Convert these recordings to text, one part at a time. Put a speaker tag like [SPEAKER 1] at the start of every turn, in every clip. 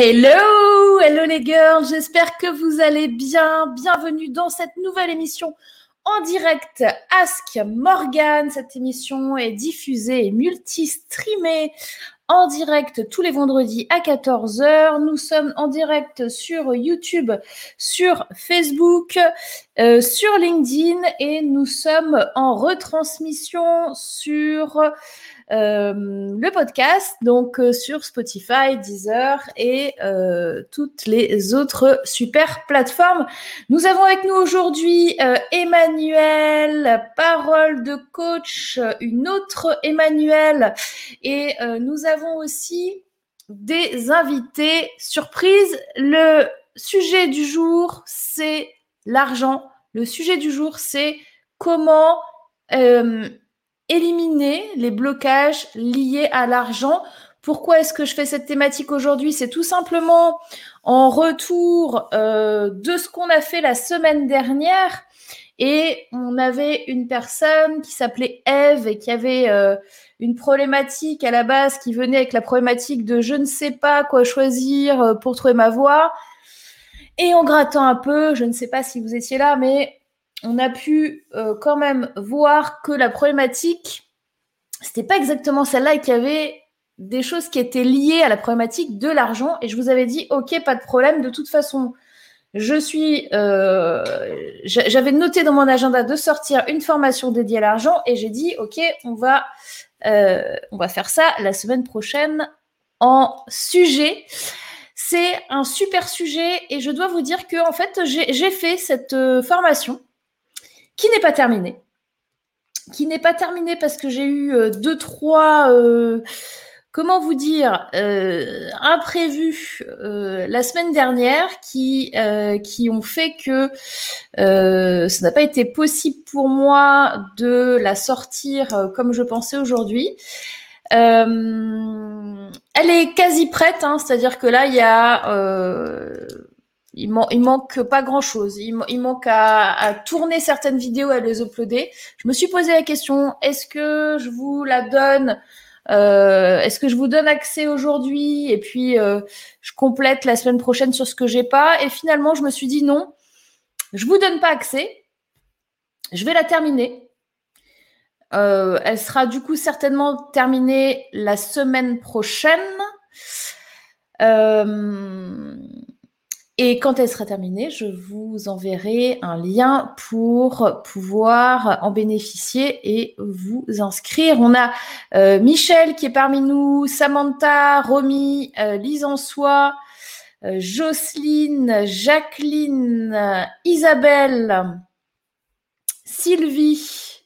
[SPEAKER 1] Hello, hello les girls, j'espère que vous allez bien. Bienvenue dans cette nouvelle émission en direct Ask Morgan. Cette émission est diffusée et multi-streamée en direct tous les vendredis à 14h. Nous sommes en direct sur YouTube, sur Facebook, euh, sur LinkedIn et nous sommes en retransmission sur le podcast, donc euh, sur Spotify, Deezer et euh, toutes les autres super plateformes. Nous avons avec nous aujourd'hui Emmanuel, parole de coach, une autre Emmanuel, et nous avons aussi des invités surprise. Le sujet du jour, c'est l'argent. Le sujet du jour, c'est comment euh, éliminer les blocages liés à l'argent. Pourquoi est-ce que je fais cette thématique aujourd'hui? C'est tout simplement en retour euh, de ce qu'on a fait la semaine dernière. Et on avait une personne qui s'appelait Eve et qui avait euh, une problématique à la base qui venait avec la problématique de je ne sais pas quoi choisir euh, pour trouver ma voie. Et en grattant un peu, je ne sais pas si vous étiez là, mais on a pu euh, quand même voir que la problématique, c'était pas exactement celle-là et qu'il y avait des choses qui étaient liées à la problématique de l'argent. Et je vous avais dit, ok, pas de problème. De toute façon, je suis, euh, j'avais noté dans mon agenda de sortir une formation dédiée à l'argent et j'ai dit, ok, on va, euh, on va faire ça la semaine prochaine en sujet. C'est un super sujet et je dois vous dire que en fait, j'ai fait cette formation qui n'est pas terminé. Qui n'est pas terminé parce que j'ai eu euh, deux, trois, euh, comment vous dire, euh, imprévus la semaine dernière qui, qui ont fait que ça n'a pas été possible pour moi de la sortir comme je pensais aujourd'hui. elle est quasi prête, hein, c'est-à-dire que là, il y a il, il, manque pas grand chose. Il, manque à, tourner certaines vidéos, à les uploader. Je me suis posé la question est-ce que je vous la donne euh, Est-ce que je vous donne accès aujourd'hui et puis euh, je complète la semaine prochaine sur ce que j'ai pas? Et finalement, je me suis dit non, je vous donne pas accès. Je vais la terminer. Euh, elle sera du coup certainement terminée la semaine prochaine. Et quand elle sera terminée, je vous enverrai un lien pour pouvoir en bénéficier et vous inscrire. On a euh, Michel qui est parmi nous, Samantha, Romy, euh, Lise en soi, euh, Jocelyne, Jacqueline, Isabelle, Sylvie,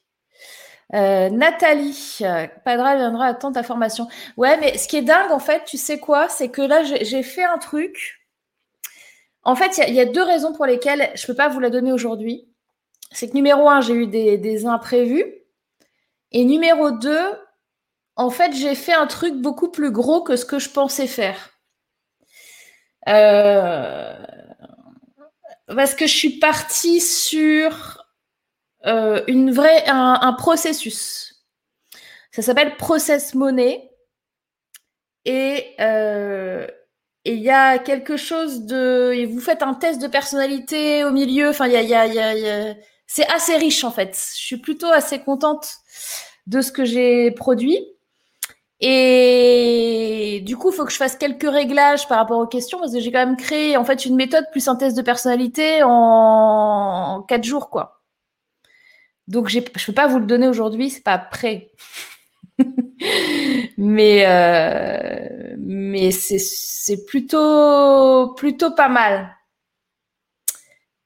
[SPEAKER 1] Nathalie, Padra viendra attendre ta formation. Ouais, mais ce qui est dingue, en fait, tu sais quoi? C'est que là, j'ai fait un truc en fait, il y, a deux raisons pour lesquelles je ne peux pas vous la donner aujourd'hui. C'est que numéro un, j'ai eu des, imprévus. Et numéro deux, en fait, j'ai fait un truc beaucoup plus gros que ce que je pensais faire. Euh, parce que je suis partie sur euh, un, processus. Ça s'appelle Process Money. Et, euh, et il y a quelque chose de. Et vous faites un test de personnalité au milieu. Enfin, il y a, y a, y a... c'est assez riche en fait. Je suis plutôt assez contente de ce que j'ai produit. Et du coup, il faut que je fasse quelques réglages par rapport aux questions parce que j'ai quand même créé en fait une méthode plus un test de personnalité en quatre jours, quoi. Donc, je ne peux pas vous le donner aujourd'hui, c'est pas prêt. mais euh, mais c'est plutôt plutôt pas mal.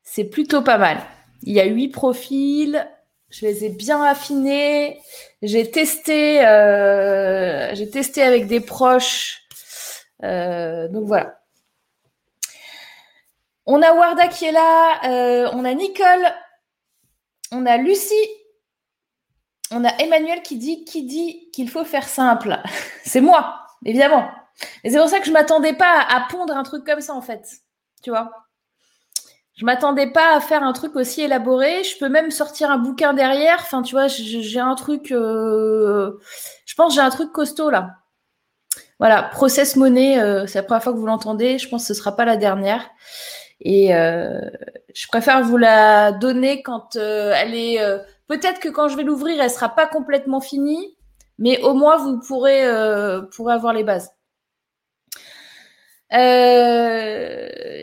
[SPEAKER 1] C'est plutôt pas mal. Il y a huit profils. Je les ai bien affinés. J'ai testé, euh, j'ai testé avec des proches. Euh, donc voilà. On a Warda qui est là. on a Nicole. On a Lucie on a Emmanuel qui dit qui dit qu'il faut faire simple. c'est moi, évidemment. Et c'est pour ça que je m'attendais pas à, pondre un truc comme ça en fait. Tu vois? Je m'attendais pas à faire un truc aussi élaboré. Je peux même sortir un bouquin derrière. Enfin, tu vois, j'ai un truc. Euh, je pense j'ai un truc costaud là. Voilà, process monnaie, euh, c'est la première fois que vous l'entendez. Je pense que ce ne sera pas la dernière. Et euh, je préfère vous la donner quand elle est. Peut-être que quand je vais l'ouvrir, elle sera pas complètement finie, mais au moins vous pourrez, pourrez avoir les bases.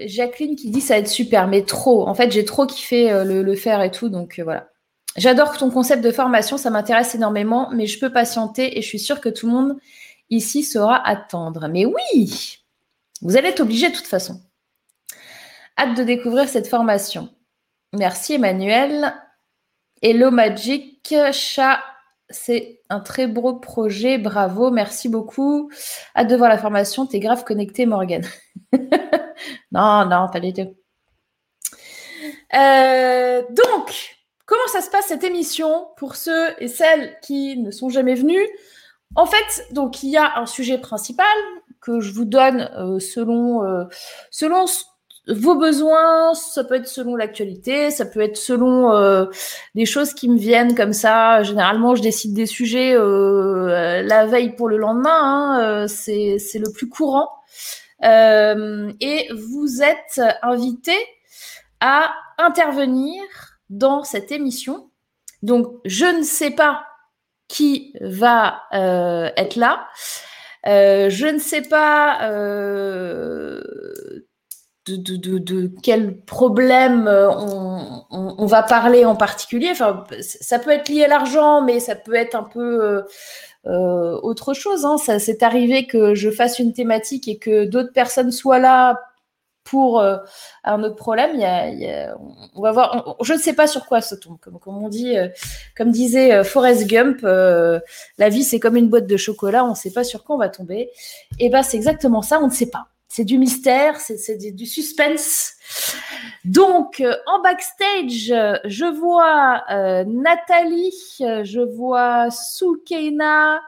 [SPEAKER 1] Jacqueline qui dit ça va être super, mais trop. En fait, j'ai trop kiffé le, le, faire et tout, donc voilà. J'adore ton concept de formation, ça m'intéresse énormément, mais je peux patienter et je suis sûre que tout le monde ici saura attendre. Mais oui, vous allez être obligé de toute façon. Hâte de découvrir cette formation. Merci Emmanuel. Hello Magic, chat, c'est un très beau projet, bravo, merci beaucoup. Hâte de voir la formation, t'es grave connecté Morgan. non, non, pas du tout. Euh, donc, comment ça se passe cette émission pour ceux et celles qui ne sont jamais venus? En fait, donc il y a un sujet principal que je vous donne euh, selon, euh, selon vos besoins, ça peut être selon l'actualité, ça peut être selon euh, des choses qui me viennent comme ça. Généralement, je décide des sujets la veille pour le lendemain, hein, c'est le plus courant. et vous êtes invité à intervenir dans cette émission. Donc, je ne sais pas qui va euh, être là. Euh, je ne sais pas euh, de, quel problème on, va parler en particulier. Enfin, ça peut être lié à l'argent, mais ça peut être un peu autre chose. Hein. Ça c'est arrivé que je fasse une thématique et que d'autres personnes soient là pour euh, un autre problème. Il y a, on va voir. je ne sais pas sur quoi ça tombe. Comme, comme on dit, euh, comme disait euh, Forrest Gump, la vie c'est comme une boîte de chocolat. On ne sait pas sur quoi on va tomber. Et ben c'est exactement ça. On ne sait pas. C'est du mystère, c'est du suspense. Donc, en backstage, je vois Nathalie, je vois Soukeina,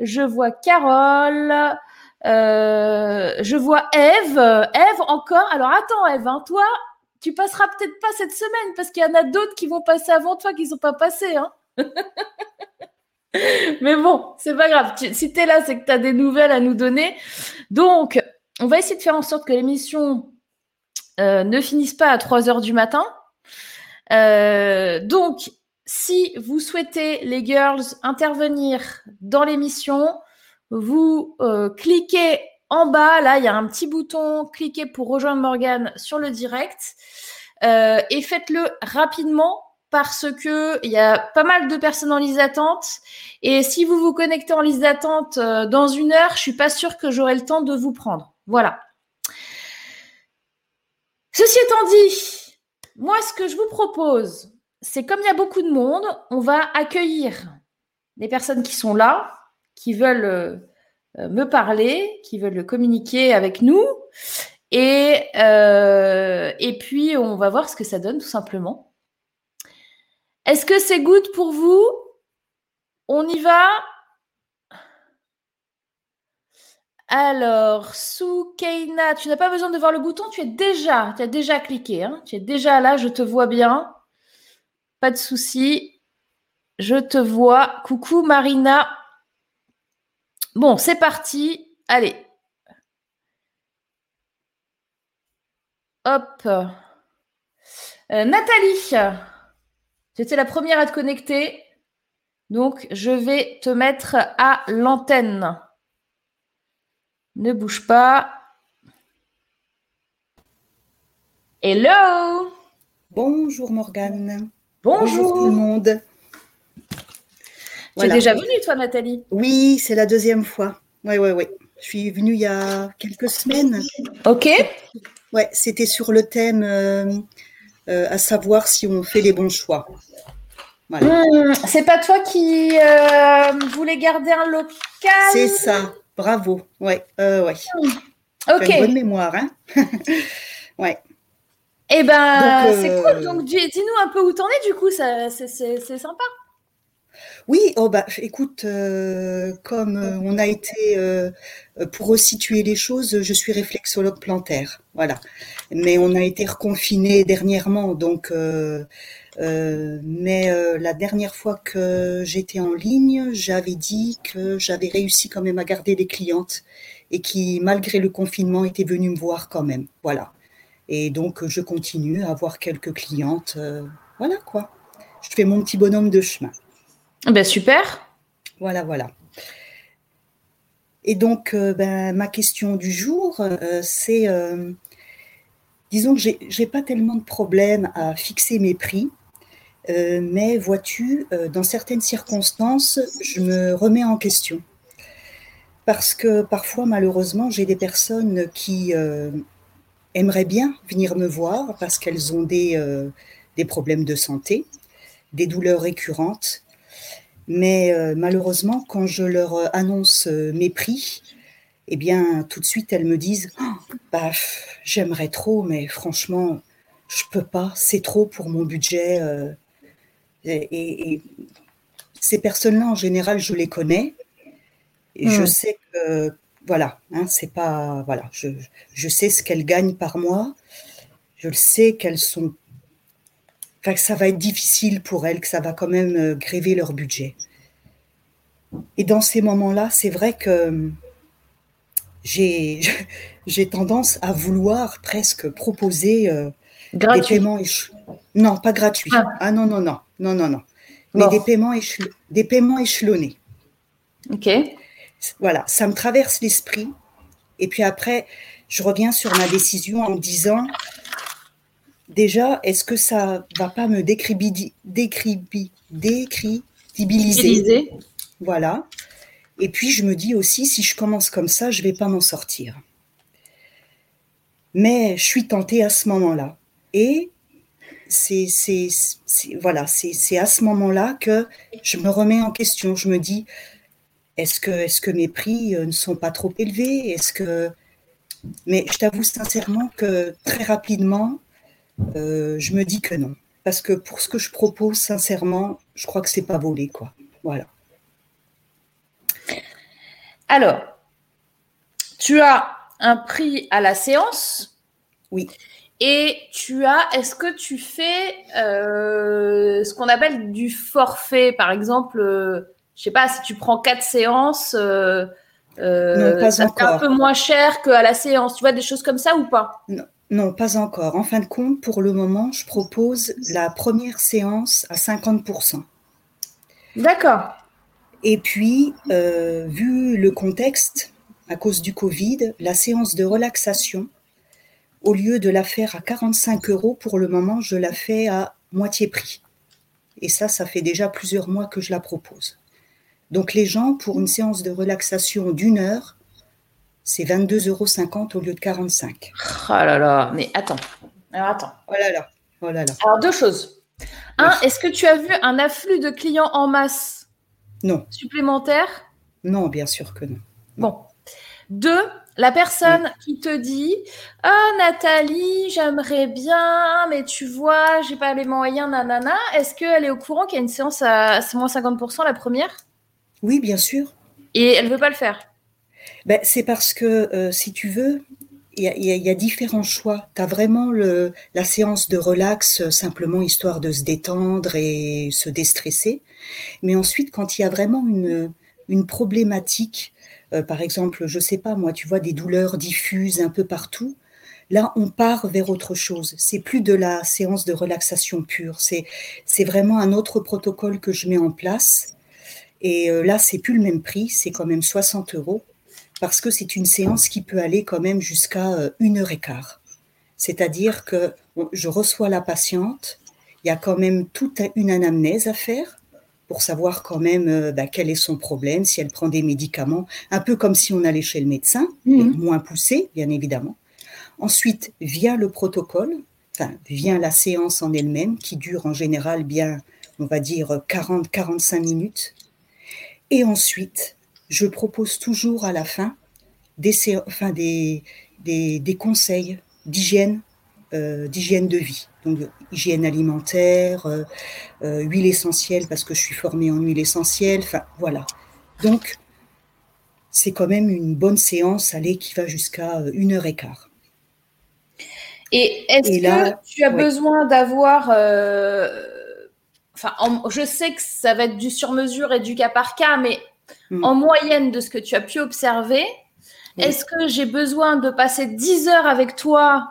[SPEAKER 1] je vois Carole, euh, je vois Eve. Eve encore. Alors attends, Eve, hein, toi, tu passeras peut-être pas cette semaine parce qu'il y en a d'autres qui vont passer avant toi qui sont pas passés. Hein Mais bon, c'est pas grave. si tu es là, c'est que tu as des nouvelles à nous donner. Donc, on va essayer de faire en sorte que l'émission euh, ne finisse pas à 3 heures du matin. Euh, donc, si vous souhaitez, les girls, intervenir dans l'émission, vous euh, cliquez en bas, là, il y a un petit bouton, cliquez pour rejoindre Morgane sur le direct et faites-le rapidement parce que il y a pas mal de personnes en liste d'attente et si vous vous connectez en liste d'attente dans une heure, je suis pas sûre que j'aurai le temps de vous prendre. Voilà. Ceci étant dit, moi, ce que je vous propose, c'est comme il y a beaucoup de monde, on va accueillir les personnes qui sont là, qui veulent euh, me parler, qui veulent communiquer avec nous. Et, euh, et puis, on va voir ce que ça donne, tout simplement. Est-ce que c'est good pour vous? On y va? Alors, Soukeina, tu n'as pas besoin de voir le bouton, tu es déjà, tu as déjà cliqué, hein. tu es déjà là, je te vois bien. Pas de souci. Je te vois. Coucou Marina, Bon, c'est parti. Allez. Hop. Euh, Nathalie, j'étais la première à te connecter. Donc, je vais te mettre à l'antenne. Ne bouge pas. Hello
[SPEAKER 2] Bonjour Morgane.
[SPEAKER 1] Bonjour.
[SPEAKER 2] tout le monde.
[SPEAKER 1] Tu es déjà venue, toi, Nathalie?
[SPEAKER 2] Oui, c'est la deuxième fois. Oui, oui, oui. Je suis venue il y a quelques semaines.
[SPEAKER 1] Ok.
[SPEAKER 2] Ouais, c'était sur le thème euh, euh, à savoir si on fait les bons choix.
[SPEAKER 1] Hmm, c'est pas toi qui euh, voulais garder un local?
[SPEAKER 2] C'est ça. Bravo. Ouais, ouais.
[SPEAKER 1] Hmm. Ok.
[SPEAKER 2] une bonne mémoire, hein Ouais.
[SPEAKER 1] Eh ben, c'est cool. Donc, dis-nous un peu où t'en es, du coup, c'est sympa.
[SPEAKER 2] Oui, oh bah, écoute, euh, comme euh, on a été, euh, pour resituer les choses, je suis réflexologue plantaire, voilà. Mais on a été reconfiné dernièrement, donc, mais la dernière fois que j'étais en ligne, j'avais dit que j'avais réussi quand même à garder des clientes et qui, malgré le confinement, étaient venues me voir quand même, voilà. Et donc, je continue à avoir quelques clientes, voilà quoi. Je fais mon petit bonhomme de chemin.
[SPEAKER 1] Ben super.
[SPEAKER 2] Voilà, voilà. Et donc, euh, ben, ma question du jour, euh, c'est, euh, disons que j'ai, n'ai pas tellement de problèmes à fixer mes prix, mais vois-tu, dans certaines circonstances, je me remets en question. Parce que parfois, malheureusement, j'ai des personnes qui aimeraient bien venir me voir parce qu'elles ont des, des problèmes de santé, des douleurs récurrentes, mais euh, malheureusement, quand je leur euh, annonce euh, mes prix, eh bien, tout de suite, elles me disent oh, bah, J'aimerais trop, mais franchement, je peux pas, c'est trop pour mon budget. Et, ces personnes-là, en général, je les connais. Et je hmm. sais que, voilà, hein, c'est pas. Voilà, je, je sais ce qu'elles gagnent par mois. Je le sais qu'elles sont que ça va être difficile pour elles, que ça va quand même euh, gréver leur budget. Et dans ces moments-là, c'est vrai que j'ai, j'ai tendance à vouloir presque proposer euh, des paiements Non, pas gratuits. Ah. ah. non, non, non, non, non, non. Mais des, paiements des paiements échelonnés.
[SPEAKER 1] OK.
[SPEAKER 2] Voilà, ça me traverse l'esprit. Et puis après, je reviens sur ma décision en me disant, déjà, est-ce que ça va pas me décribiliser Voilà. Et puis, je me dis aussi, si je commence comme ça, je vais pas m'en sortir. Mais je suis tentée à ce moment-là. Et c'est voilà, c'est à ce moment-là que je me remets en question. Je me dis, est-ce que, est -ce que mes prix euh, ne sont pas trop élevés? Est-ce que mais je t'avoue sincèrement que très rapidement, euh, je me dis que non. Parce que pour ce que je propose, sincèrement, je crois que c'est pas volé, quoi. Voilà.
[SPEAKER 1] Alors, tu as un prix à la séance?
[SPEAKER 2] Oui.
[SPEAKER 1] Et tu as, est-ce que tu fais euh, ce qu'on appelle du forfait Par exemple, euh, je sais pas, si tu prends quatre séances, euh,
[SPEAKER 2] ça
[SPEAKER 1] un peu moins cher qu'à la séance. Tu vois, des choses comme ça ou pas?
[SPEAKER 2] Non. Non, pas encore. En fin de compte, pour le moment, je propose la première séance à 50%.
[SPEAKER 1] D'accord.
[SPEAKER 2] Et puis, euh, vu le contexte, à cause du Covid, la séance de relaxation, au lieu de la faire à 45 euros, pour le moment, je la fais à moitié prix. Et ça, ça fait déjà plusieurs mois que je la propose. Donc les gens, pour une séance de relaxation d'une heure, c'est 22,50 euros au lieu de 45.
[SPEAKER 1] Oh là là, mais attends. Alors attends.
[SPEAKER 2] Oh là là. Oh là là.
[SPEAKER 1] Alors deux choses. Un, est-ce que tu as vu un afflux de clients en masse
[SPEAKER 2] Non.
[SPEAKER 1] Supplémentaire
[SPEAKER 2] Non, bien sûr que non.
[SPEAKER 1] Bon. Deux, la personne qui te dit Ah, Nathalie, j'aimerais bien, mais tu vois, j'ai pas les moyens, nanana. Est-ce qu'elle est au courant qu'il y a une séance à moins 50% la première?
[SPEAKER 2] Oui, bien sûr.
[SPEAKER 1] Et elle veut pas le faire?
[SPEAKER 2] Ben, C'est parce que, euh, si tu veux, il y, a différents choix. Tu as vraiment le, la séance de relax, simplement histoire de se détendre et se déstresser. Mais ensuite, quand il y a vraiment une, une problématique, euh, par exemple, je sais pas, moi, tu vois, des douleurs diffuses un peu partout, là, on part vers autre chose. C'est plus de la séance de relaxation pure. C'est, vraiment un autre protocole que je mets en place. Et là, c'est plus le même prix, c'est quand même 60 euros parce que c'est une séance qui peut aller quand même jusqu'à euh, une heure et quart. C'est-à-dire que je reçois la patiente, il y a quand même toute une anamnèse à faire pour savoir quand même euh, bah, quel est son problème, si elle prend des médicaments, un peu comme si on allait chez le médecin, mmh. moins poussé, bien évidemment. Ensuite vient le protocole, enfin vient la séance en elle-même qui dure en général bien, on va dire 40-45 minutes. Et ensuite, je propose toujours à la fin des, enfin des, des, conseils d'hygiène, euh, d'hygiène de vie. Donc, hygiène alimentaire, huile essentielle parce que je suis formée en huile essentielle. Enfin, voilà. Donc, c'est quand même une bonne séance, allez, qui va jusqu'à une heure et quart.
[SPEAKER 1] Et est-ce que tu as besoin d'avoir Enfin, je sais que ça va être du sur-mesure et du cas par cas, mais mm. en moyenne de ce que tu as pu observer, est-ce que j'ai besoin de passer 10 heures avec toi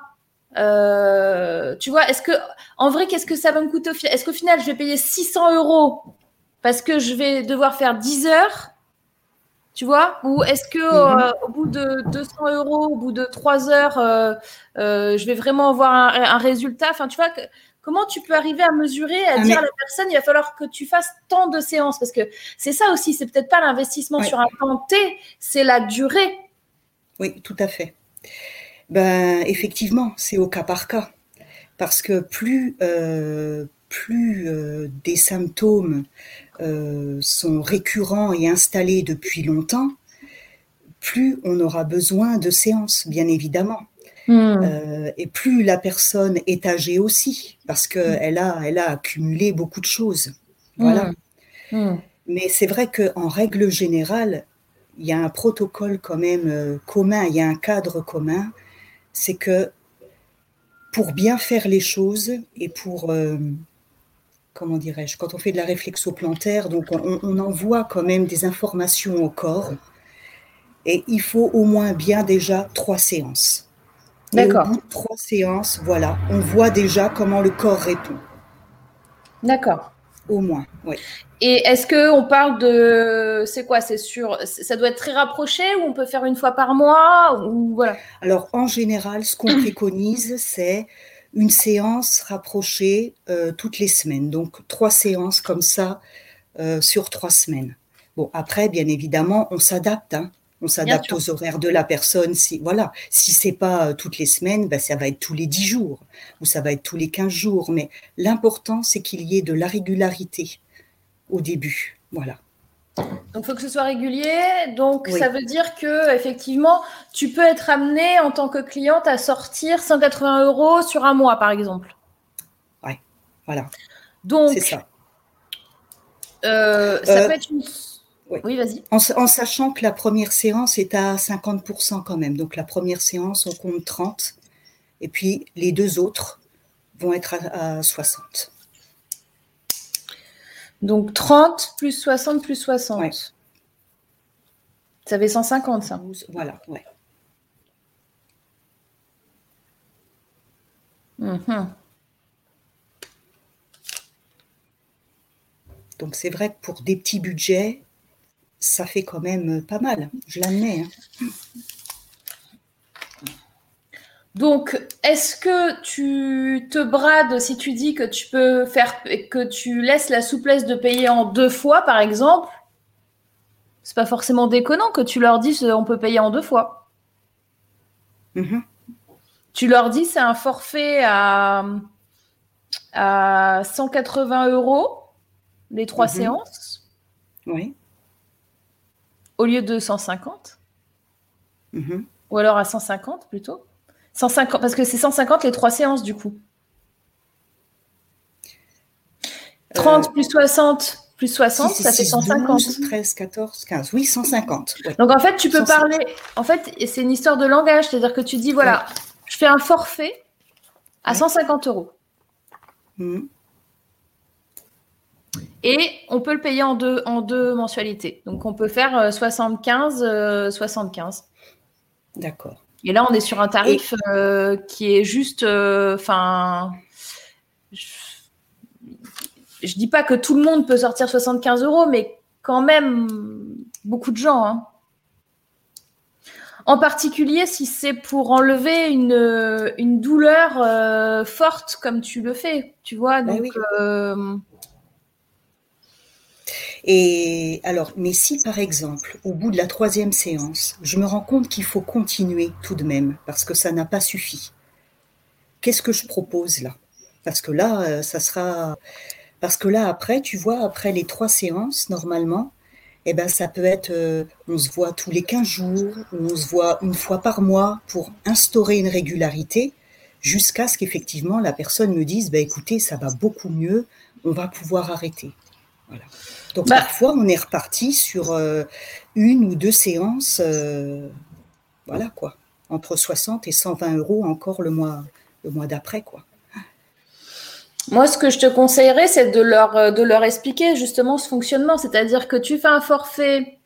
[SPEAKER 1] euh, Tu vois, est-ce que, en vrai, qu'est-ce que ça va me coûter au final Est-ce qu'au final, je vais payer 600 euros parce que je vais devoir faire 10 heures tu vois Ou est-ce que mm-hmm. euh, au bout de 200 euros, au bout de 3 heures, euh, je vais vraiment avoir un, un résultat? Enfin, tu vois, Comment tu peux arriver à mesurer, à ah, dire à la personne, il va falloir que tu fasses tant de séances? Parce que c'est ça aussi, c'est peut-être pas l'investissement sur un temps T, c'est la durée.
[SPEAKER 2] Oui, tout à fait. Ben, effectivement, c'est au cas par cas. Parce que plus, euh, plus euh, des symptômes euh, sont récurrents et installés depuis longtemps, plus on aura besoin de séances, bien évidemment. Hmm. Et plus la personne est âgée aussi, parce qu'elle a, elle a accumulé beaucoup de choses. Voilà. Hmm. Hmm. Mais c'est vrai qu'en règle générale, il y a un protocole quand même commun, il y a un cadre commun, c'est que pour bien faire les choses et pour, euh, comment dirais-je, quand on fait de la réflexo-plantaire, donc on, on, envoie quand même des informations au corps, et il faut au moins bien déjà trois séances. D'accord. Trois séances, voilà, on voit déjà comment le corps répond.
[SPEAKER 1] D'accord.
[SPEAKER 2] Au moins, oui.
[SPEAKER 1] Et est-ce que on parle de, c'est quoi, c'est sûr, ça doit être très rapproché ou on peut faire une fois par mois ou voilà.
[SPEAKER 2] Alors en général, ce qu'on préconise, c'est une séance rapprochée euh, toutes les semaines. Donc trois séances comme ça euh, sur trois semaines. Bon, après, bien évidemment, on s'adapte. Hein. On s'adapte aux horaires de la personne. Si voilà, si c'est pas euh, toutes les semaines, ben ça va être tous les 10 jours ou ça va être tous les 15 jours. Mais l'important, c'est qu'il y ait de la régularité au début. Voilà.
[SPEAKER 1] Donc, il faut que ce soit régulier. Donc, ça veut dire que effectivement, tu peux être amené en tant que cliente à sortir 180 euros sur un mois, par exemple.
[SPEAKER 2] Oui, voilà.
[SPEAKER 1] Donc, ça. Euh, ça euh, peut être une oui, vas-y.
[SPEAKER 2] En, sachant que la première séance est à 50% quand même. Donc la première séance, on compte 30. Et puis les deux autres vont être à, 60.
[SPEAKER 1] Donc 30 plus 60 plus 60. Ça fait 150, ça.
[SPEAKER 2] Voilà, ouais.
[SPEAKER 1] Mhm.
[SPEAKER 2] Donc c'est vrai que pour des petits budgets, ça fait quand même pas mal, je l'admets. Hein.
[SPEAKER 1] Donc, est-ce que tu te brades si tu dis que tu peux faire, que tu laisses la souplesse de payer en deux fois, par exemple? C'est pas forcément déconnant que tu leur dises on peut payer en deux fois. Mm-hmm. Tu leur dis c'est un forfait à, à 180 euros les trois mm-hmm. séances.
[SPEAKER 2] Oui
[SPEAKER 1] au lieu de 150 mhm. Ou alors à 150 plutôt 150, Parce que c'est 150 les trois séances du coup. 30 euh, plus 60 plus 60, ça fait 150.
[SPEAKER 2] 13, 14, 15. Oui, 150.
[SPEAKER 1] Donc en fait, tu peux parler. En fait, c'est une histoire de langage. C'est-à-dire que tu dis voilà, je fais un forfait à 150 euros. Mhm. Et on peut le payer en deux, en deux mensualités. Donc on peut faire 75, euh, 75.
[SPEAKER 2] Euh, D'accord.
[SPEAKER 1] Et là, on est sur un tarif euh, qui est juste. Enfin. je, ne dis pas que tout le monde peut sortir 75 euros, mais quand même beaucoup de gens. Hein. En particulier si c'est pour enlever une, une douleur forte comme tu le fais, tu vois. Bah
[SPEAKER 2] et alors, mais si par exemple, au bout de la troisième séance, je me rends compte qu'il faut continuer tout de même, parce que ça n'a pas suffi, qu'est-ce que je propose là? Parce que là, euh, ça sera. Parce que là, après, tu vois, après les trois séances, normalement, eh ben, ça peut être, euh, on se voit tous les 15 jours, on se voit une fois par mois pour instaurer une régularité. jusqu'à ce qu'effectivement la personne me dise, bah, écoutez, ça va beaucoup mieux, on va pouvoir arrêter. Voilà. Donc
[SPEAKER 1] Bah-
[SPEAKER 2] parfois, on est reparti sur euh, une ou deux séances, euh, voilà quoi, entre 60 et 120 euros encore le mois, le mois d'après, quoi.
[SPEAKER 1] Moi, ce que je te conseillerais, c'est de leur, euh, de leur expliquer justement ce fonctionnement. C'est-à-dire que tu fais un forfait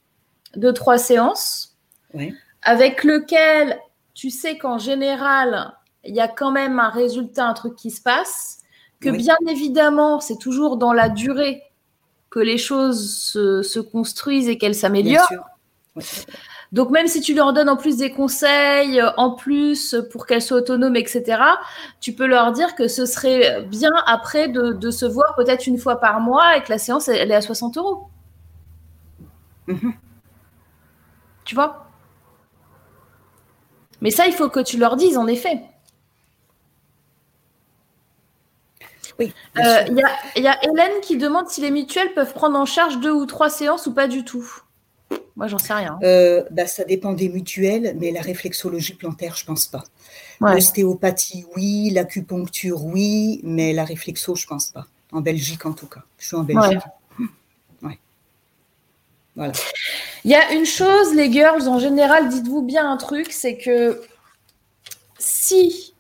[SPEAKER 1] de trois séances
[SPEAKER 2] Ouais.
[SPEAKER 1] avec lequel tu sais qu'en général, il y a quand même un résultat, un truc qui se passe, que
[SPEAKER 2] Oui.
[SPEAKER 1] bien évidemment, c'est toujours dans la durée que les choses se, se construisent et qu'elles s'améliorent.
[SPEAKER 2] Ouais.
[SPEAKER 1] Donc même si tu leur donnes en plus des conseils, euh, en plus pour qu'elles soient autonomes, etc., tu peux leur dire que ce serait bien après de, de se voir peut-être une fois par mois et que la séance, elle est à 60 euros.
[SPEAKER 2] Mhm.
[SPEAKER 1] Tu vois? Mais ça, il faut que tu leur dises, en effet.
[SPEAKER 2] Oui,
[SPEAKER 1] Euh. Il y, a, il y a Hélène qui demande si les mutuelles peuvent prendre en charge deux ou trois séances ou pas du tout. Moi, j'en sais rien.
[SPEAKER 2] Euh, bah, ça dépend des mutuelles, mais la réflexologie plantaire, je pense pas.
[SPEAKER 1] Ouais.
[SPEAKER 2] L'ostéopathie, oui. L'acupuncture, oui. Mais la réflexo, je pense pas. En Belgique, en tout cas. Je suis en Belgique. Ouais. Voilà.
[SPEAKER 1] Il y a une chose, les girls, en général, dites-vous bien un truc, c'est que si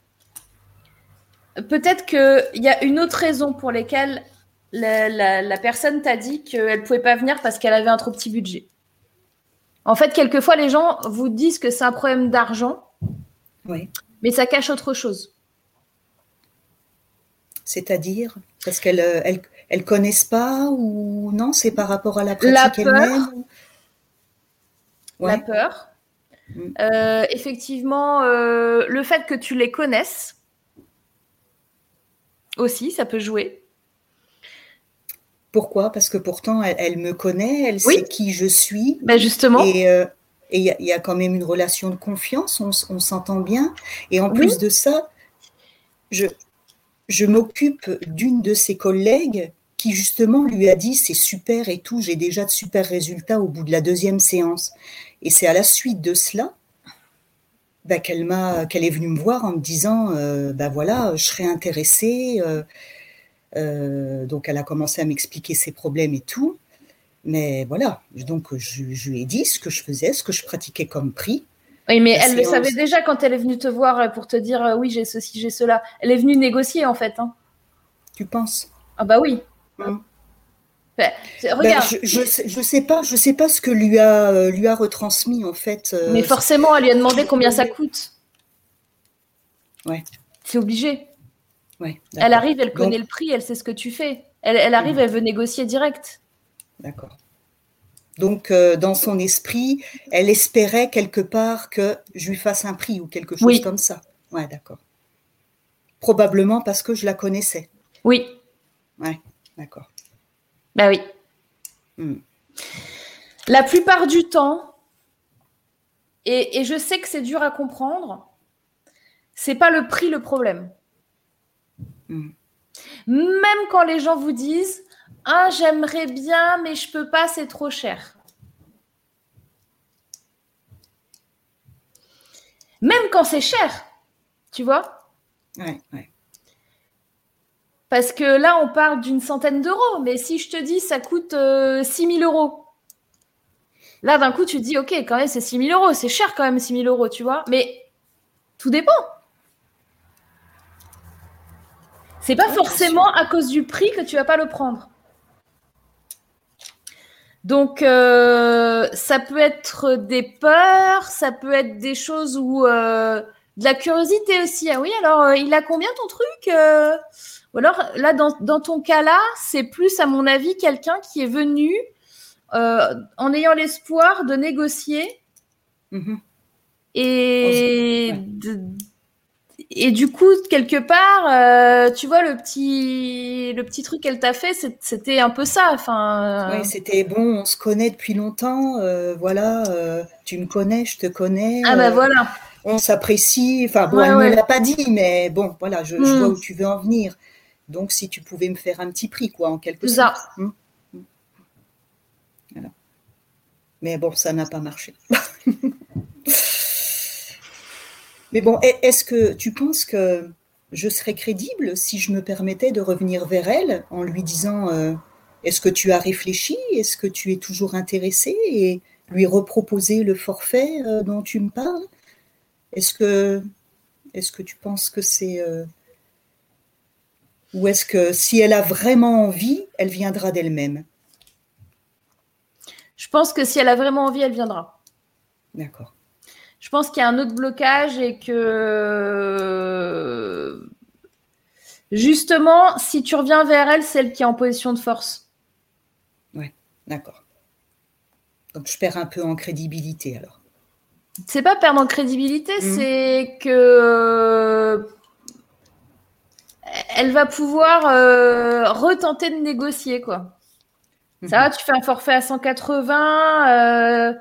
[SPEAKER 1] peut-être qu'il y a une autre raison pour laquelle la, la- la personne t'a dit qu'elle ne pouvait pas venir parce qu'elle avait un trop petit budget. En fait, quelquefois, les gens vous disent que c'est un problème d'argent,
[SPEAKER 2] Oui.
[SPEAKER 1] mais ça cache autre chose.
[SPEAKER 2] C'est-à-dire? Parce qu'elles euh, elles, elles connaissent pas ou non? C'est par rapport à la pratique elle-même
[SPEAKER 1] La peur.
[SPEAKER 2] Mm.
[SPEAKER 1] Euh, effectivement, euh, le fait que tu les connaisses aussi, ça peut jouer.
[SPEAKER 2] Pourquoi? Parce que pourtant, elle, elle me connaît, elle
[SPEAKER 1] Oui.
[SPEAKER 2] sait qui je suis.
[SPEAKER 1] Ben justement.
[SPEAKER 2] Et euh, il y, a- il y a quand même une relation de confiance, on, s'entend bien. Et en
[SPEAKER 1] Oui.
[SPEAKER 2] plus de ça, je, je m'occupe d'une de ses collègues qui justement lui a dit c'est super et tout, j'ai déjà de super résultats au bout de la deuxième séance. Et c'est à la suite de cela bah, qu'elle m'a, qu'elle est venue me voir en me disant euh, bah voilà, je serais intéressée. euh, euh, donc elle a commencé à m'expliquer ses problèmes et tout. Mais voilà, donc je, je lui ai dit ce que je faisais, ce que je pratiquais comme prix.
[SPEAKER 1] Oui, mais
[SPEAKER 2] La
[SPEAKER 1] elle le savait déjà quand elle est venue te voir pour te dire euh, oui, j'ai ceci, j'ai cela. Elle est venue négocier en fait. hein.
[SPEAKER 2] Tu penses?
[SPEAKER 1] Ah bah oui.
[SPEAKER 2] Mm.
[SPEAKER 1] Ben,
[SPEAKER 2] Ben, je, je, sais- pas, je sais pas ce que lui a euh, lui a retransmis en fait. euh,
[SPEAKER 1] mais forcément, elle lui a demandé combien ça coûte.
[SPEAKER 2] Ouais.
[SPEAKER 1] C'est obligé.
[SPEAKER 2] ouais,
[SPEAKER 1] Elle arrive, elle connaît
[SPEAKER 2] Donc-
[SPEAKER 1] le prix, elle sait ce que tu fais. Elle, elle arrive,
[SPEAKER 2] Mhm.
[SPEAKER 1] elle veut négocier direct.
[SPEAKER 2] D'accord. Donc euh, dans son esprit, elle espérait quelque part que je lui fasse un prix ou quelque chose
[SPEAKER 1] Oui.
[SPEAKER 2] comme ça. Ouais, d'accord. Probablement parce que je la connaissais.
[SPEAKER 1] Oui,
[SPEAKER 2] Ouais, d'accord.
[SPEAKER 1] Bah oui.
[SPEAKER 2] Hmm.
[SPEAKER 1] La plupart du temps, et, et je sais que c'est dur à comprendre, c'est pas le prix le problème.
[SPEAKER 2] Hmm.
[SPEAKER 1] Même quand les gens vous disent Ah, j'aimerais bien, mais je peux pas, c'est trop cher. Même quand c'est cher, tu vois?
[SPEAKER 2] Ouais, ouais.
[SPEAKER 1] Parce que là, on parle d'une centaine d'euros, mais si je te dis ça coûte euh, 6 000 euros, là, d'un coup, tu te dis, ok, quand même, c'est 6 000 euros, c'est cher quand même 6 000 euros, tu vois, mais tout dépend. C'est pas forcément à cause du prix que tu vas pas le prendre. Donc, euh, ça peut être des peurs, ça peut être des choses où euh, de la curiosité aussi. Ah oui, alors euh, il a combien ton truc euh? Ou alors là, dans, dans ton cas-là, c'est plus, à mon avis, quelqu'un qui est venu euh, en ayant l'espoir de négocier
[SPEAKER 2] Mhm.
[SPEAKER 1] et, de- et du coup, quelque part, tu vois, le petit, le petit truc qu'elle t'a fait, c'était un peu ça. Enfin,
[SPEAKER 2] Ouais, c'était bon, on se connaît depuis longtemps, voilà, tu me connais, je te connais,
[SPEAKER 1] ah bah voilà.
[SPEAKER 2] On s'apprécie, enfin bon,
[SPEAKER 1] Ouais,
[SPEAKER 2] elle ne
[SPEAKER 1] ouais.
[SPEAKER 2] l'a pas dit, mais bon, voilà, je, je
[SPEAKER 1] Hmm.
[SPEAKER 2] vois où tu veux en venir. Donc si tu pouvais me faire un petit prix, quoi, en quelque sorte. Hmm. Hmm. Voilà. Mais bon, ça n'a pas marché. Mais bon, est- est-ce que tu penses que je serais crédible si je me permettais de revenir vers elle en lui disant euh, Est-ce que tu as réfléchi? Est-ce que tu es toujours intéressé Et lui reproposer le forfait euh, dont tu me parles? Est-ce que, est que tu penses que c'est. Euh, ou est-ce que si elle a vraiment envie, elle viendra d'elle-même?
[SPEAKER 1] Je pense que si elle a vraiment envie, elle viendra.
[SPEAKER 2] D'accord
[SPEAKER 1] je pense qu'il y a un autre blocage et que justement, si tu reviens vers elle, c'est elle qui est en position de force.
[SPEAKER 2] Ouais, d'accord. Donc je perds un peu en crédibilité alors.
[SPEAKER 1] C'est pas perdre en crédibilité, mmh. c'est que elle va pouvoir euh, retenter de négocier quoi. Ça va, mmh. tu fais un forfait à 180. Euh,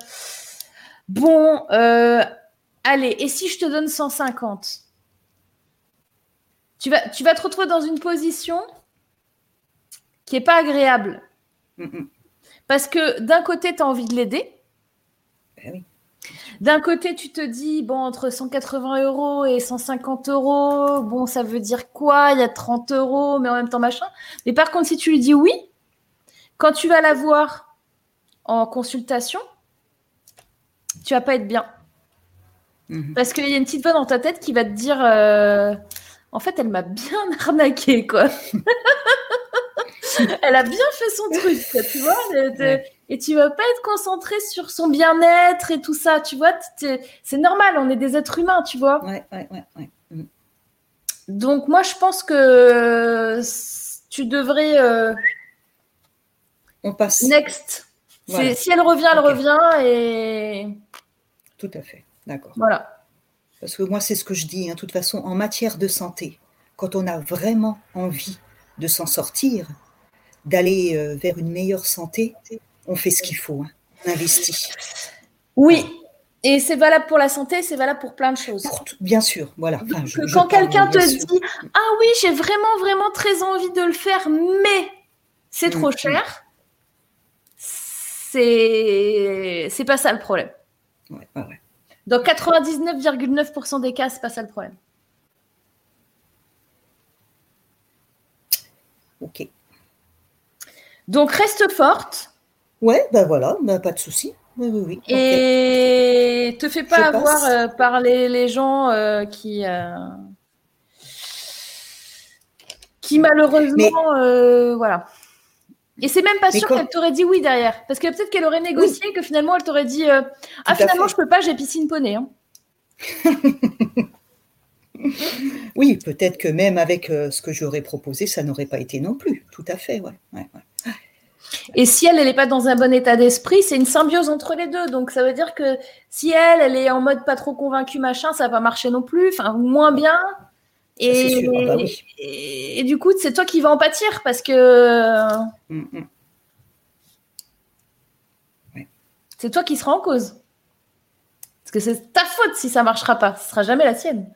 [SPEAKER 1] Bon, euh, allez, et si je te donne 150 tu vas, tu vas te retrouver dans une position qui n'est pas agréable. Parce que d'un côté, tu as envie de l'aider. Ben d'un côté, tu te dis, bon, entre 180 euros et 150 euros, bon, ça veut dire quoi? Il y a 30 euros, mais en même temps, machin. Mais par contre, si tu lui dis oui, quand tu vas la voir en consultation, tu vas pas être bien. Mhm. Parce qu'il y a une petite voix dans ta tête qui va te dire euh, En fait, elle m'a bien arnaqué, quoi. elle a bien fait son truc, tu vois. Et tu vas pas être concentré sur son bien-être et tout ça, tu vois. C'est normal, on est des êtres humains, tu vois.
[SPEAKER 2] Ouais, ouais, ouais. Mhm.
[SPEAKER 1] Donc, moi, je pense que tu devrais. Euh,
[SPEAKER 2] on passe.
[SPEAKER 1] Next. Si elle revient, elle revient et.
[SPEAKER 2] Tout à fait, d'accord.
[SPEAKER 1] Voilà.
[SPEAKER 2] Parce que moi, c'est ce que je dis. Hein. De toute façon, en matière de santé, quand on a vraiment envie de s'en sortir, d'aller euh, vers une meilleure santé, on fait ce qu'il faut. Hein. On investit.
[SPEAKER 1] Oui. Et c'est valable pour la santé, c'est valable pour plein de choses.
[SPEAKER 2] bien sûr, voilà.
[SPEAKER 1] quand quelqu'un te dit Ah oui, j'ai vraiment, vraiment très envie de le faire, mais c'est trop mm, mm. cher, c'est pas ça le problème. Dans 99,9% des cas, c'est pas ça le problème.
[SPEAKER 2] Ok.
[SPEAKER 1] Donc reste forte.
[SPEAKER 2] Ouais, ben voilà, ben pas de souci. Oui, oui, oui.
[SPEAKER 1] Et te fais pas avoir euh, par les, gens euh, qui, euh, qui malheureusement, voilà. Et c'est même pas sûr qu'elle t'aurait dit oui derrière. Parce que peut-être qu'elle aurait négocié que finalement elle t'aurait dit Ah, finalement, je peux pas, j'ai piscine poney. Hein.
[SPEAKER 2] oui, peut-être que même avec ce que j'aurais proposé, ça n'aurait pas été non plus. Tout à fait, ouais.
[SPEAKER 1] Et si elle, elle n'est pas dans un bon état d'esprit, c'est une symbiose entre les deux. Donc ça veut dire que si elle, elle est en mode pas trop convaincue, machin, ça va pas marcher non plus, enfin, moins bien. Et, ah bah et, du coup, c'est toi qui vas en pâtir parce que mm, mm. c'est toi qui seras en cause. Parce que c'est ta faute si ça marchera pas. Ce sera jamais la sienne.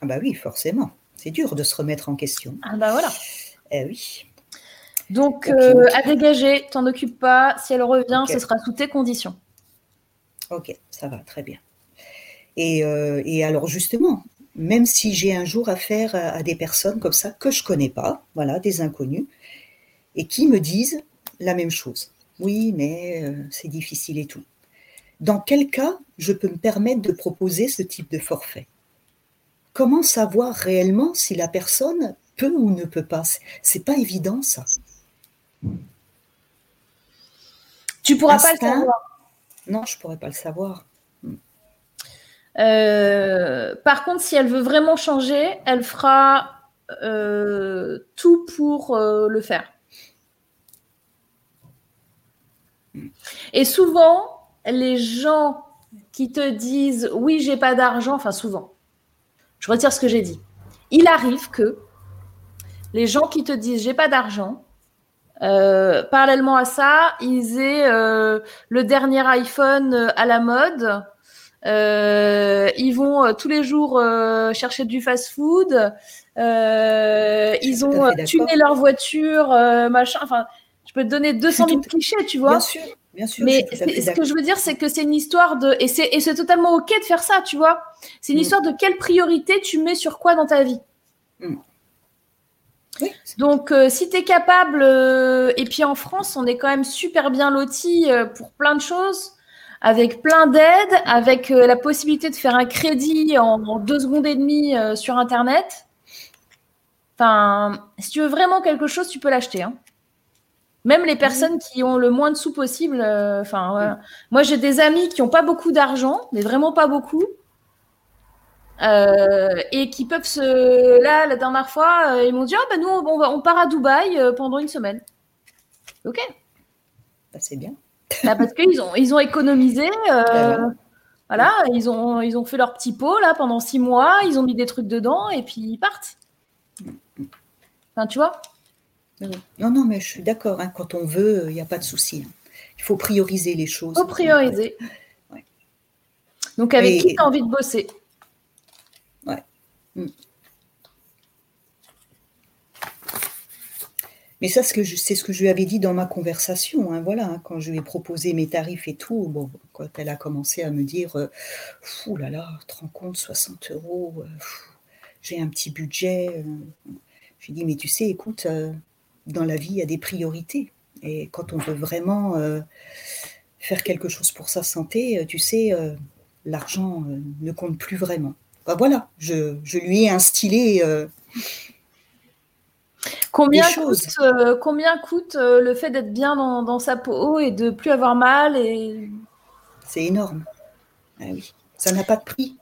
[SPEAKER 2] Ah bah oui, forcément. C'est dur de se remettre en question.
[SPEAKER 1] Ah bah voilà.
[SPEAKER 2] Eh oui.
[SPEAKER 1] Donc, euh, à dégager, t'en occupe pas. Si elle revient, ce sera sous tes conditions.
[SPEAKER 2] Ok, ça va, très bien. Et, euh, et alors justement, même si j'ai un jour affaire à, des personnes comme ça que je connais pas, voilà, des inconnus, et qui me disent la même chose. Oui, mais euh, c'est difficile et tout. Dans quel cas je peux me permettre de proposer ce type de forfait? Comment savoir réellement si la personne peut ou ne peut pas? C'est pas évident ça.
[SPEAKER 1] Tu pourras pas le savoir.
[SPEAKER 2] Non, je pourrais pas le savoir.
[SPEAKER 1] Euh, par contre, si elle veut vraiment changer, elle fera euh, tout pour euh, le faire. Et souvent, les gens qui te disent oui, j'ai pas d'argent, enfin souvent, je retire ce que j'ai dit. Il arrive que les gens qui te disent j'ai pas d'argent, parallèlement à ça, ils aient le dernier iPhone à la mode, euh, ils vont euh, tous les jours euh, chercher du fast-food. ils ont tuné leur voiture, machin. Enfin, je peux te donner 200 000 clichés, tu vois.
[SPEAKER 2] Bien sûr. Bien sûr,
[SPEAKER 1] mais ce que je veux dire, c'est que c'est une histoire de. Et c'est totalement OK de faire ça, tu vois. C'est une mm. histoire de quelle priorité tu mets sur quoi dans ta vie. Mm. Donc, euh, si tu es capable, euh, et puis en France, on est quand même super bien loti euh, pour plein de choses, avec plein d'aides, avec la possibilité de faire un crédit en, deux secondes et demie sur Internet. Enfin, si tu veux vraiment quelque chose, tu peux l'acheter. Hein. Même les personnes qui ont le moins de sous possible. Enfin, moi, j'ai des amis qui n'ont pas beaucoup d'argent, mais vraiment pas beaucoup. Euh, et qui peuvent se. Là, la dernière fois, euh, ils m'ont dit Ah, ben nous, on, on, part à Dubaï euh, pendant une semaine. Ok.
[SPEAKER 2] Bah, c'est bien.
[SPEAKER 1] Bah, parce qu'ils ont, ils ont économisé. Voilà, ils ont, ils ont fait leur petit pot là pendant six mois, ils ont mis des trucs dedans et puis ils partent. Enfin, tu vois
[SPEAKER 2] Non, non, mais je suis d'accord. Hein, quand on veut, il n'y a pas de souci. Hein. Il faut prioriser les choses.
[SPEAKER 1] Il faut prioriser. Donc, avec qui tu as envie de bosser? Mm.
[SPEAKER 2] Mais ça, c'est ce que je lui avais dit dans ma conversation. Hein, voilà, hein, quand je lui ai proposé mes tarifs et tout, bon, quand elle a commencé à me dire euh, Ouh là là, compte, 60 euros, euh, j'ai un petit budget. Euh. Je lui ai dit Mais tu sais, écoute, dans la vie, il y a des priorités. Et quand on veut vraiment faire quelque chose pour sa santé, tu sais, l'argent ne compte plus vraiment. Bah, voilà, je, lui ai instillé euh,
[SPEAKER 1] combien, coûte, euh, combien coûte euh, le fait d'être bien dans, sa peau et de plus avoir mal et...
[SPEAKER 2] C'est énorme. Ah oui, ça n'a pas de prix.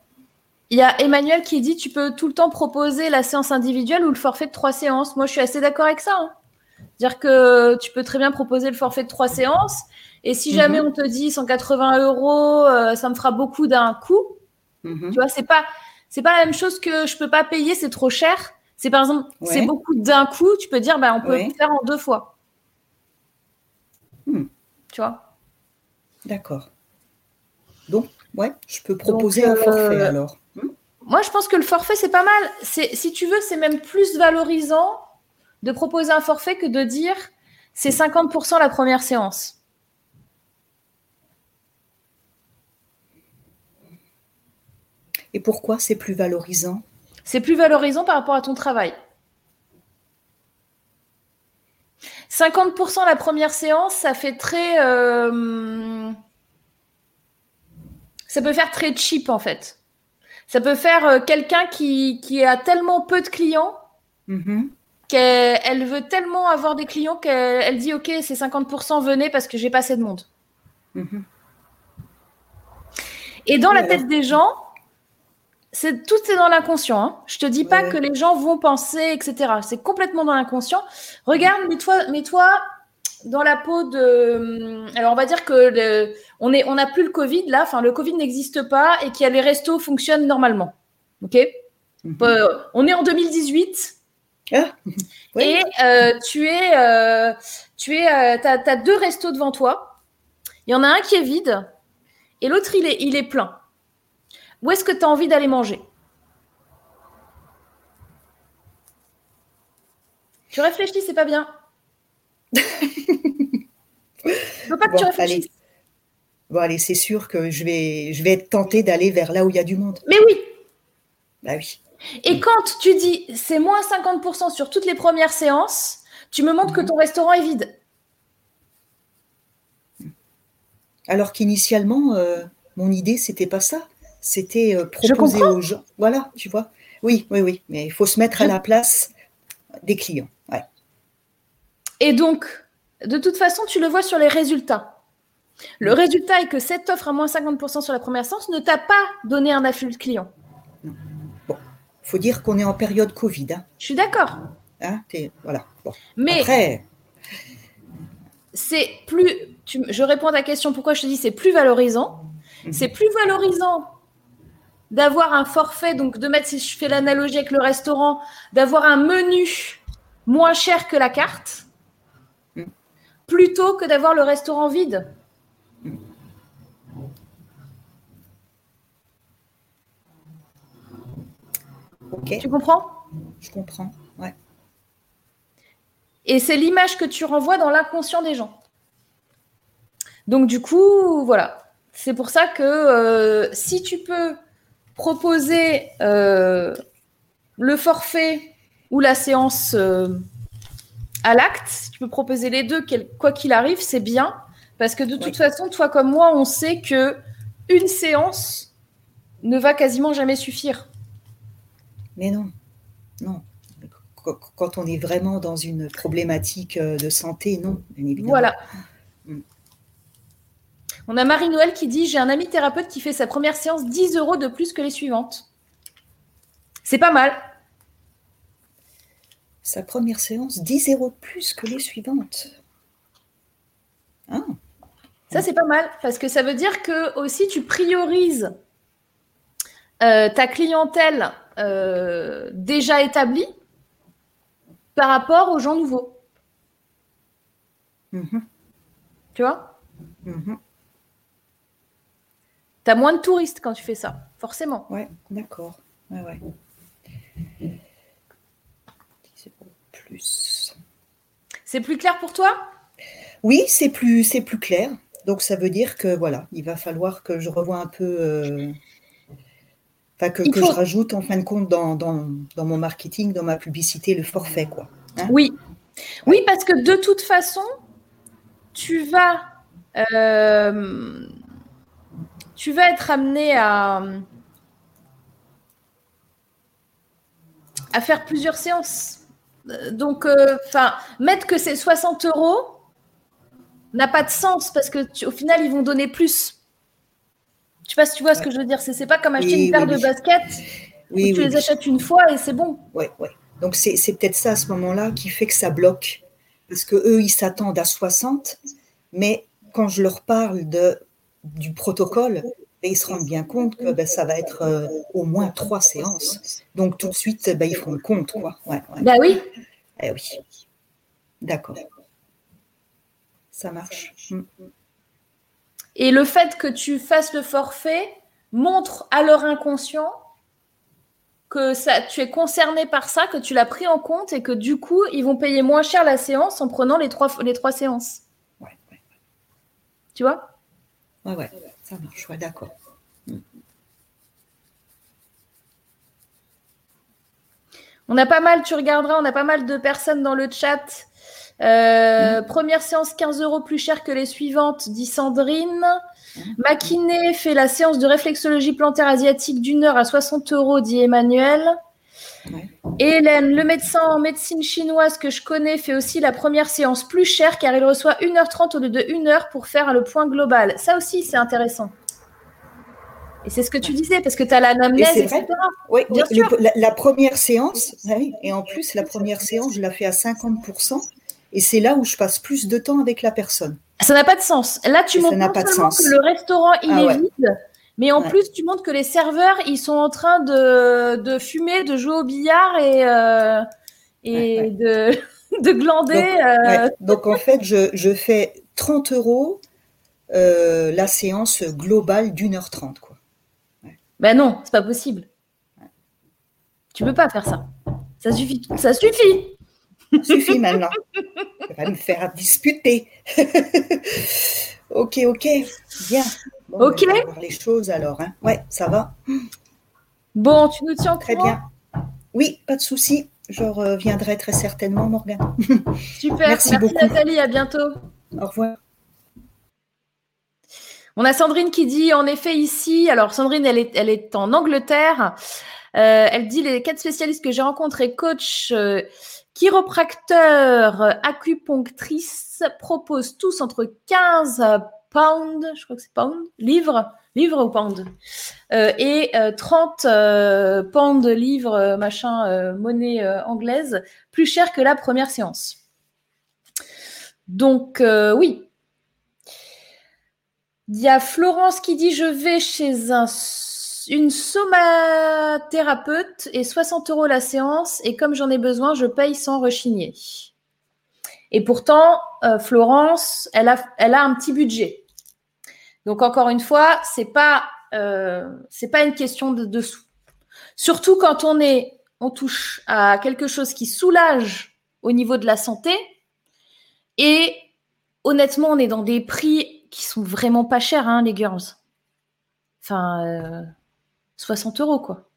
[SPEAKER 1] Il y a Emmanuel qui dit tu peux tout le temps proposer la séance individuelle ou le forfait de trois séances. Moi, je suis assez d'accord avec ça. Hein. Dire que tu peux très bien proposer le forfait de trois séances. Et si jamais mhm. on te dit 180 euros, ça me fera beaucoup d'un coup. Mhm. Tu vois, c'est pas c'est pas la même chose que je peux pas payer, c'est trop cher. C'est par exemple, c'est beaucoup d'un coup, tu peux dire, bah, on peut le faire en deux fois.
[SPEAKER 2] Hmm.
[SPEAKER 1] Tu vois
[SPEAKER 2] D'accord. Donc, ouais, je peux proposer un forfait euh, alors.
[SPEAKER 1] Hmm. Moi, je pense que le forfait, c'est pas mal. Si tu veux, c'est même plus valorisant de proposer un forfait que de dire c'est 50% la première séance.
[SPEAKER 2] Et pourquoi c'est plus valorisant?
[SPEAKER 1] C'est plus valorisant par rapport à ton travail. 50% la première séance, ça fait très... Euh, ça peut faire très cheap en fait. Ça peut faire euh, quelqu'un qui, a tellement peu de clients mm-hmm. qu'elle veut tellement avoir des clients qu'elle dit ok c'est 50% venez parce que j'ai pas assez de monde. Mm-hmm. Et dans la tête des gens, c'est tout est dans l'inconscient. Hein. Je te dis pas que les gens vont penser, etc. C'est complètement dans l'inconscient. Regarde, mets-toi, mets-toi dans la peau de. Alors on va dire que on est, on n'a plus le Covid là. Enfin, le Covid n'existe pas et que les restos fonctionnent normalement. Ok? Mhm. Euh, on est en 2018. Ah. Et euh, tu es, euh, tu es, as, deux restos devant toi. Il y en a un qui est vide et l'autre il est, il est plein. Où est-ce que tu as envie d'aller manger? Tu réfléchis, c'est pas bien. Je veux pas que tu réfléchisses.
[SPEAKER 2] Allez. Bon, allez, c'est sûr que je vais, je vais être tentée d'aller vers là où il y a du monde.
[SPEAKER 1] Mais oui.
[SPEAKER 2] Bah oui.
[SPEAKER 1] Et quand tu dis c'est moins 50% sur toutes les premières séances, tu me montres que ton restaurant est vide.
[SPEAKER 2] Alors qu'initialement, euh, mon idée, c'était pas ça c'était euh, proposer aux gens. Voilà, tu vois. Oui, oui, oui. Mais il faut se mettre à la place des clients.
[SPEAKER 1] Et donc, de toute façon, tu le vois sur les résultats. Le résultat est que cette offre à moins 50% sur la première séance ne t'a pas donné un afflux de clients.
[SPEAKER 2] Non. Bon, faut dire qu'on est en période Covid. Hein.
[SPEAKER 1] Je suis d'accord.
[SPEAKER 2] Hein, voilà.
[SPEAKER 1] Mais Après... c'est plus. je réponds à ta question. Pourquoi je te dis c'est plus valorisant? Mhm. C'est plus valorisant d'avoir un forfait, donc de mettre, si je fais l'analogie avec le restaurant, d'avoir un menu moins cher que la carte, plutôt que d'avoir le restaurant vide. Tu comprends?
[SPEAKER 2] Je comprends, ouais.
[SPEAKER 1] Et c'est l'image que tu renvoies dans l'inconscient des gens. Donc du coup, voilà. C'est pour ça que euh, si tu peux proposer euh, le forfait ou la séance euh, à l'acte. Tu peux proposer les deux, quoi qu'il arrive, c'est bien. Parce que de toute façon, toi comme moi, on sait que une séance ne va quasiment jamais suffire.
[SPEAKER 2] Mais non, non. Quand on est vraiment dans une problématique euh, de santé, non, bien évidemment.
[SPEAKER 1] Voilà. On a Marie-Noël qui dit J'ai un ami thérapeute qui fait sa première séance 10 euros de plus que les suivantes. C'est pas mal.
[SPEAKER 2] Sa première séance 10 euros de plus que les suivantes.
[SPEAKER 1] Ah. Ça, c'est pas mal parce que ça veut dire que aussi tu priorises euh, ta clientèle euh, déjà établie par rapport aux gens nouveaux. Mm-hmm. Tu vois? Mm-hmm. Tu as moins de touristes quand tu fais ça, forcément.
[SPEAKER 2] Ouais, d'accord. Ouais, ouais.
[SPEAKER 1] Plus. C'est plus clair pour toi?
[SPEAKER 2] Oui, c'est plus, c'est plus clair. Donc ça veut dire que voilà, il va falloir que je revoie un peu. Euh, que, je rajoute en fin de compte dans, mon marketing, dans ma publicité, le forfait, quoi.
[SPEAKER 1] Hein? Oui. Oui, parce que de toute façon, tu vas, euh, tu vas être amené à, à faire plusieurs séances. Donc, euh, enfin, mettre que c'est 60 euros n'a pas de sens parce que au final, ils vont donner plus. Je sais pas si tu vois ce que je veux dire. C'est pas comme acheter une paire de baskets oui, tu les achètes une fois et c'est bon.
[SPEAKER 2] Oui, oui. Donc c'est peut-être ça à ce moment-là qui fait que ça bloque. Parce que eux, ils s'attendent à 60, mais quand je leur parle de, du protocole, ben, ils se rendent bien compte que ben, ça va être euh, au moins trois séances. Donc tout de suite, ben, ils font le compte. Quoi. Ouais,
[SPEAKER 1] Bah oui.
[SPEAKER 2] Eh oui. D'accord. Ça marche. Mm.
[SPEAKER 1] Et le fait que tu fasses le forfait montre à leur inconscient que ça, tu es concerné par ça, que tu l'as pris en compte et que du coup, ils vont payer moins cher la séance en prenant les trois, les trois séances. Ouais, Tu vois?
[SPEAKER 2] Ouais, ouais, ça marche, ouais, d'accord. Mm.
[SPEAKER 1] On a pas mal, tu regarderas, on a pas mal de personnes dans le chat euh, mm. Première séance 15 euros plus cher que les suivantes, dit Sandrine. Mm. fait la séance de réflexologie plantaire asiatique d'une heure à 60 euros, dit Emmanuel. Hélène, le médecin en médecine chinoise que je connais, fait aussi la première séance plus chère car il reçoit 1h30 au lieu de 1h pour faire le point global. Ça aussi, c'est intéressant. Et c'est ce que tu disais, parce que tu as l'anamnèse, etc.
[SPEAKER 2] Oui, bien sûr. la, première séance, et en plus, la première séance, je la fais à 50%. Et c'est là où je passe plus de temps avec la personne.
[SPEAKER 1] Ça n'a pas de sens. Là, tu montres que le restaurant, il ah est vide. Mais en plus, tu montres que les serveurs, ils sont en train de, de fumer, de jouer au billard et, euh, et de, de glander.
[SPEAKER 2] Donc, euh. en fait, je, je, fais 30 euros euh, la séance globale d'une heure trente. Quoi.
[SPEAKER 1] Ben non, c'est pas possible. Tu peux pas faire ça. Ça suffit. Ça suffit.
[SPEAKER 2] Suffit maintenant. Ça va me faire disputer. ok, ok. Bien.
[SPEAKER 1] Ok.
[SPEAKER 2] On va voir les choses alors. Hein. Ouais, ça va.
[SPEAKER 1] Bon, tu nous tiens
[SPEAKER 2] Très bien. Oui, pas de souci. Je reviendrai très certainement, Morgane.
[SPEAKER 1] Super. Merci, beaucoup. Nathalie. À bientôt.
[SPEAKER 2] Au revoir.
[SPEAKER 1] On a Sandrine qui dit, en effet, ici, alors Sandrine, elle est, elle est en Angleterre. Euh, elle dit les quatre spécialistes que j'ai rencontrés, coach, euh, Chiropracteur, acupunctrice proposent tous entre 15 pounds, je crois que c'est pounds, livres, livres ou pounds, euh, et 30 euh, euh, pounds livres, machin, monnaie anglaise, plus cher que la première séance. Donc, oui. Il y a Florence qui dit Je vais chez un une somathérapeute et 60 euros la séance. Et comme j'en ai besoin, je paye sans rechigner. Et pourtant, Florence, elle a, elle a un petit budget. Donc encore une fois, c'est pas euh, c'est pas une question de dessous. Surtout quand on est on touche à quelque chose qui soulage au niveau de la santé. Et honnêtement, on est dans des prix qui sont vraiment pas chers, hein, les girls. Enfin, euh, 60 euros, quoi.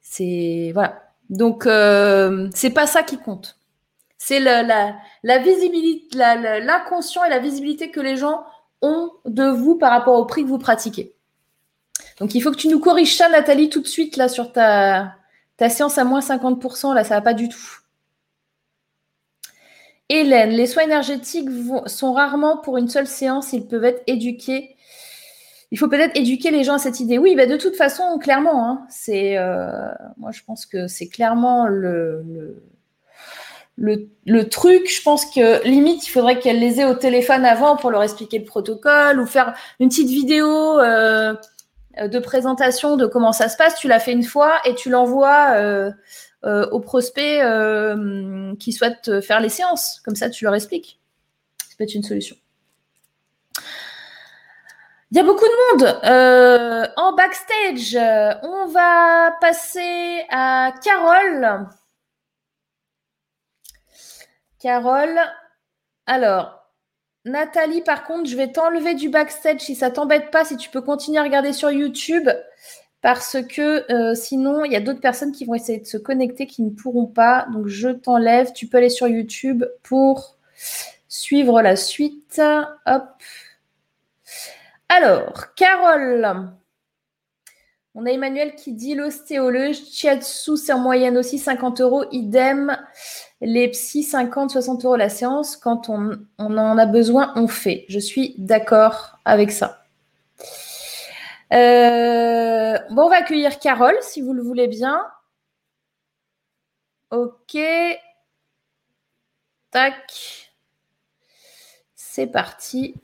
[SPEAKER 1] C'est voilà. Donc euh, c'est pas ça qui compte. C'est la, visibilité, l'inconscient et la visibilité que les gens ont de vous par rapport au prix que vous pratiquez. Donc il faut que tu nous corriges ça, Nathalie, tout de suite là sur ta, séance à moins 50%. Là, ça va pas du tout. Hélène, les soins énergétiques sont rarement pour une seule séance. Ils peuvent être éduqués il faut peut-être éduquer les gens à cette idée. Oui, bah de toute façon, clairement, hein, euh, moi je pense que c'est clairement le, le, truc. Je pense que limite, il faudrait qu'elle les ait au téléphone avant pour leur expliquer le protocole ou faire une petite vidéo euh, de présentation de comment ça se passe. Tu l'as fait une fois et tu l'envoies euh, euh aux prospects qui souhaitent faire les séances. Comme ça, tu leur expliques. Ça peut être une solution. Il y a beaucoup de monde en backstage. On va passer à Carole. Carole. Alors, Nathalie, par contre, je vais t'enlever du backstage si ça t'embête pas, si tu peux continuer à regarder sur YouTube, parce que euh, sinon, il y a d'autres personnes qui vont essayer de se connecter qui ne pourront pas. Donc, je t'enlève. Tu peux aller sur YouTube pour suivre la suite. Hop. Alors, Carole. On a Emmanuel qui dit l'ostéologue, Chiatsu, c'est en moyenne aussi 50 euros, idem. Les psy, 50, 60 euros la séance. Quand on, en a besoin, on fait. Je suis d'accord avec ça. Euh, bon, on va accueillir Carole, si vous le voulez bien. Ok. Tac. C'est parti.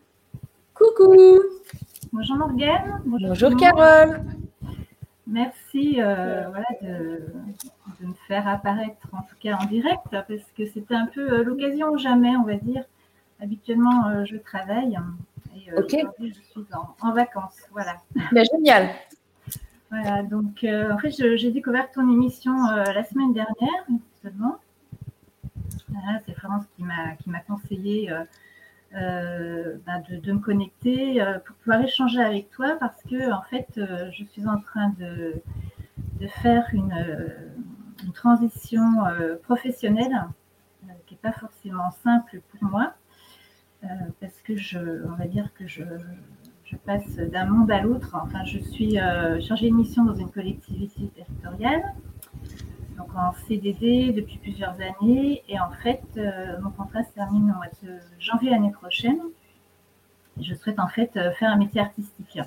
[SPEAKER 1] Coucou.
[SPEAKER 3] Bonjour Morgane.
[SPEAKER 1] Bonjour, Carole.
[SPEAKER 3] Merci euh, de, me faire apparaître en tout cas en direct parce que c'était un peu euh, l'occasion ou jamais, on va dire. Habituellement, euh, je travaille et aujourd'hui, je suis en, vacances. Voilà.
[SPEAKER 1] Ben, génial.
[SPEAKER 3] Voilà, donc en fait, j'ai découvert ton émission la semaine dernière seulement. c'est Florence qui m'a conseillé euh, bah, de, me connecter euh, pour pouvoir échanger avec toi parce que en fait euh, je suis en train de, de faire une, transition professionnelle qui n'est pas forcément simple pour moi parce que je on va dire que je, je passe d'un monde à l'autre enfin je suis chargée de mission dans une collectivité territoriale donc en CDD depuis plusieurs années. Et en fait, euh, mon contrat se termine au mois de janvier l'année prochaine. je souhaite en fait euh, faire un métier artistique.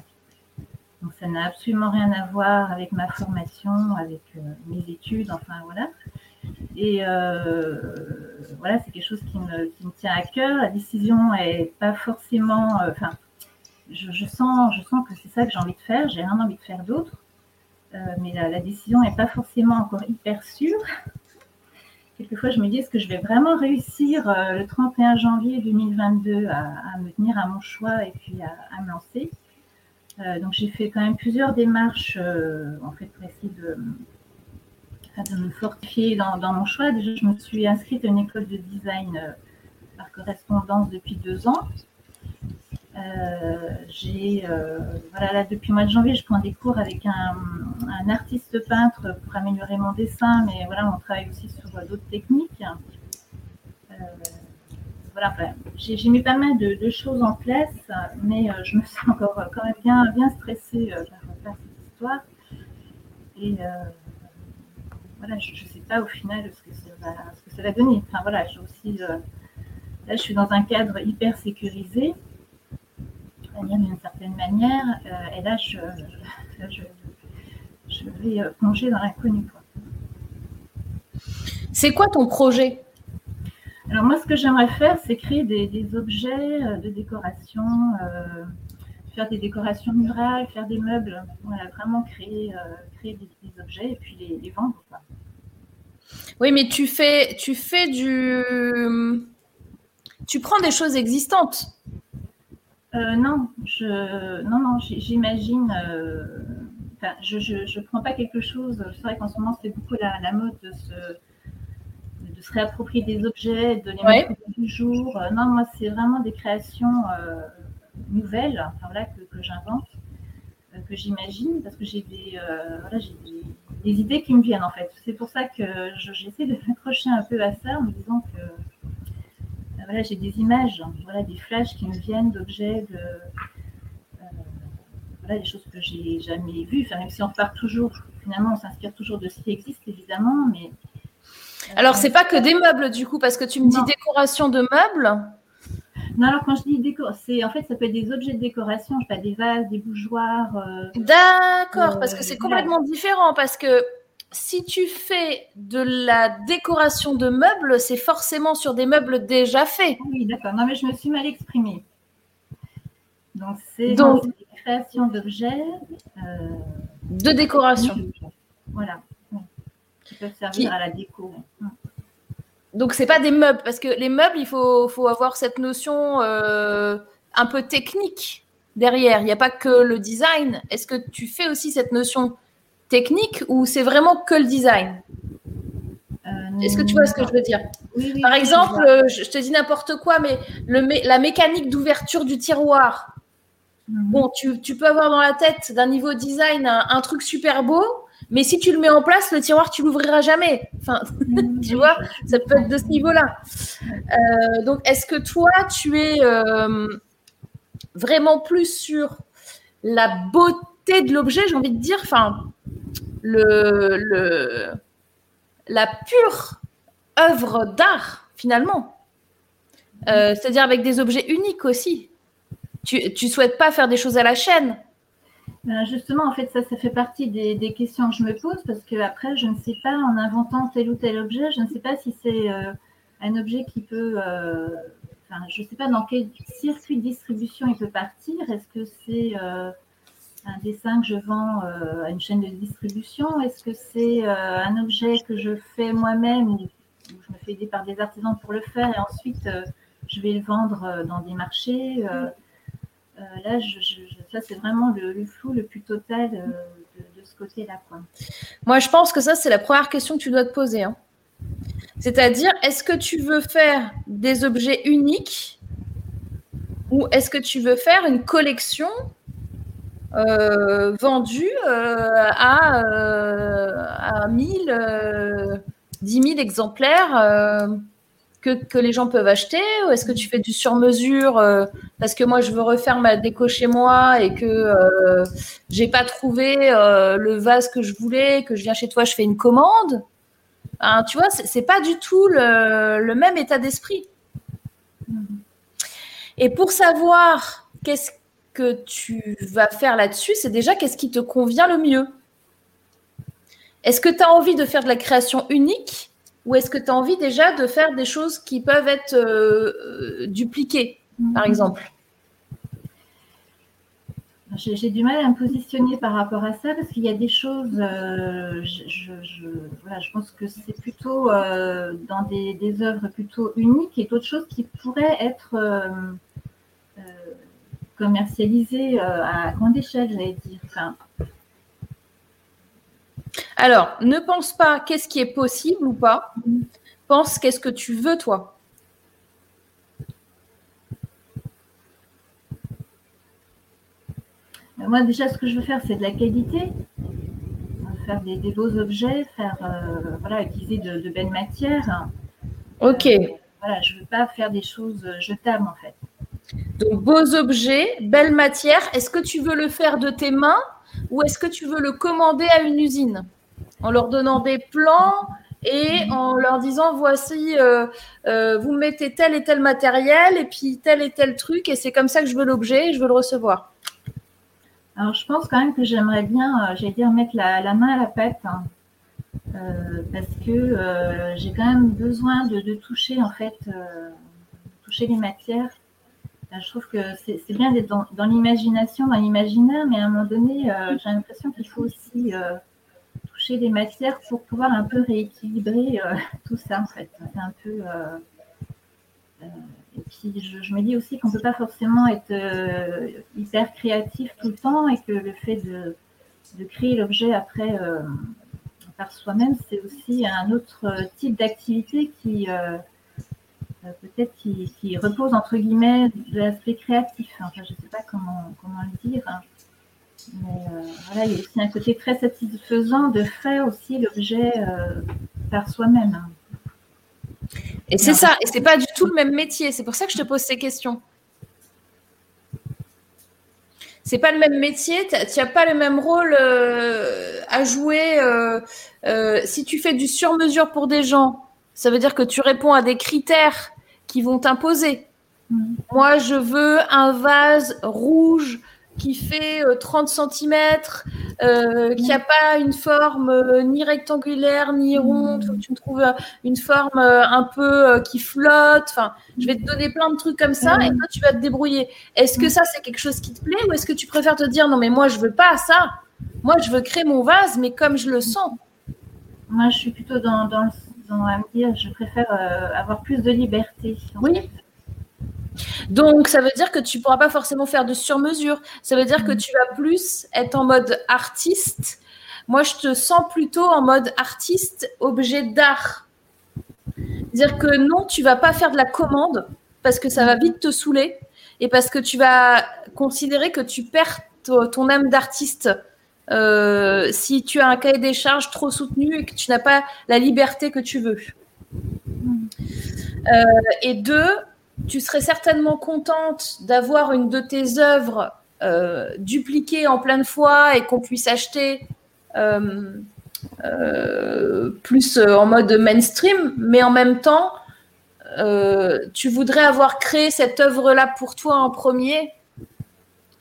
[SPEAKER 3] Donc ça n'a absolument rien à voir avec ma formation, avec euh, mes études, enfin voilà. Et voilà, c'est quelque chose qui me, qui me, tient à cœur. La décision est pas forcément, enfin, je, sens, je sens que c'est ça que j'ai envie de faire. J'ai rien envie de faire d'autre. Euh, mais la, décision n'est pas forcément encore hyper sûre. Quelquefois, je me dis, est-ce que je vais vraiment réussir euh, le 31 janvier 2022 à, me tenir à mon choix et puis à, me lancer? Euh, Donc, j'ai fait quand même plusieurs démarches, en fait, pour essayer de, me fortifier dans, mon choix. Déjà, je me suis inscrite à une école de design par correspondance depuis deux ans. Euh, j'ai, euh, voilà, là, depuis le mois de janvier, je prends des cours avec un, artiste peintre pour améliorer mon dessin, mais voilà, on travaille aussi sur d'autres techniques. Euh, j'ai, mis pas mal de, choses en place, mais je me sens encore quand même bien, bien stressée par cette histoire. Et voilà, je ne sais pas au final ce que ça va, donner. Enfin voilà, aussi, là, je suis dans un cadre hyper sécurisé d'une certaine manière. Euh, et là, je, vais euh, plonger dans l'inconnu.
[SPEAKER 1] C'est quoi ton projet?
[SPEAKER 3] Alors moi, ce que j'aimerais faire, c'est créer des, objets euh, de décoration, faire des décorations murales, faire des meubles. Voilà, vraiment créer, créer des, objets et puis les, vendre.
[SPEAKER 1] Oui, mais tu fais, tu fais du... Tu prends des choses existantes
[SPEAKER 3] euh, non, je, non, non, j'imagine. Euh, je, je, prends pas quelque chose. C'est vrai qu'en ce moment, c'est beaucoup la, mode de se, de se réapproprier des objets, de les mettre du jour. Euh, non, moi, c'est vraiment des créations nouvelles, enfin, que, j'invente, que j'imagine, parce que j'ai des, voilà, j'ai idées qui me viennent en fait. C'est pour ça que j'essaie de m'accrocher un peu à ça en me disant que voilà, j'ai des images, voilà, des flashs qui me viennent d'objets, de voilà, des choses que j'ai jamais vues. Enfin, même si on part toujours, finalement, on s'inspire toujours de ce qui existe évidemment, mais
[SPEAKER 1] alors, c'est pas que des meubles, du coup, parce que tu me dis décoration de meubles.
[SPEAKER 3] Non, alors quand je dis décor, c'est en fait ça peut être des objets de décoration, je sais pas, des vases, des bougeoirs. Euh,
[SPEAKER 1] D'accord, parce que c'est euh, complètement différent, parce que si tu fais de la décoration de meubles, c'est forcément sur des meubles déjà faits.
[SPEAKER 3] Oui, d'accord. Non, mais je me suis mal exprimée. Donc, c'est Donc, création d'objets.
[SPEAKER 1] Euh, de décoration.
[SPEAKER 3] Voilà qui peuvent servir à la déco.
[SPEAKER 1] Donc c'est pas des meubles parce que les meubles, il faut, faut avoir cette notion euh, un peu technique derrière. Il n'y a pas que le design. Est-ce que tu fais aussi cette notion technique ou c'est vraiment que le design? Euh, Est-ce que tu vois ce que je veux dire? Par exemple, je, te dis n'importe quoi, mais le, la mécanique d'ouverture du tiroir. Mhm. Bon, tu, tu, peux avoir dans la tête d'un niveau design un truc super beau, mais si tu le mets en place, le tiroir, tu l'ouvriras jamais. Enfin, tu vois, ça peut être de ce niveau-là. Euh, donc, est-ce que toi, tu es euh, vraiment plus sur la beauté de l'objet, j'ai envie de dire, enfin, le, le, la pure œuvre d'art, finalement. Euh, c'est-à-dire avec des objets uniques aussi. Tu ne souhaites pas faire des choses à la chaîne.
[SPEAKER 3] Ben, justement, en fait, ça, ça fait partie des, questions que je me pose parce que après, je ne sais pas, en inventant tel ou tel objet, je ne sais pas si c'est euh, un objet qui peut, euh, enfin, je ne sais pas dans quel circuit de distribution il peut partir. Est-ce que c'est euh, un dessin que je vends à une chaîne de distribution? Est-ce que c'est un objet que je fais moi-même ou, je me fais aider par des artisans pour le faire et ensuite je vais le vendre dans des marchés euh, là, ça, c'est vraiment le, flou le plus total euh, de, ce côté-là.
[SPEAKER 1] Moi, je pense que ça, c'est la première question que tu dois te poser. Hein. C'est-à-dire, est-ce que tu veux faire des objets uniques ou est-ce que tu veux faire une collection euh, vendue à, à 1000, 10 000 exemplaires que, les gens peuvent acheter ou est-ce que tu fais du sur-mesure euh, parce que moi je veux refaire ma déco chez moi et que euh, j'ai pas trouvé euh, le vase que je voulais, que je viens chez toi, je fais une commande. tu vois, c'est pas du tout le, le même état d'esprit. Et pour savoir qu'est-ce que tu vas faire là-dessus, c'est déjà qu'est-ce qui te convient le mieux. Est-ce que tu as envie de faire de la création unique ou est-ce que tu as envie déjà de faire des choses qui peuvent être euh, euh, dupliquées, par mhm. exemple?
[SPEAKER 3] J'ai du mal à me positionner par rapport à ça parce qu'il y a des choses, euh, je, pense que c'est plutôt dans des, des, œuvres plutôt uniques et d'autres choses qui pourraient être commercialisées à grande échelle, j'allais dire. Enfin,
[SPEAKER 1] alors, ne pense pas qu'est-ce qui est possible ou pas. Pense qu'est-ce que tu veux, toi.
[SPEAKER 3] Moi, déjà, ce que je veux faire, c'est de la qualité. Faire des, beaux objets, faire, euh, voilà, utiliser de, belles matières.
[SPEAKER 1] Ok.
[SPEAKER 3] Euh, voilà, je ne veux pas faire des choses jetables, en fait.
[SPEAKER 1] Donc, beaux objets, belles matières. Est-ce que tu veux le faire de tes mains ou est-ce que tu veux le commander à une usine en leur donnant des plans et en leur disant voici, euh, euh, vous mettez tel et tel matériel et puis tel et tel truc et c'est comme ça que je veux l'objet et je veux le recevoir?
[SPEAKER 3] Alors je pense quand même que j'aimerais bien, euh, j'allais dire, mettre la, main à la pâte hein. parce que j'ai quand même besoin de, toucher en fait, toucher les matières. Je trouve que c'est bien d'être dans, l'imagination, dans l'imaginaire, mais à un moment donné, j'ai l'impression qu'il faut aussi des matières pour pouvoir un peu rééquilibrer euh, tout ça en fait. C'est un peu. Euh, euh, et puis je, me dis aussi qu'on peut pas forcément être hyper créatif tout le temps et que le fait de, de créer l'objet après par soi-même, c'est aussi un autre type d'activité qui peut-être qui, repose entre guillemets de l'aspect créatif. Enfin, je sais pas comment, comment le dire. Hein. Mais voilà, il y a aussi un côté très satisfaisant de faire aussi l'objet par soi-même.
[SPEAKER 1] Et c'est ça, et c'est pas du tout le même métier. C'est pour ça que je te pose ces questions. C'est pas le même métier, tu n'as pas le même rôle euh, à jouer. Euh, euh, si tu fais du sur-mesure pour des gens, ça veut dire que tu réponds à des critères qui vont t'imposer. Mm. Moi, je veux un vase rouge qui fait 30 euh, cm, euh, qui n'a pas une forme euh, ni rectangulaire ni ronde, faut que tu me trouves une forme un peu qui flotte. Enfin, je vais te donner plein de trucs comme ça et toi tu vas te débrouiller. Est-ce que ça c'est quelque chose qui te plaît ou est-ce que tu préfères te dire non mais moi je veux pas ça, moi je veux créer mon vase mais comme je le sens.
[SPEAKER 3] Moi je suis plutôt dans, dans, dans à me dire je préfère avoir plus de liberté.
[SPEAKER 1] Oui. Donc, ça veut dire que tu ne pourras pas forcément faire de sur-mesure. Ça veut dire que tu vas plus être en mode artiste. Moi, je te sens plutôt en mode artiste, objet d'art. C'est-à-dire que non, tu vas pas faire de la commande parce que ça va vite te saouler et parce que tu vas considérer que tu perds ton âme d'artiste euh, si tu as un cahier des charges trop soutenu et que tu n'as pas la liberté que tu veux. Euh, et deux, tu serais certainement contente d'avoir une de tes œuvres euh, dupliquée en pleine fois et qu'on puisse acheter plus en mode mainstream, mais en même temps, tu voudrais avoir créé cette œuvre-là pour toi en premier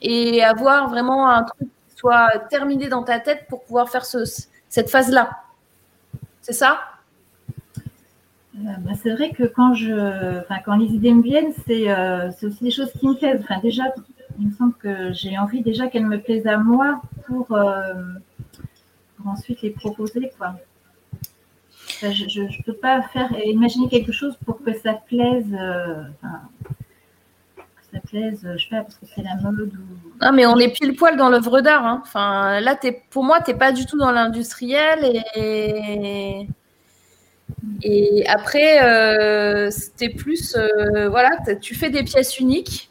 [SPEAKER 1] et avoir vraiment un truc soit terminé dans ta tête pour pouvoir faire cette phase-là. C'est ça?
[SPEAKER 3] Euh, bah, c'est vrai que quand je, quand les idées me viennent, c'est euh, aussi des choses qui me plaisent. Enfin, déjà, il me semble que j'ai envie déjà qu'elles me plaisent à moi pour, euh, pour ensuite les proposer, quoi. je ne peux pas faire imaginer quelque chose pour que ça plaise. Ça plaise, je sais pas, parce que c'est la mode.
[SPEAKER 1] Non, mais on est pile poil dans l'œuvre d'art. Hein. Enfin, là, es, pour moi, tu n'es pas du tout dans l'industriel et et après, euh, c'était plus, euh, voilà, tu fais des pièces uniques.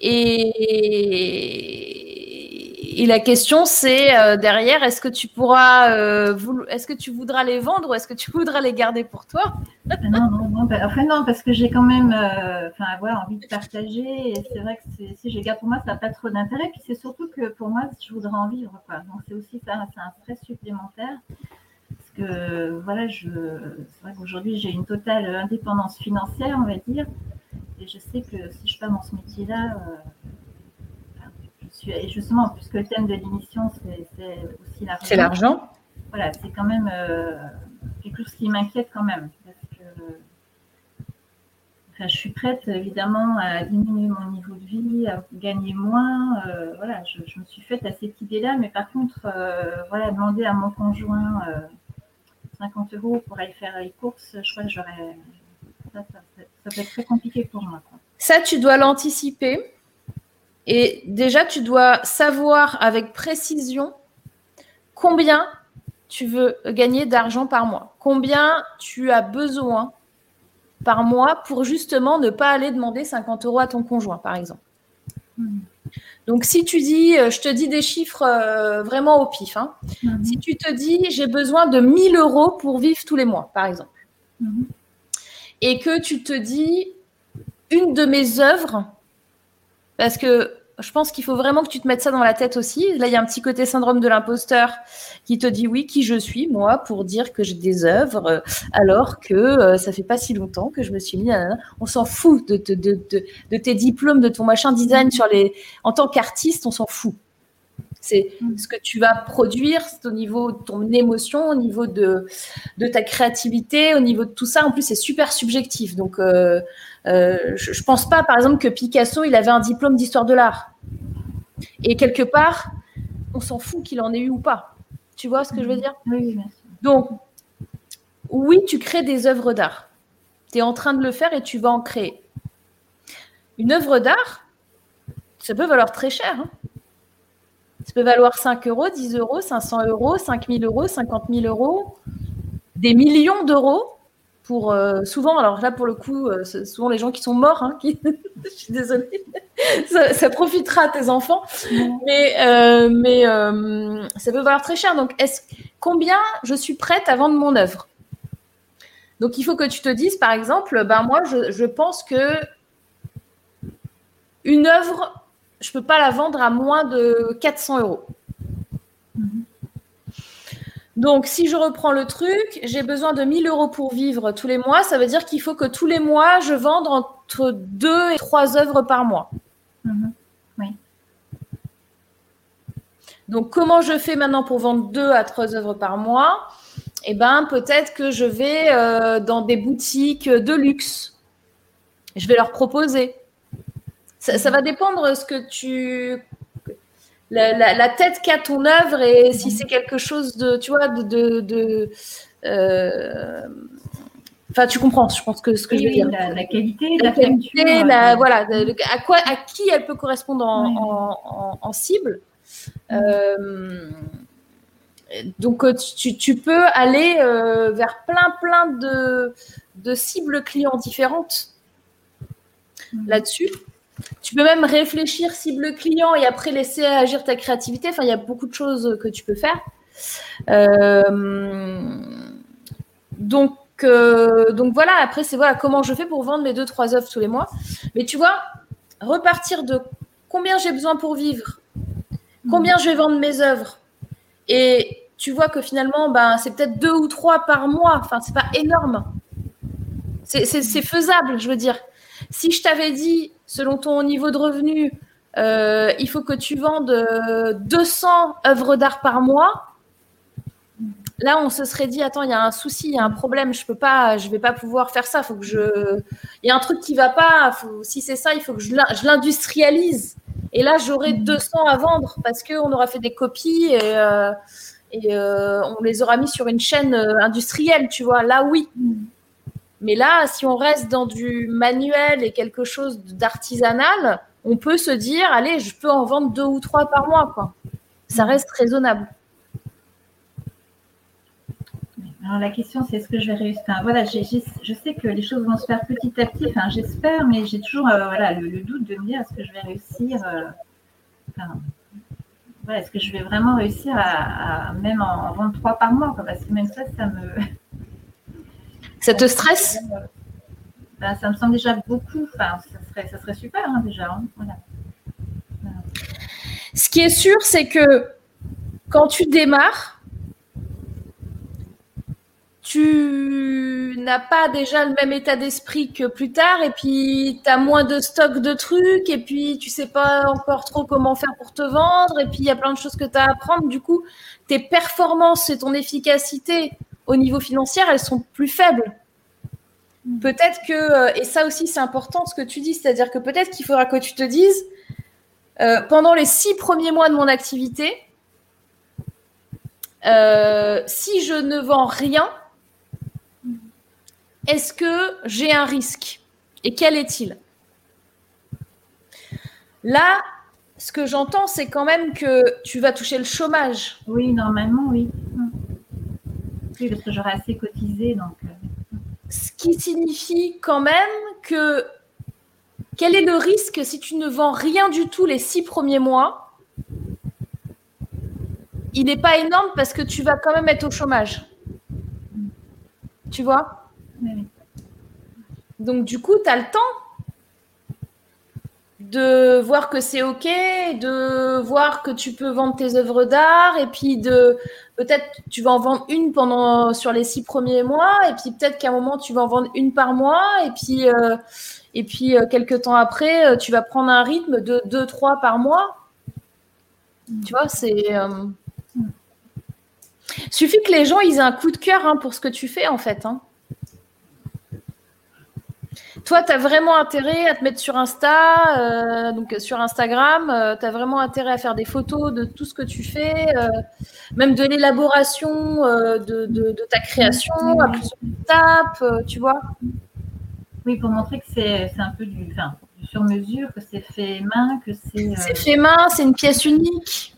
[SPEAKER 1] Et, et la question, c'est euh, derrière, est-ce que tu pourras, est-ce que tu voudras les vendre ou est-ce que tu voudras les garder pour toi?
[SPEAKER 3] Non, non, non. Bah, enfin, non, parce que j'ai quand même, enfin, voilà, envie de partager. Et c'est vrai que si je les garde pour moi, ça n'a pas trop d'intérêt. Puis c'est surtout que pour moi, je voudrais en vivre. Donc c'est aussi ça, c'est un stress supplémentaire que voilà, je, c'est vrai qu'aujourd'hui j'ai une totale indépendance financière, on va dire, et je sais que si je pars dans ce métier-là, euh, et justement, puisque le thème de l'émission c'est, aussi l'argent.
[SPEAKER 1] C'est l'argent.
[SPEAKER 3] Voilà, c'est quand même euh, quelque chose qui m'inquiète quand même, parce que enfin, je suis prête évidemment à diminuer mon niveau de vie, à gagner moins. Euh, voilà, je, je, me suis faite à cette idée-là, mais par contre, voilà, demander à mon conjoint 50 euros pour aller faire les courses, je crois que j'aurais. Ça, peut être très compliqué pour moi.
[SPEAKER 1] Ça, tu dois l'anticiper. Et déjà, tu dois savoir avec précision combien tu veux gagner d'argent par mois. Combien tu as besoin par mois pour justement ne pas aller demander 50 euros à ton conjoint, par exemple. Hmm. Donc, si tu dis, euh, je te dis des chiffres euh, vraiment au pif, hein. mhm. si tu te dis, j'ai besoin de 1000 euros pour vivre tous les mois, par exemple, mhm. et que tu te dis, une de mes œuvres, parce que je pense qu'il faut vraiment que tu te mettes ça dans la tête aussi. Là, il y a un petit côté syndrome de l'imposteur qui te dit oui, qui je suis, moi, pour dire que j'ai des œuvres, euh, alors que euh, ça fait pas si longtemps que je me suis mis. On s'en fout de, de, tes diplômes, de ton machin design sur les. En tant qu'artiste, on s'en fout. C'est mm. ce que tu vas produire, c'est au niveau de ton émotion, au niveau de, de ta créativité, au niveau de tout ça. En plus, c'est super subjectif. Donc, euh, euh, je, ne pense pas, par exemple, que Picasso, il avait un diplôme d'histoire de l'art. Et quelque part, on s'en fout qu'il en ait eu ou pas. Tu vois ce que je veux dire?
[SPEAKER 3] Oui,
[SPEAKER 1] Donc, oui, tu crées des œuvres d'art. Tu es en train de le faire et tu vas en créer. Une œuvre d'art, ça peut valoir très cher. Hein. Ça peut valoir 5 euros, 10 euros, 500 euros, 5 000 euros, 50 000 euros, des millions d'euros pour euh, souvent, alors là pour le coup, euh, souvent les gens qui sont morts, hein, je suis désolée, ça, profitera à tes enfants. Mais, euh, mais euh, ça peut valoir très cher. Donc, est-ce, combien je suis prête à vendre mon œuvre? Donc, il faut que tu te dises, par exemple, ben moi, je, pense que une œuvre, je ne peux pas la vendre à moins de 400 euros. Donc, si je reprends le truc, j'ai besoin de 1000 euros pour vivre tous les mois. Ça veut dire qu'il faut que tous les mois, je vende entre 2 et 3 œuvres par mois. Mhm. Oui. Donc, comment je fais maintenant pour vendre 2 à 3 œuvres par mois? Eh bien, peut-être que je vais euh, dans des boutiques de luxe. Je vais leur proposer. Ça, ça va dépendre de ce que tu la, tête qu'a ton œuvre et si c'est quelque chose de, tu vois, de. Euh, enfin, tu comprends, je pense que ce que je veux dire.
[SPEAKER 3] La, qualité,
[SPEAKER 1] la, qualité, la, voilà, à quoi, à qui elle peut correspondre en, cible. Euh, donc, tu, tu, peux aller euh, vers plein, plein de, de cibles clients différentes là-dessus. Tu peux même réfléchir cible client et après laisser agir ta créativité. Il y a beaucoup de choses que tu peux faire. Euh, donc, euh, donc voilà, après, c'est voilà comment je fais pour vendre mes deux, trois œuvres tous les mois. Mais tu vois, repartir de combien j'ai besoin pour vivre, combien je vais vendre mes œuvres. Et tu vois que finalement, ben, c'est peut-être deux ou trois par mois. Enfin, c'est pas énorme. C'est faisable, je veux dire. Si je t'avais dit, selon ton niveau de revenu, euh, il faut que tu vendes 200 euh, œuvres d'art par mois, là, on se serait dit, attends, il y a un souci, il y a un problème, je peux pas, je vais pas pouvoir faire ça. Faut que je, il y a un truc qui va pas. Si c'est ça, il faut que je l'industrialise. Et là, j'aurai 200 à vendre parce qu'on aura fait des copies et, euh, et on les aura mis sur une chaîne industrielle, tu vois. Là, oui. Mais là, si on reste dans du manuel et quelque chose d'artisanal, on peut se dire, allez, je peux en vendre deux ou trois par mois. Quoi. Ça reste raisonnable.
[SPEAKER 3] Alors la question, c'est est-ce que je vais réussir Voilà, je sais que les choses vont se faire petit à petit. J'espère, mais j'ai toujours euh, voilà, le, doute de me dire est-ce que je vais réussir euh, Est-ce que je vais vraiment réussir à, même en, vendre trois par mois Parce que même ça, ça me
[SPEAKER 1] ça te stresse?
[SPEAKER 3] Ben, Ça me semble déjà beaucoup. Enfin, ça serait, super hein, déjà. Hein.
[SPEAKER 1] Ce qui est sûr, c'est que quand tu démarres, tu n'as pas déjà le même état d'esprit que plus tard, et puis tu as moins de stock de trucs, et puis tu sais pas encore trop comment faire pour te vendre, et puis il y a plein de choses que tu as à apprendre. Du coup, tes performances et ton efficacité au niveau financier, elles sont plus faibles. Peut-être que, euh, et ça aussi c'est important ce que tu dis, c'est-à-dire que peut-être qu'il faudra que tu te dises, euh, pendant les six premiers mois de mon activité, euh, si je ne vends rien, est-ce que j'ai un risque? Et quel est-il? Là, ce que j'entends, c'est quand même que tu vas toucher le chômage.
[SPEAKER 3] Oui, normalement, oui parce que j'aurais assez cotisé. Donc... Euh.
[SPEAKER 1] Ce qui signifie quand même que quel est le risque si tu ne vends rien du tout les six premiers mois? Il n'est pas énorme parce que tu vas quand même être au chômage. Tu vois? Donc du coup, tu as le temps de voir que c'est OK, de voir que tu peux vendre tes œuvres d'art et puis de peut-être tu vas en vendre une pendant sur les six premiers mois et puis peut-être qu'à un moment tu vas en vendre une par mois et puis euh, et puis euh, quelques temps après euh, tu vas prendre un rythme de deux trois par mois. Tu vois, c'est suffit que les gens ils aient un coup de cœur hein, pour ce que tu fais en fait. Hein. Toi, tu as vraiment intérêt à te mettre sur Insta, euh, donc sur Instagram, euh, tu as vraiment intérêt à faire des photos de tout ce que tu fais, euh, même de l'élaboration de, ta création à plusieurs étapes, tu vois
[SPEAKER 3] Oui, pour montrer que c'est un peu du, du sur mesure, que c'est fait main, que c'est.
[SPEAKER 1] C'est fait main, c'est une pièce unique.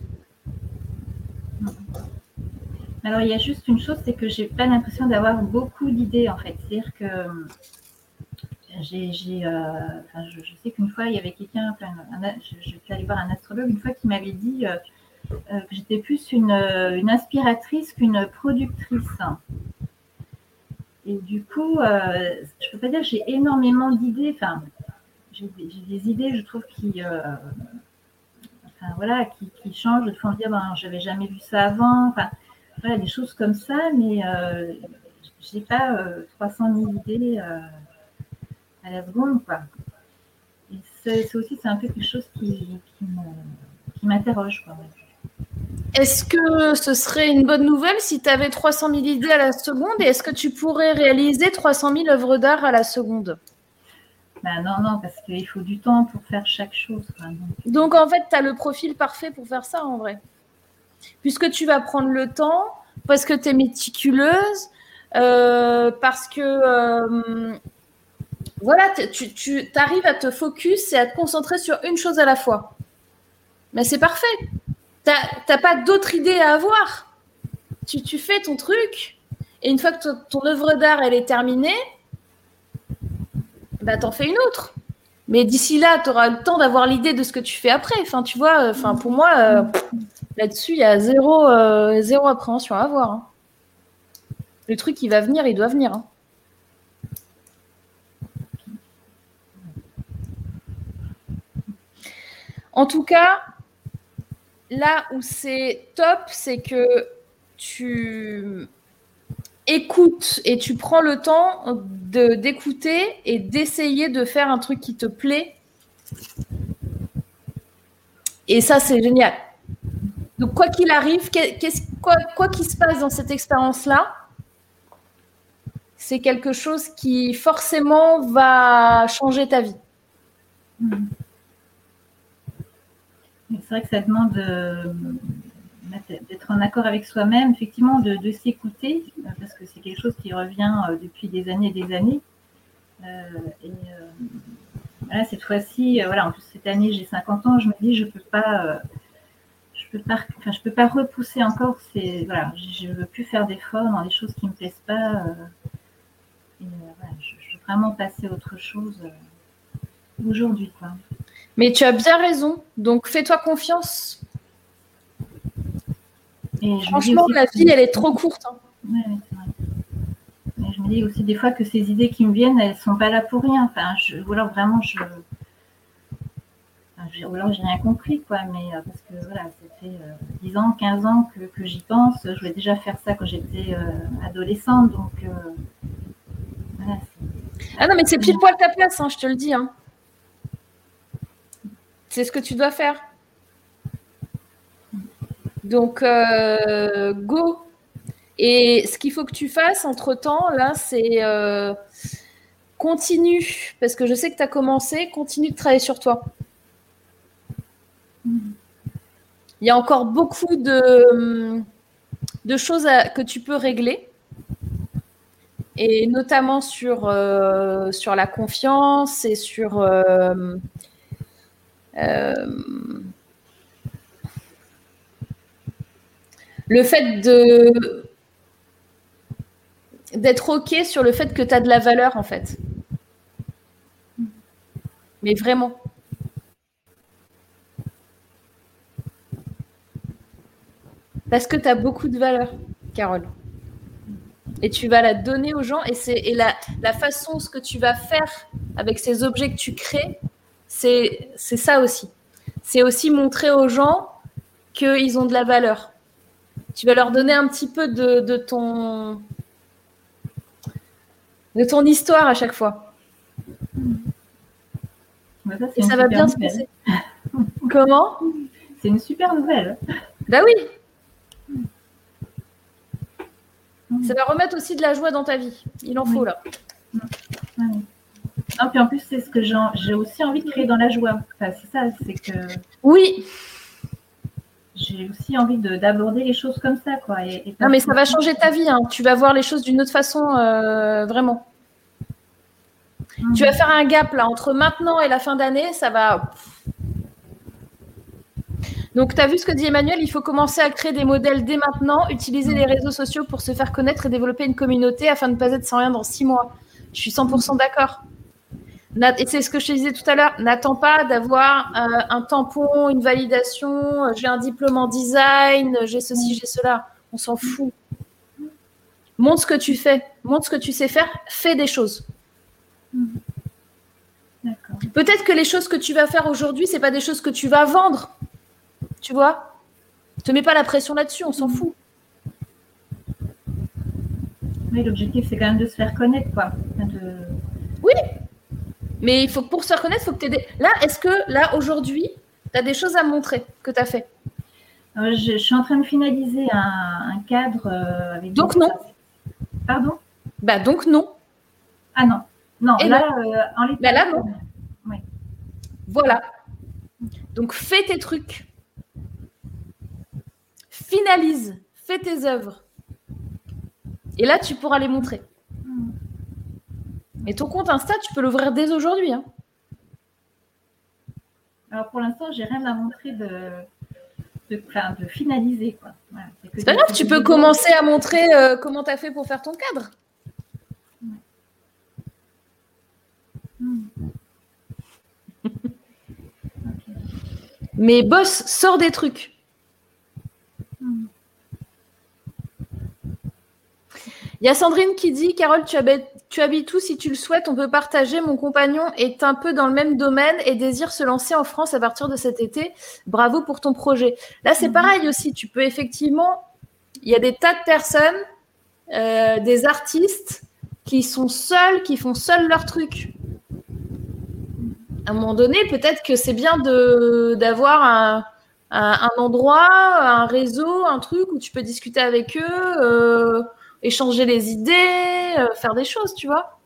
[SPEAKER 3] Alors, il y a juste une chose, c'est que j'ai pas l'impression d'avoir beaucoup d'idées en fait. C'est-à-dire que j'ai, je, sais qu'une fois, il y avait quelqu'un, enfin, je, suis allée voir un astrologue une fois qui m'avait dit que j'étais plus une, inspiratrice qu'une productrice. Et du coup, je peux pas dire que j'ai énormément d'idées. Enfin, j'ai des, idées, je trouve, qui, voilà, qui, changent. De fois, on dire, ben, j'avais jamais vu ça avant. Enfin, des choses comme ça, mais euh, j'ai pas 300 euh, 000 idées euh, à la seconde, quoi. Et c'est aussi, c'est un peu quelque chose qui, qui m'interroge,
[SPEAKER 1] Est-ce que ce serait une bonne nouvelle si tu avais 300 000 idées à la seconde et est-ce que tu pourrais réaliser 300 000 œuvres d'art à la seconde?
[SPEAKER 3] Ben non, non, parce qu'il faut du temps pour faire chaque chose.
[SPEAKER 1] Donc en fait, tu as le profil parfait pour faire ça en vrai. Puisque tu vas prendre le temps, parce que tu es méticuleuse, euh, parce que euh, voilà, tu, tu arrives à te focus et à te concentrer sur une chose à la fois. Mais c'est parfait. Tu n'as pas d'autres idées à avoir. Tu, fais ton truc et une fois que ton œuvre d'art est terminée, bah, t'en fais une autre. Mais d'ici là, tu auras le temps d'avoir l'idée de ce que tu fais après. Enfin, tu vois, enfin, pour moi, euh, là-dessus, il y a zéro, euh, zéro appréhension à avoir. Hein. Le truc, qui va venir, il doit venir. Hein. En tout cas, là où c'est top, c'est que tu écoute et tu prends le temps d'écouter et d'essayer de faire un truc qui te plaît. Et ça, c'est génial. Donc, quoi qu'il arrive, quoi, quoi qu'il se passe dans cette expérience-là, c'est quelque chose qui forcément va changer ta vie.
[SPEAKER 3] C'est vrai que ça demande euh, d'être en accord avec soi-même, effectivement, de, s'écouter, euh, parce que c'est quelque chose qui revient euh, depuis des années et des années. Et voilà, cette fois-ci, voilà, en plus cette année j'ai 50 ans, je me dis je peux je peux pas, enfin peux pas repousser encore. Voilà, je veux plus faire d'efforts dans des choses qui me plaisent pas. et voilà, je, veux vraiment passer à autre chose aujourd'hui.
[SPEAKER 1] Mais tu as bien raison. Donc fais-toi confiance Franchement, la vie, elle est trop courte. Hein.
[SPEAKER 3] je me dis aussi des fois que ces idées qui me viennent, elles ne sont pas là pour rien. Enfin, je, ou alors vraiment, je. Enfin, ou alors j'ai rien compris, quoi. Mais euh, parce que voilà, ça fait 10 euh, ans, 15 ans que, j'y pense. Je voulais déjà faire ça quand j'étais euh, adolescente. Donc,
[SPEAKER 1] voilà. Ah non, mais c'est pile poil ta place, hein, je te le dis. Hein. C'est ce que tu dois faire. Donc, euh, go. Et ce qu'il faut que tu fasses entre-temps, là, c'est euh, continue, parce que je sais que tu as commencé, continue de travailler sur toi. Il y a encore beaucoup de, choses que tu peux régler, et notamment sur, euh, sur la confiance et sur le fait de d'être OK sur le fait que tu as de la valeur, en fait. Mais vraiment. Parce que tu as beaucoup de valeur, Carole. Et tu vas la donner aux gens. Et, c'est, la, la façon, ce que tu vas faire avec ces objets que tu crées, c'est, c'est ça aussi. C'est aussi montrer aux gens qu'ils ont de la valeur tu vas leur donner un petit peu de, ton de ton histoire à chaque fois. ça, Et ça va bien se passer. Comment?
[SPEAKER 3] C'est une super nouvelle.
[SPEAKER 1] Bah oui. Ça va remettre aussi de la joie dans ta vie. Il en faut là.
[SPEAKER 3] Non, puis en plus, c'est ce que j'ai aussi envie de créer dans la joie. c'est ça, c'est que.
[SPEAKER 1] Oui,
[SPEAKER 3] j'ai aussi envie d'aborder les choses comme ça. Quoi,
[SPEAKER 1] non, mais ça va changer ta vie. Hein. Tu vas voir les choses d'une autre façon, euh, vraiment. Tu vas faire un gap là entre maintenant et la fin d'année, ça va. Donc, tu as vu ce que dit Emmanuel, il faut commencer à créer des modèles dès maintenant, utiliser les réseaux sociaux pour se faire connaître et développer une communauté afin de ne pas être sans rien dans six mois. Je suis 100% d'accord. Et c'est ce que je te disais tout à l'heure. N'attends pas d'avoir euh, un tampon, une validation. euh, j'ai un diplôme en design, j'ai ceci, j'ai cela. On s'en fout. Montre ce que tu fais. Montre ce que tu sais faire. Fais des choses. Peut-être que les choses que tu vas faire aujourd'hui, c'est pas des choses que tu vas vendre. Tu vois? Te mets pas la pression là-dessus. On s'en fout.
[SPEAKER 3] Oui, l'objectif, c'est quand même de se faire connaître, quoi. De-
[SPEAKER 1] Mais il faut que pour se reconnaître, il faut que tu aies des... Là, est-ce que là, aujourd'hui, tu as des choses à montrer que tu as fait?
[SPEAKER 3] Euh, je, je suis en train de finaliser un, un cadre euh, avec.
[SPEAKER 1] Donc non.
[SPEAKER 3] Pardon?
[SPEAKER 1] Bah donc non.
[SPEAKER 3] Ah non. Non,
[SPEAKER 1] Et
[SPEAKER 3] là, euh, en l'état.
[SPEAKER 1] Bah là, non.
[SPEAKER 3] Oui.
[SPEAKER 1] Voilà. Donc fais tes trucs. Finalise. Fais tes œuvres. Et là, tu pourras les montrer.
[SPEAKER 3] Hmm.
[SPEAKER 1] Et ton compte Insta, tu peux l'ouvrir dès aujourd'hui. hein.
[SPEAKER 3] Alors pour l'instant, j'ai rien à montrer de, de, enfin, de finaliser, quoi. Voilà, que
[SPEAKER 1] C'est pas grave, tu peux commencer à montrer euh, comment tu as fait pour faire ton cadre.
[SPEAKER 3] Hmm.
[SPEAKER 1] Mais boss, sors des trucs.
[SPEAKER 3] Hmm.
[SPEAKER 1] Il y a Sandrine qui dit Carole, tu habites, tu habites où Si tu le souhaites, on peut partager. Mon compagnon est un peu dans le même domaine et désire se lancer en France à partir de cet été. Bravo pour ton projet. Là, c'est
[SPEAKER 3] Mhm.
[SPEAKER 1] pareil aussi. Tu peux effectivement. Il y a des tas de personnes, euh, des artistes qui sont seuls, qui font seuls leur truc. À un moment donné, peut-être que c'est bien d'avoir un, un, un endroit, un réseau, un truc où tu peux discuter avec eux. euh, échanger les idées, euh, faire des choses, tu vois.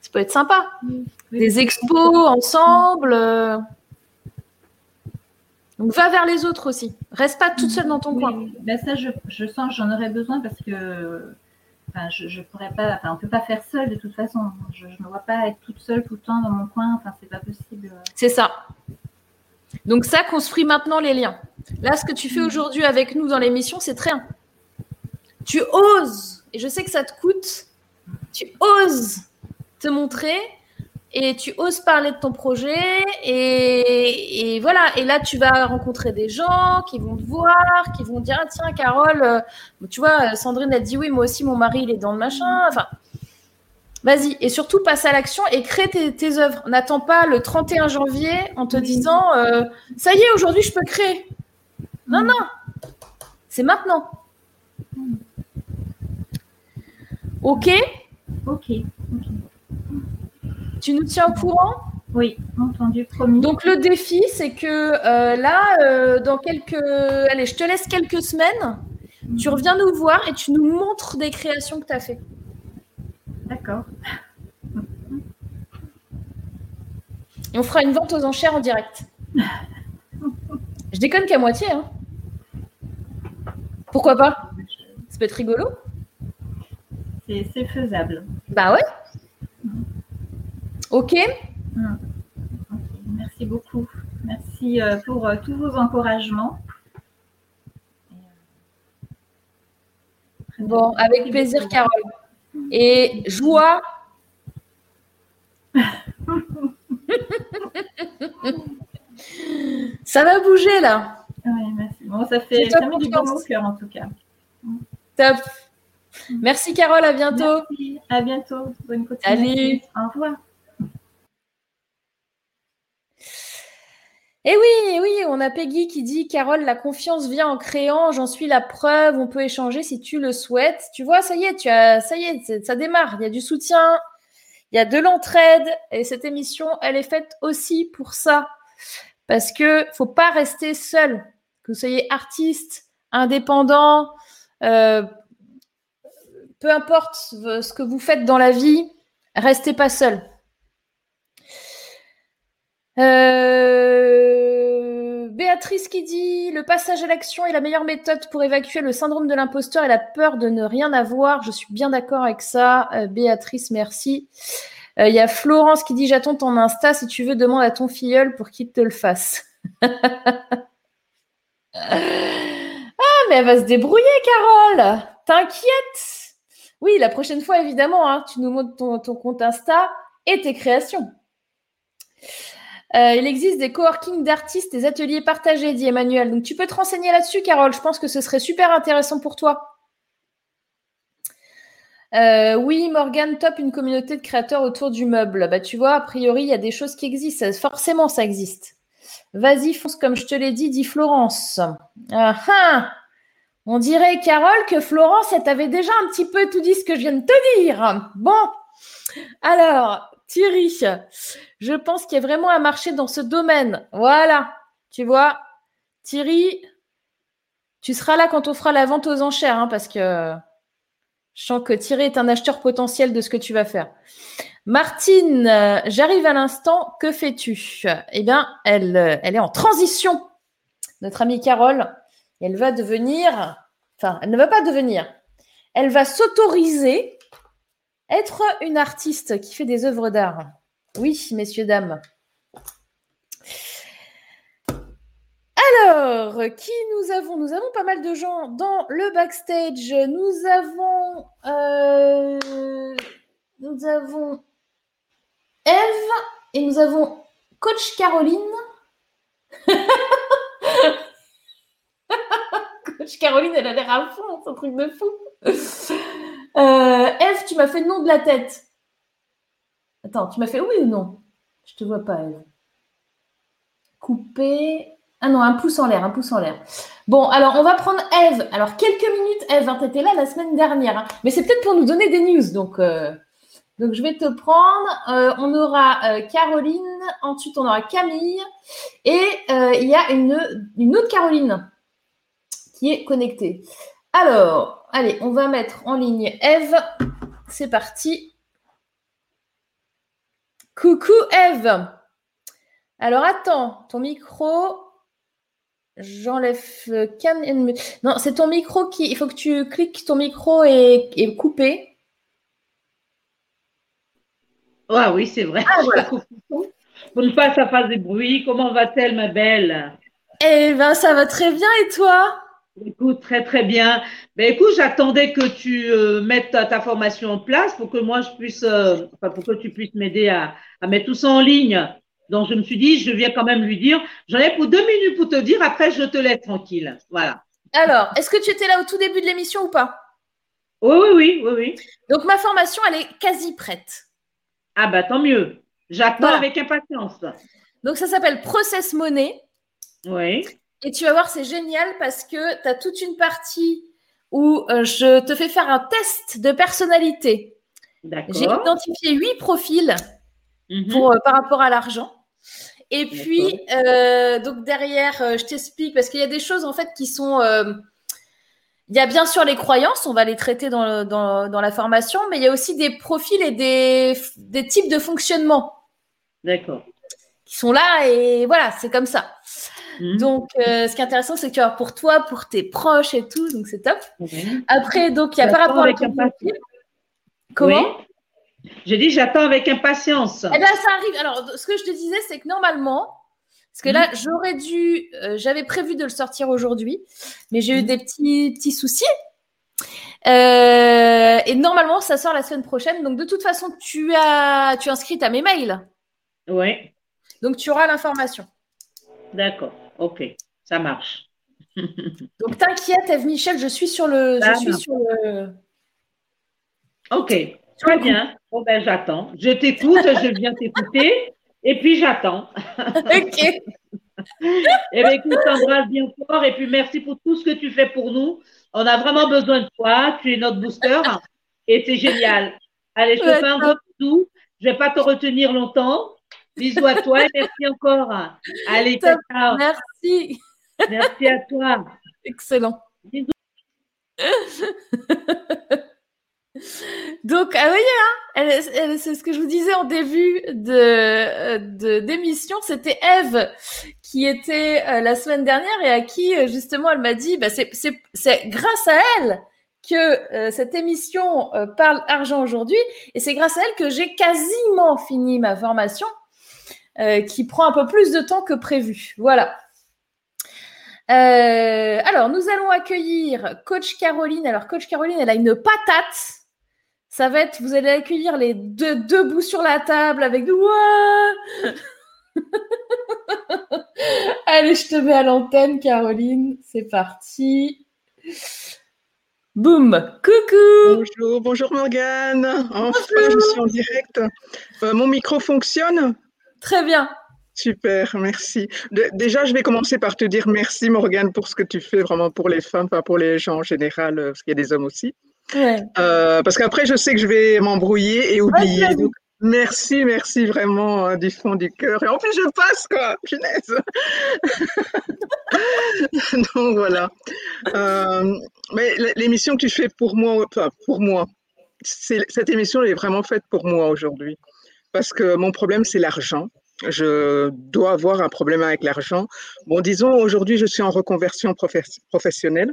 [SPEAKER 1] Ça peut être sympa. Des expos ensemble. euh. Donc va vers les autres aussi. Reste pas toute seule dans ton
[SPEAKER 3] oui,
[SPEAKER 1] coin.
[SPEAKER 3] Ben, ça, je, je sens que j'en aurais besoin parce que enfin, je, je pourrais pas, enfin, on peut pas faire seul de toute façon. Je ne me vois pas être toute seule tout le temps dans mon coin. Enfin, c'est pas possible.
[SPEAKER 1] C'est ça. Donc ça, construit maintenant les liens. Là, ce que tu fais aujourd'hui avec nous dans l'émission, c'est très. Tu oses, et je sais que ça te coûte, tu oses te montrer et tu oses parler de ton projet et, et voilà. Et là, tu vas rencontrer des gens qui vont te voir, qui vont dire ah, tiens Carole, euh, tu vois Sandrine elle dit oui moi aussi mon mari il est dans le machin. Enfin, vas-y et surtout passe à l'action et crée tes, tes œuvres. N'attends pas le 31 janvier en te disant euh, ça y est aujourd'hui je peux créer. Non non, c'est maintenant. Ok,
[SPEAKER 3] Ok.
[SPEAKER 1] tu nous tiens au courant?
[SPEAKER 3] Oui, entendu, promis.
[SPEAKER 1] Donc le défi, c'est que euh, là, euh, dans quelques, allez, je te laisse quelques semaines. Tu reviens nous voir et tu nous montres des créations que tu as fait.
[SPEAKER 3] D'accord.
[SPEAKER 1] Et on fera une vente aux enchères en direct. Je déconne qu'à moitié. Hein. Pourquoi pas? Ça peut être rigolo.
[SPEAKER 3] C'est faisable.
[SPEAKER 1] Bah ouais. Ok.
[SPEAKER 3] Ok, Merci beaucoup. Merci euh, pour euh, tous vos encouragements. Euh,
[SPEAKER 1] Bon, avec plaisir. Carole. Et joie. Ça va bouger là.
[SPEAKER 3] Ouais, merci. Bon, ça fait ça met du bon au cœur en tout cas.
[SPEAKER 1] Top. Merci Carole, à bientôt.
[SPEAKER 3] Merci. À bientôt. Bonne continuation.
[SPEAKER 1] Salut.
[SPEAKER 3] Au revoir.
[SPEAKER 1] Eh oui, eh oui, on a Peggy qui dit Carole, la confiance vient en créant, j'en suis la preuve, on peut échanger si tu le souhaites. Tu vois, ça y est, tu as, ça y est, ça démarre. Il y a du soutien, il y a de l'entraide, et cette émission, elle est faite aussi pour ça, parce que faut pas rester seul. Que vous soyez artiste, indépendant, euh, peu importe ce que vous faites dans la vie, restez pas seul. Euh, Béatrice qui dit le passage à l'action est la meilleure méthode pour évacuer le syndrome de l'imposteur et la peur de ne rien avoir. Je suis bien d'accord avec ça. Euh, Béatrice, merci. Euh, Il y a Florence qui dit j'attends ton Insta. Si tu veux, demande à ton filleul pour qu'il te le fasse. ah, mais elle va se débrouiller, Carole. T'inquiète. Oui, la prochaine fois, évidemment, hein, tu nous montres ton, compte Insta et tes créations. Euh, il existe des coworking d'artistes, des ateliers partagés, dit Emmanuel. Donc tu peux te renseigner là-dessus, Carole. Je pense que ce serait super intéressant pour toi. Euh, oui, Morgan, top, une communauté de créateurs autour du meuble. Bah, tu vois, a priori, il y a des choses qui existent. Forcément, ça existe. Vas-y, fonce, comme je te l'ai dit, dit Florence. Ah, ah On dirait, Carole, que Florence, elle t'avait déjà un petit peu tout dit ce que je viens de te dire. Bon, alors, Thierry, je pense qu'il y a vraiment un marché dans ce domaine. Voilà, tu vois, Thierry, tu seras là quand on fera la vente aux enchères, hein, parce que je sens que Thierry est un acheteur potentiel de ce que tu vas faire. Martine, euh, j'arrive à l'instant. Que fais-tu? Eh bien, elle, euh, elle est en transition. Notre amie Carole, elle va devenir, enfin, elle ne va pas devenir, elle va s'autoriser être une artiste qui fait des œuvres d'art. Oui, messieurs, dames. Alors, qui nous avons? Nous avons pas mal de gens dans le backstage. Nous avons, euh, nous avons Eve et nous avons Coach Caroline. Coach Caroline, elle a l'air à fond, c'est un truc de fou. Euh, Eve, tu m'as fait le nom de la tête. Attends, tu m'as fait oui ou non? Je te vois pas, Eve. Couper. Ah non, un pouce en l'air, un pouce en l'air. Bon, alors on va prendre Eve. Alors quelques minutes, Eve, hein, tu étais là la semaine dernière, hein. mais c'est peut-être pour nous donner des news. Donc, euh, je vais te prendre. Euh, on aura Caroline, ensuite on aura Camille, et il y a une autre Caroline qui est connectée. Alors, allez, on va mettre en ligne Eve. C'est parti. Coucou Eve. Alors attends, ton micro. J'enlève cam. Non, c'est ton micro qui. Il faut que tu cliques. Ton micro est, coupé.
[SPEAKER 4] Ah oui, c'est vrai. Ah, voilà. Pour ne pas que ça fasse des bruits. Comment va-t-elle, ma belle?
[SPEAKER 1] Eh bien, ça va très bien. Et toi?
[SPEAKER 4] Écoute, très très bien. Ben écoute, j'attendais que tu euh, mettes ta, formation en place pour que moi je puisse, euh, enfin, pour que tu puisses m'aider à, à, mettre tout ça en ligne. Donc je me suis dit, je viens quand même lui dire. J'en ai pour deux minutes pour te dire. Après, je te laisse tranquille. Voilà.
[SPEAKER 1] Alors, est-ce que tu étais là au tout début de l'émission ou pas?
[SPEAKER 4] Oui, oui, oui, oui, oui.
[SPEAKER 1] Donc ma formation, elle est quasi prête.
[SPEAKER 4] Ah bah tant mieux. J'attends avec impatience.
[SPEAKER 1] Donc ça s'appelle Process Money.
[SPEAKER 4] Oui.
[SPEAKER 1] Et tu vas voir, c'est génial parce que tu as toute une partie où euh, je te fais faire un test de personnalité. J'ai identifié huit profils mhm. pour, euh, par rapport à l'argent. Et puis, euh, donc derrière, je t'explique, parce qu'il y a des choses en fait qui sont... il y a bien sûr les croyances, on va les traiter dans, dans, la formation, mais il y a aussi des profils et des, des types de fonctionnement.
[SPEAKER 4] D'accord.
[SPEAKER 1] Qui sont là et voilà, c'est comme ça. Mhm. Donc, euh, ce qui est intéressant, c'est que tu pour toi, pour tes proches et tout, donc c'est top. Après, donc, il y a par rapport à ton
[SPEAKER 4] Comment J'ai dit, j'attends avec impatience.
[SPEAKER 1] Eh bien, ça arrive. Alors, ce que je te disais, c'est que normalement, parce que là, mhm. j'aurais dû, euh, j'avais prévu de le sortir aujourd'hui, mais j'ai eu mhm. des petits, petits soucis. Euh, et normalement, ça sort la semaine prochaine. Donc, de toute façon, tu as, tu as inscrit à mes mails.
[SPEAKER 4] Oui.
[SPEAKER 1] Donc, tu auras l'information.
[SPEAKER 4] D'accord. Ok, ça marche.
[SPEAKER 1] Donc t'inquiète, Eve Michel, je suis sur le. je suis sur le...
[SPEAKER 4] Ok, très bien. Bon ben j'attends. Je t'écoute, je viens t'écouter et puis j'attends.
[SPEAKER 1] ok. et
[SPEAKER 4] eh bien, écoute, t'embrasse bien fort et puis merci pour tout ce que tu fais pour nous. On a vraiment besoin de toi. Tu es notre booster et c'est génial. Allez, je te fais un gros. Je ne vais pas te retenir longtemps. Bisous à toi et merci encore. Allez, ciao.
[SPEAKER 1] Merci.
[SPEAKER 4] Merci à toi.
[SPEAKER 1] Excellent. Donc, ah oui, hein, c'est ce que je vous disais en début de d'émission, c'était Eve qui était euh, la semaine dernière et à qui euh, justement elle m'a dit, bah, c'est grâce à elle que euh, cette émission parle argent aujourd'hui et c'est grâce à elle que j'ai quasiment fini ma formation euh, qui prend un peu plus de temps que prévu. Voilà. Euh, alors, nous allons accueillir Coach Caroline. Alors, Coach Caroline, elle a une patate. Ça va être, vous allez accueillir les deux debout sur la table avec Allez, je te mets à l'antenne, Caroline. C'est parti. Boum Coucou
[SPEAKER 5] Bonjour, bonjour Morgane. Enfin, je suis en direct. Mon micro fonctionne
[SPEAKER 1] Très bien.
[SPEAKER 5] Super, merci. déjà, je vais commencer par te dire merci Morgane pour ce que tu fais vraiment pour les femmes, pas pour les gens en général, euh, parce qu'il y a des hommes aussi. Euh, parce qu'après, je sais que je vais m'embrouiller et oublier. merci, merci vraiment du fond du cœur. Et en plus, je passe, quoi. Punaise. Donc voilà. mais l'émission que tu fais pour moi, enfin, pour moi, cette émission est vraiment faite pour moi aujourd'hui. Parce que mon problème, c'est l'argent je dois avoir un problème avec l'argent. Bon, disons, aujourd'hui, je suis en reconversion professionnelle.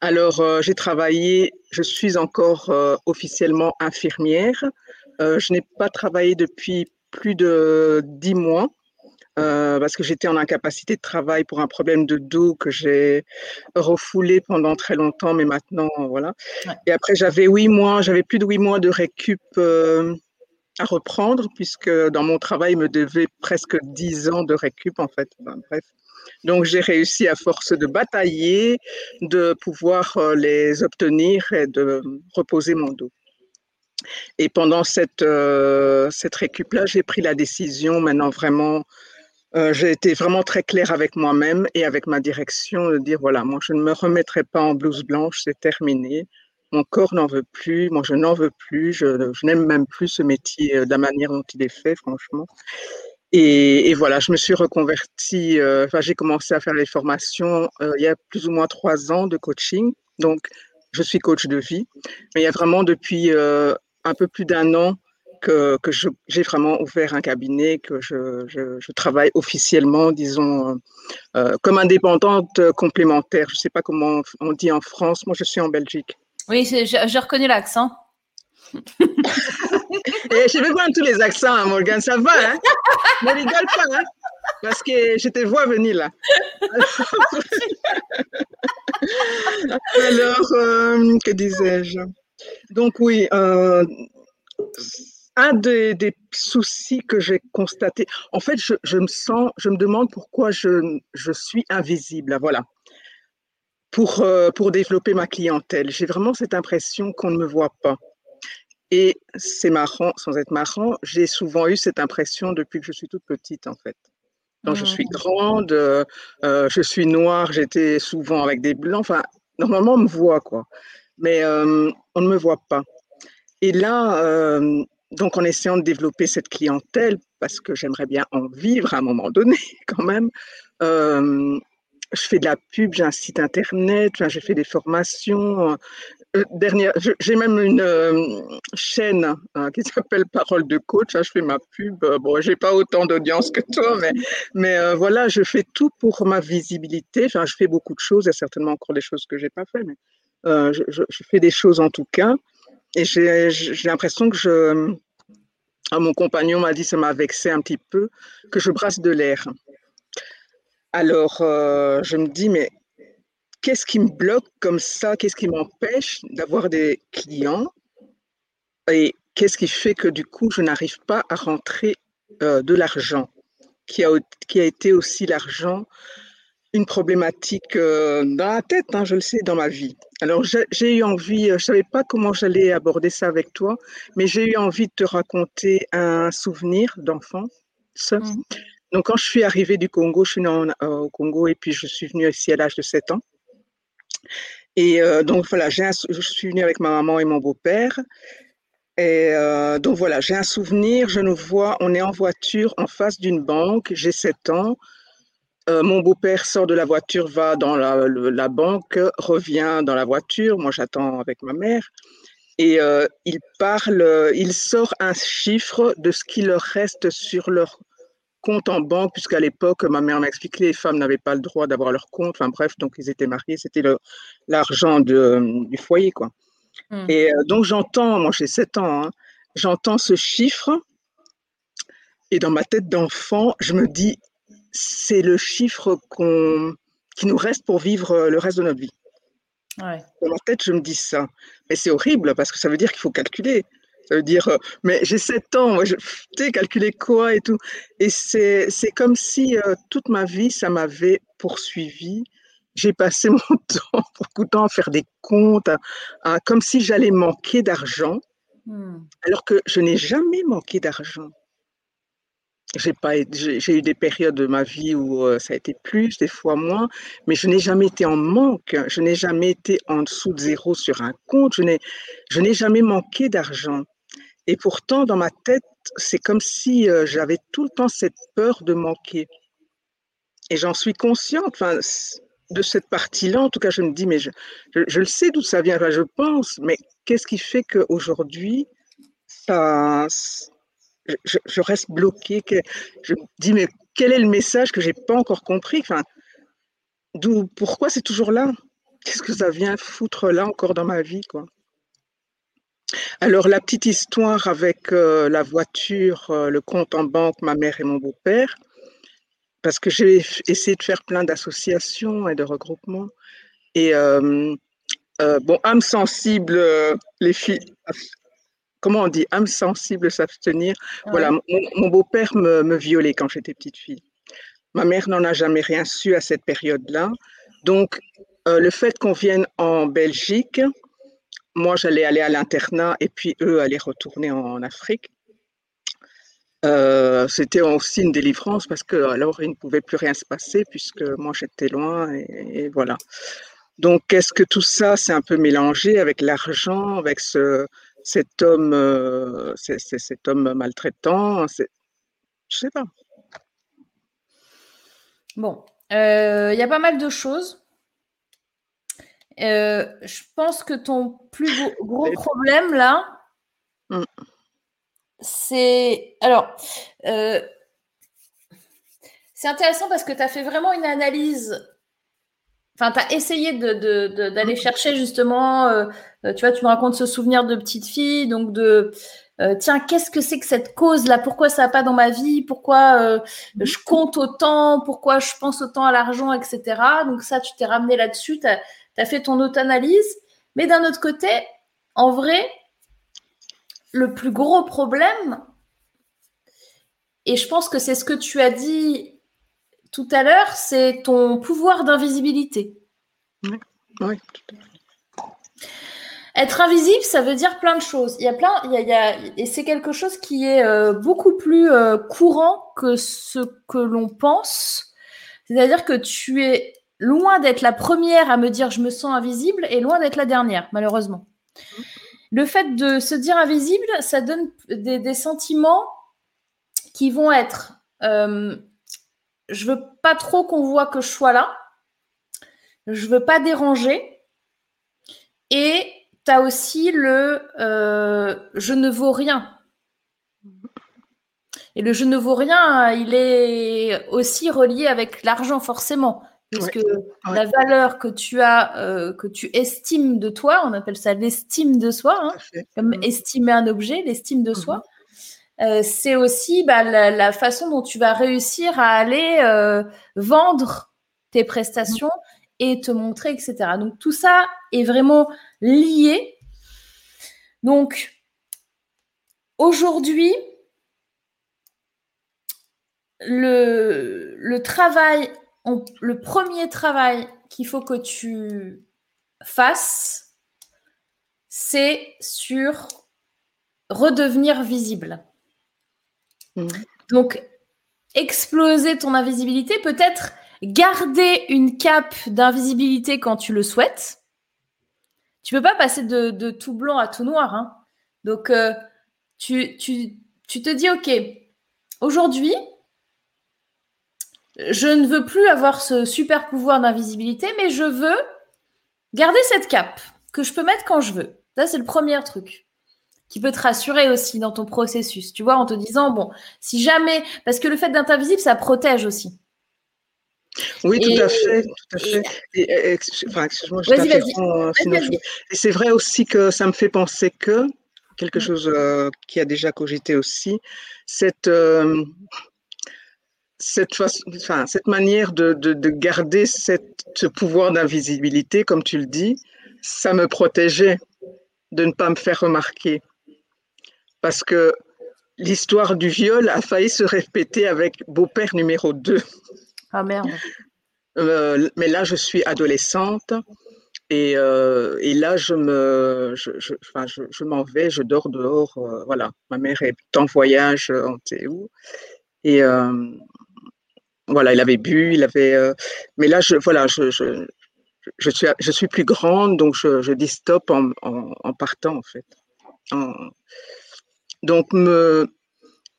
[SPEAKER 5] Alors, euh, j'ai travaillé, je suis encore euh, officiellement infirmière. Euh, je n'ai pas travaillé depuis plus de dix mois parce que j'étais en incapacité de travail pour un problème de dos que j'ai refoulé pendant très longtemps, mais maintenant, voilà. Et après, j'avais huit mois, j'avais plus de huit mois de récup à reprendre, puisque dans mon travail, il me devait presque dix ans de récup, en fait. bref. Donc, j'ai réussi à force de batailler, de pouvoir euh, les obtenir et de reposer mon dos. Et pendant cette, euh, cette récup-là, j'ai pris la décision, maintenant vraiment, euh, j'ai été vraiment très claire avec moi-même et avec ma direction de dire, voilà, moi, je ne me remettrai pas en blouse blanche, c'est terminé mon corps n'en veut plus, moi je n'en veux plus, je, n'aime même plus ce métier euh, de la manière dont il est fait, franchement. Et, voilà, je me suis reconvertie, euh, enfin j'ai commencé à faire les formations euh, il y a plus ou moins trois ans de coaching. Donc je suis coach de vie, mais il y a vraiment depuis un peu plus d'un an que, que j'ai vraiment ouvert un cabinet, que je, je, travaille officiellement, disons, comme indépendante complémentaire. Je ne sais pas comment on dit en France, moi je suis en Belgique.
[SPEAKER 1] Oui, j'ai reconnu l'accent.
[SPEAKER 5] Et je vais voir tous les accents, hein, Morgan, ça va, hein? Ne rigole pas, hein? Parce que je te vois venir là. Alors, euh, que disais-je? Donc oui, euh, un des, soucis que j'ai constaté, en fait, je, me sens, je me demande pourquoi je, je suis invisible. Voilà pour, euh, pour développer ma clientèle. J'ai vraiment cette impression qu'on ne me voit pas. Et c'est marrant, sans être marrant, j'ai souvent eu cette impression depuis que je suis toute petite, en fait. Donc, je suis grande, euh, euh, je suis noire, j'étais souvent avec des blancs. Enfin, normalement, on me voit, quoi. Mais on ne me voit pas. Et là, donc, en essayant de développer cette clientèle, parce que j'aimerais bien en vivre à un moment donné, quand même, je fais de la pub, j'ai un site internet, j'ai fait des formations. Euh, dernière, j'ai même une euh, chaîne qui s'appelle Parole de coach. Hein, je fais ma pub. Euh, bon, j'ai pas autant d'audience que toi, mais, mais voilà, je fais tout pour ma visibilité. Enfin, je fais beaucoup de choses. Il y a certainement encore des choses que j'ai pas fait, mais je, fais des choses en tout cas. Et j'ai l'impression que je, mon compagnon m'a dit, ça m'a vexé un petit peu, que je brasse de l'air. Alors, euh, je me dis, mais qu'est-ce qui me bloque comme ça? Qu'est-ce qui m'empêche d'avoir des clients? Et qu'est-ce qui fait que du coup, je n'arrive pas à rentrer euh, de l'argent? Qui a, été aussi l'argent une problématique euh, dans la tête, hein, je le sais, dans ma vie. Alors, j'ai eu envie, je ne savais pas comment j'allais aborder ça avec toi, mais j'ai eu envie de te raconter un souvenir d'enfance. Mmh. Donc, quand je suis arrivée du Congo, je suis née euh, au Congo et puis je suis venue ici à l'âge de 7 ans. Et euh, donc, voilà, je suis venue avec ma maman et mon beau-père. Et euh, donc, voilà, j'ai un souvenir. Je nous vois, on est en voiture en face d'une banque. J'ai 7 ans. mon beau-père sort de la voiture, va dans la, la, banque, revient dans la voiture. Moi, j'attends avec ma mère. Et il parle, il sort un chiffre de ce qui leur reste sur leur compte en banque, puisqu'à l'époque, ma mère m'a expliqué que les femmes n'avaient pas le droit d'avoir leur compte. Enfin bref, donc ils étaient mariés, c'était l'argent du foyer, quoi. Hmm. Et euh, donc j'entends, moi j'ai 7 ans, hein, j'entends ce chiffre, et dans ma tête d'enfant, je me dis, c'est le chiffre qu'on, qui nous reste pour vivre euh, le reste de notre vie. Dans ma tête, je me dis ça. Mais c'est horrible parce que ça veut dire qu'il faut calculer Ça veut dire, euh, mais j'ai 7 ans, moi, je, tu calculer quoi et tout. Et c'est comme si euh, toute ma vie, ça m'avait poursuivi. J'ai passé mon temps, beaucoup de temps à faire des comptes, comme si j'allais manquer d'argent, hmm. alors que je n'ai jamais manqué d'argent. J'ai eu des périodes de ma vie où euh, ça a été plus, des fois moins, mais je n'ai jamais été en manque. Je n'ai jamais été en dessous de zéro sur un compte. Je n'ai, je n'ai jamais manqué d'argent. Et pourtant, dans ma tête, c'est comme si euh, j'avais tout le temps cette peur de manquer. Et j'en suis consciente. Enfin, de cette partie-là, en tout cas, je me dis, mais je, je, le sais d'où ça vient. je pense, mais qu'est-ce qui fait qu'aujourd'hui, ça je, reste bloquée. Que, je me dis, mais quel est le message que j'ai pas encore compris enfin, Pourquoi c'est toujours là? Qu'est-ce que ça vient foutre là encore dans ma vie quoi? Alors, la petite histoire avec euh, la voiture, euh, le compte en banque, ma mère et mon beau-père, parce que j'ai essayé de faire plein d'associations et de regroupements. Et euh, bon, âme sensible, les filles, comment on dit, âme sensible, s'abstenir. Voilà, mon, beau-père me, violait quand j'étais petite fille. Ma mère n'en a jamais rien su à cette période-là. Donc, le fait qu'on vienne en Belgique, moi, j'allais aller à l'internat et puis eux allaient retourner en, Afrique. Euh, c'était aussi une délivrance parce que alors il ne pouvait plus rien se passer puisque moi j'étais loin et, voilà. Donc est-ce que tout ça c'est un peu mélangé avec l'argent, avec ce, cet homme, euh, cet homme maltraitant? Je sais pas.
[SPEAKER 1] Bon, euh, il y a pas mal de choses. Euh, je pense que ton plus gros, problème là, mm. c'est. Alors, c'est intéressant parce que tu as fait vraiment une analyse Enfin, tu as essayé d'aller chercher justement, euh, euh, tu vois, tu me racontes ce souvenir de petite fille, donc de, euh, tiens, qu'est-ce que c'est que cette cause-là? Pourquoi ça va pas dans ma vie? Pourquoi je compte autant? Pourquoi je pense autant à l'argent, etc. Donc ça, tu t'es ramené là-dessus, tu as, fait ton auto-analyse. Mais d'un autre côté, en vrai, le plus gros problème, et je pense que c'est ce que tu as dit tout à l'heure, c'est ton pouvoir d'invisibilité. Oui, Être invisible, ça veut dire plein de choses. Il y a plein, il y a, et c'est quelque chose qui est euh, beaucoup plus euh, courant que ce que l'on pense. C'est-à-dire que tu es loin d'être la première à me dire je me sens invisible et loin d'être la dernière, malheureusement. Le fait de se dire invisible, ça donne des, sentiments qui vont être euh, je veux pas trop qu'on voit que je sois là. Je veux pas déranger. Et tu as aussi le euh, je ne vaux rien. Et le je ne vaux rien, il est aussi relié avec l'argent forcément. Puisque la valeur que tu as, euh, que tu estimes de toi, on appelle ça l'estime de soi, hein, comme mm. estimer un objet, l'estime de soi, mm-hmm. Euh, c'est aussi bah, la, façon dont tu vas réussir à aller euh, vendre tes prestations et te montrer, etc. Donc tout ça est vraiment lié. Donc aujourd'hui, le, le travail, le premier travail qu'il faut que tu fasses, c'est sur redevenir visible. Mm. Donc, exploser ton invisibilité, peut-être garder une cape d'invisibilité quand tu le souhaites. Tu peux pas passer de, tout blanc à tout noir. Hein. Donc, euh, tu, tu, tu te dis, OK, aujourd'hui, je ne veux plus avoir ce super pouvoir d'invisibilité, mais je veux garder cette cape que je peux mettre quand je veux. Ça, c'est le premier truc qui peut te rassurer aussi dans ton processus, tu vois, en te disant, bon, si jamais, parce que le fait d'être invisible, ça protège aussi.
[SPEAKER 5] Oui, tout à fait, tout à fait. Et, enfin, excuse-moi, je t'interromps. Et c'est vrai aussi que ça me fait penser que quelque mm. chose euh, qui a déjà cogité aussi, cette euh, cette, façon, enfin, cette manière de, de, de garder cette, ce pouvoir d'invisibilité, comme tu le dis, ça me protégeait de ne pas me faire remarquer. parce que l'histoire du viol a failli se répéter avec beau-père numéro 2.
[SPEAKER 1] Ah merde.
[SPEAKER 5] Euh, mais là, je suis adolescente et, euh, et là, je me, je, je, enfin, je, je m'en vais, je dors dehors. euh, voilà, ma mère est en voyage en Théou et voilà, il avait bu, il avait. euh, mais là, je, voilà, je, je, je suis, je suis plus grande, donc je, je dis stop en, en, en partant en fait. En- donc me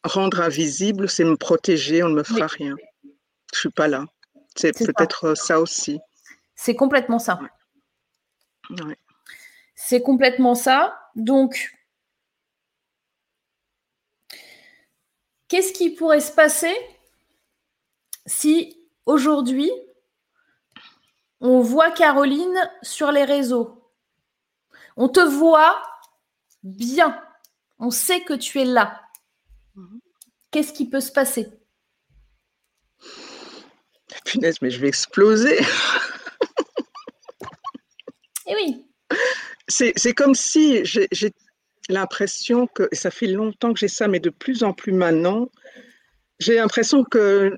[SPEAKER 5] rendre invisible, c'est me protéger, on ne me fera rien. Je suis pas là. C'est
[SPEAKER 1] ça.
[SPEAKER 5] peut-être ça aussi.
[SPEAKER 1] C'est complètement ça.
[SPEAKER 5] Ouais.
[SPEAKER 1] C'est complètement ça. Donc, qu'est-ce qui pourrait se passer si aujourd'hui on voit Caroline sur les réseaux On te voit bien. On sait que tu es là.
[SPEAKER 5] Mhm.
[SPEAKER 1] Qu'est-ce qui peut se passer?
[SPEAKER 5] Punaise, mais je vais exploser.
[SPEAKER 1] Eh oui,
[SPEAKER 5] C'est comme si j'ai j'ai l'impression que, et ça fait longtemps que j'ai ça, mais de plus en plus maintenant, j'ai l'impression que,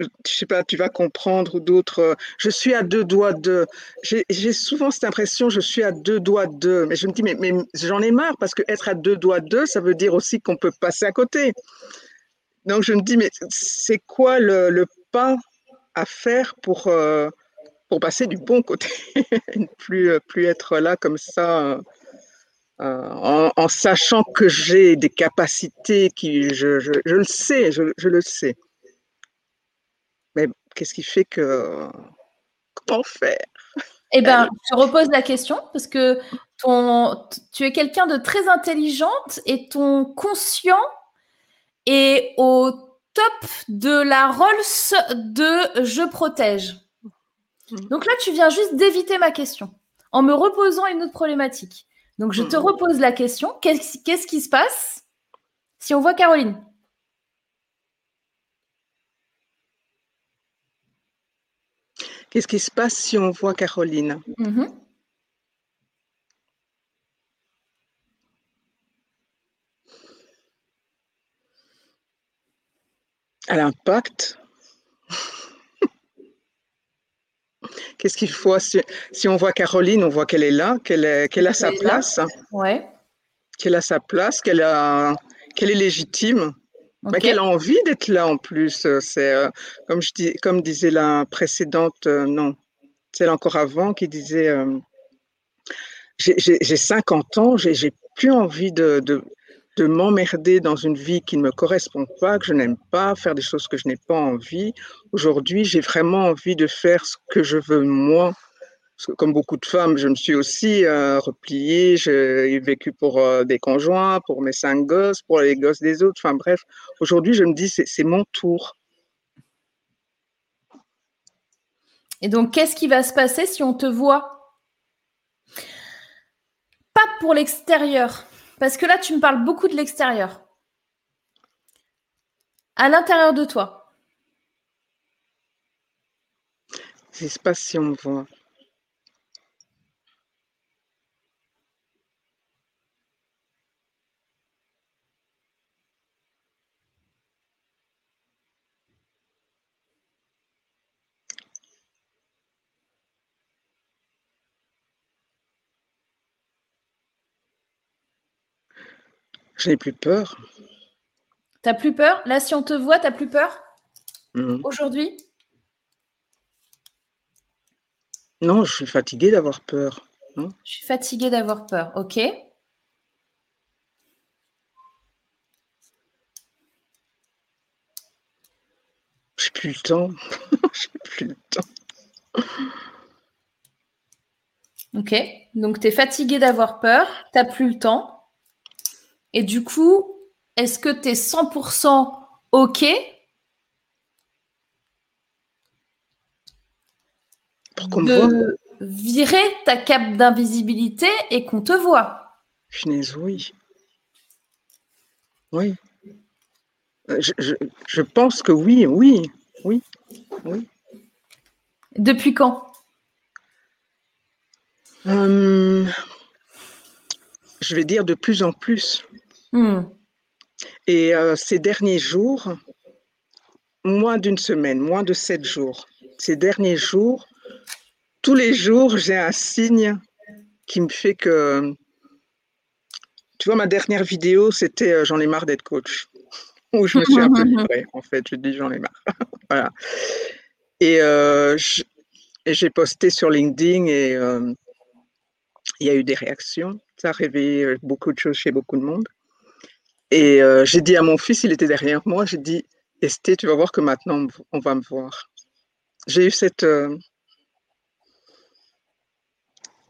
[SPEAKER 5] je sais pas, tu vas comprendre ou d'autres, euh, je suis à deux doigts de. J'ai souvent cette impression, je suis à deux doigts de. Mais je me dis, mais, j'en ai marre parce que être à deux doigts de, ça veut dire aussi qu'on peut passer à côté. Donc je me dis, mais c'est quoi le, pas à faire pour, euh, pour passer du bon côté, plus, euh, plus être là comme ça, en, sachant que j'ai des capacités qui, je, le sais, je le sais. Qu'est-ce qui fait que, comment faire?
[SPEAKER 1] Eh bien, je repose la question parce que ton, tu es quelqu'un de très intelligente et ton conscient est au top de la Rolls de je protège.
[SPEAKER 5] Mhm.
[SPEAKER 1] Donc là, tu viens juste d'éviter ma question en me reposant une autre problématique. Donc je te
[SPEAKER 5] Mhm.
[SPEAKER 1] repose la question. Qu'est-ce qu'est-ce qui se passe si on voit Caroline?
[SPEAKER 5] Qu'est-ce qui se passe si on voit Caroline? À l'impact? Qu'est-ce qu'il faut si, si on voit Caroline, on voit qu'elle est là, qu'elle a sa place,
[SPEAKER 1] Ouais.
[SPEAKER 5] qu'elle a sa place, qu'elle est légitime? Mais
[SPEAKER 1] ok.
[SPEAKER 5] qu'elle envie d'être là en plus. euh, C'est euh, comme je dis, comme disait la précédente, euh, non, celle encore avant qui disait euh, j'ai j'ai- j'ai 50 ans, j'ai j'ai plus envie de, de, de m'emmerder dans une vie qui ne me correspond pas, que je n'aime pas, faire des choses que je n'ai pas envie. Aujourd'hui, j'ai vraiment envie de faire ce que je veux moi. Parce que comme beaucoup de femmes, je me suis aussi euh, repliée, j'ai vécu pour euh, des conjoints, pour mes cinq gosses, pour les gosses des autres. Enfin bref, aujourd'hui, je me dis, c'est c'est mon tour.
[SPEAKER 1] Et donc, qu'est-ce qui va se passer si on te voit? Pas pour l'extérieur, parce que là, tu me parles beaucoup de l'extérieur. À l'intérieur de toi.
[SPEAKER 5] Qu'est-ce qui se passe si on me voit Je n'ai plus peur.
[SPEAKER 1] T'as plus peur? Là, si on te voit, t'as plus peur?
[SPEAKER 5] Mhm.
[SPEAKER 1] aujourd'hui?
[SPEAKER 5] Non, je suis fatiguée d'avoir peur.
[SPEAKER 1] Je suis fatiguée d'avoir peur. Ok.
[SPEAKER 5] J'ai plus le temps. J'ai plus le temps.
[SPEAKER 1] Ok. Donc, tu es fatiguée d'avoir peur, t'as plus le temps. Et du coup, est-ce que tu es 100% OK?
[SPEAKER 5] Pour qu'on
[SPEAKER 1] de virer ta cape d'invisibilité et qu'on te voit
[SPEAKER 5] Finesse, oui. Oui. Euh, Je, je, je pense que oui, oui, oui, oui.
[SPEAKER 1] Depuis quand?
[SPEAKER 5] Hum, je vais dire de plus en plus. Hmm. Et euh, ces derniers jours, moins d'une semaine, moins de sept jours, ces derniers jours, tous les jours, j'ai un signe qui me fait que, tu vois, ma dernière vidéo, c'était euh, J'en ai marre d'être coach, où je me suis un peu livrée, en fait, je dis J'en ai marre. voilà. Et euh, j'ai posté sur LinkedIn et il y a eu des réactions. Ça a réveillé beaucoup de choses chez beaucoup de monde. Et j'ai dit à mon fils, il était derrière moi, j'ai dit, Esté, tu vas voir que maintenant, on va me voir. J'ai eu cette,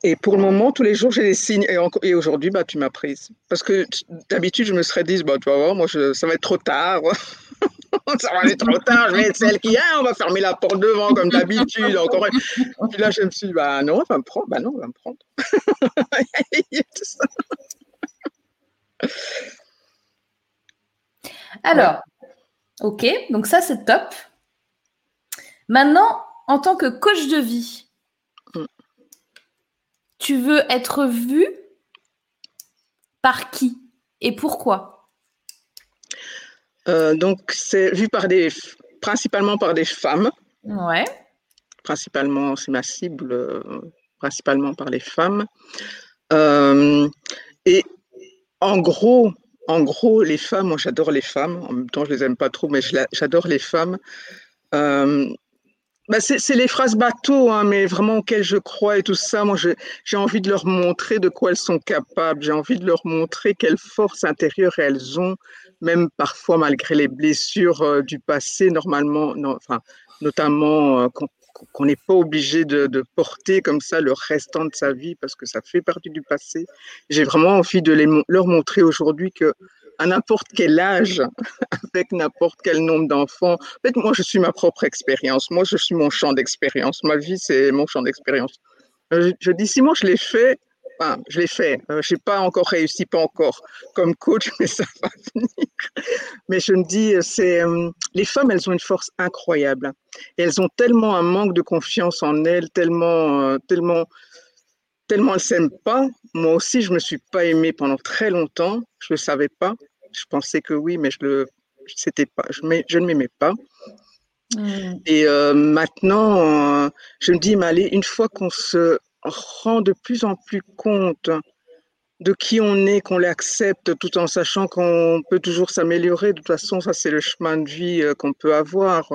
[SPEAKER 5] et pour le moment, tous les jours, j'ai des signes. Et, aujourd'hui, bah, tu m'as prise. Parce que d'habitude, je me serais dit, bah, tu vas voir, moi, ça va être trop tard. ça va être trop tard, je vais être celle qui, ah, on va fermer la porte devant, comme d'habitude. Encore. Puis là, je me suis dit, bah non, on va me prendre. Bah non, on va me prendre.
[SPEAKER 1] Alors, ok, donc ça, c'est top. Maintenant, en tant que coach de vie, tu veux être vu par qui et pourquoi?
[SPEAKER 5] Euh, Donc, c'est vu par des, principalement par des femmes.
[SPEAKER 1] Ouais.
[SPEAKER 5] Principalement, c'est ma cible, euh, principalement par les femmes. Euh, et en gros, en gros, les femmes, moi j'adore les femmes. En même temps, je les aime pas trop, mais j'adore les femmes. Bah, c'est les phrases bateau, hein, mais vraiment auxquelles je crois et tout ça. Moi, j'ai envie de leur montrer de quoi elles sont capables. J'ai envie de leur montrer quelle force intérieure elles ont, même parfois malgré les blessures euh, du passé, normalement, non, enfin, notamment euh, qu'on n'est pas obligé de, porter comme ça le restant de sa vie parce que ça fait partie du passé. J'ai vraiment envie de les, leur montrer aujourd'hui que à n'importe quel âge, avec n'importe quel nombre d'enfants. En fait, moi, je suis ma propre expérience. Moi, je suis mon champ d'expérience. Ma vie, c'est mon champ d'expérience. Euh, je, dis, si moi, je l'ai fait, enfin, je l'ai fait. Euh, je n'ai pas encore réussi, pas encore comme coach, mais ça va venir. Mais je me dis, c'est euh, les femmes, elles ont une force incroyable. Et elles ont tellement un manque de confiance en elles, tellement, tellement tellement elles s'aiment pas. Moi aussi, je me suis pas aimée pendant très longtemps. Je le savais pas. Je pensais que oui, mais je le, c'était pas, je, je ne m'aimais pas. Mm. Et euh, maintenant, euh, je me dis, mais allez, une fois qu'on se rend de plus en plus compte de qui on est, qu'on l'accepte, tout en sachant qu'on peut toujours s'améliorer. De toute façon, ça c'est le chemin de vie euh, qu'on peut avoir.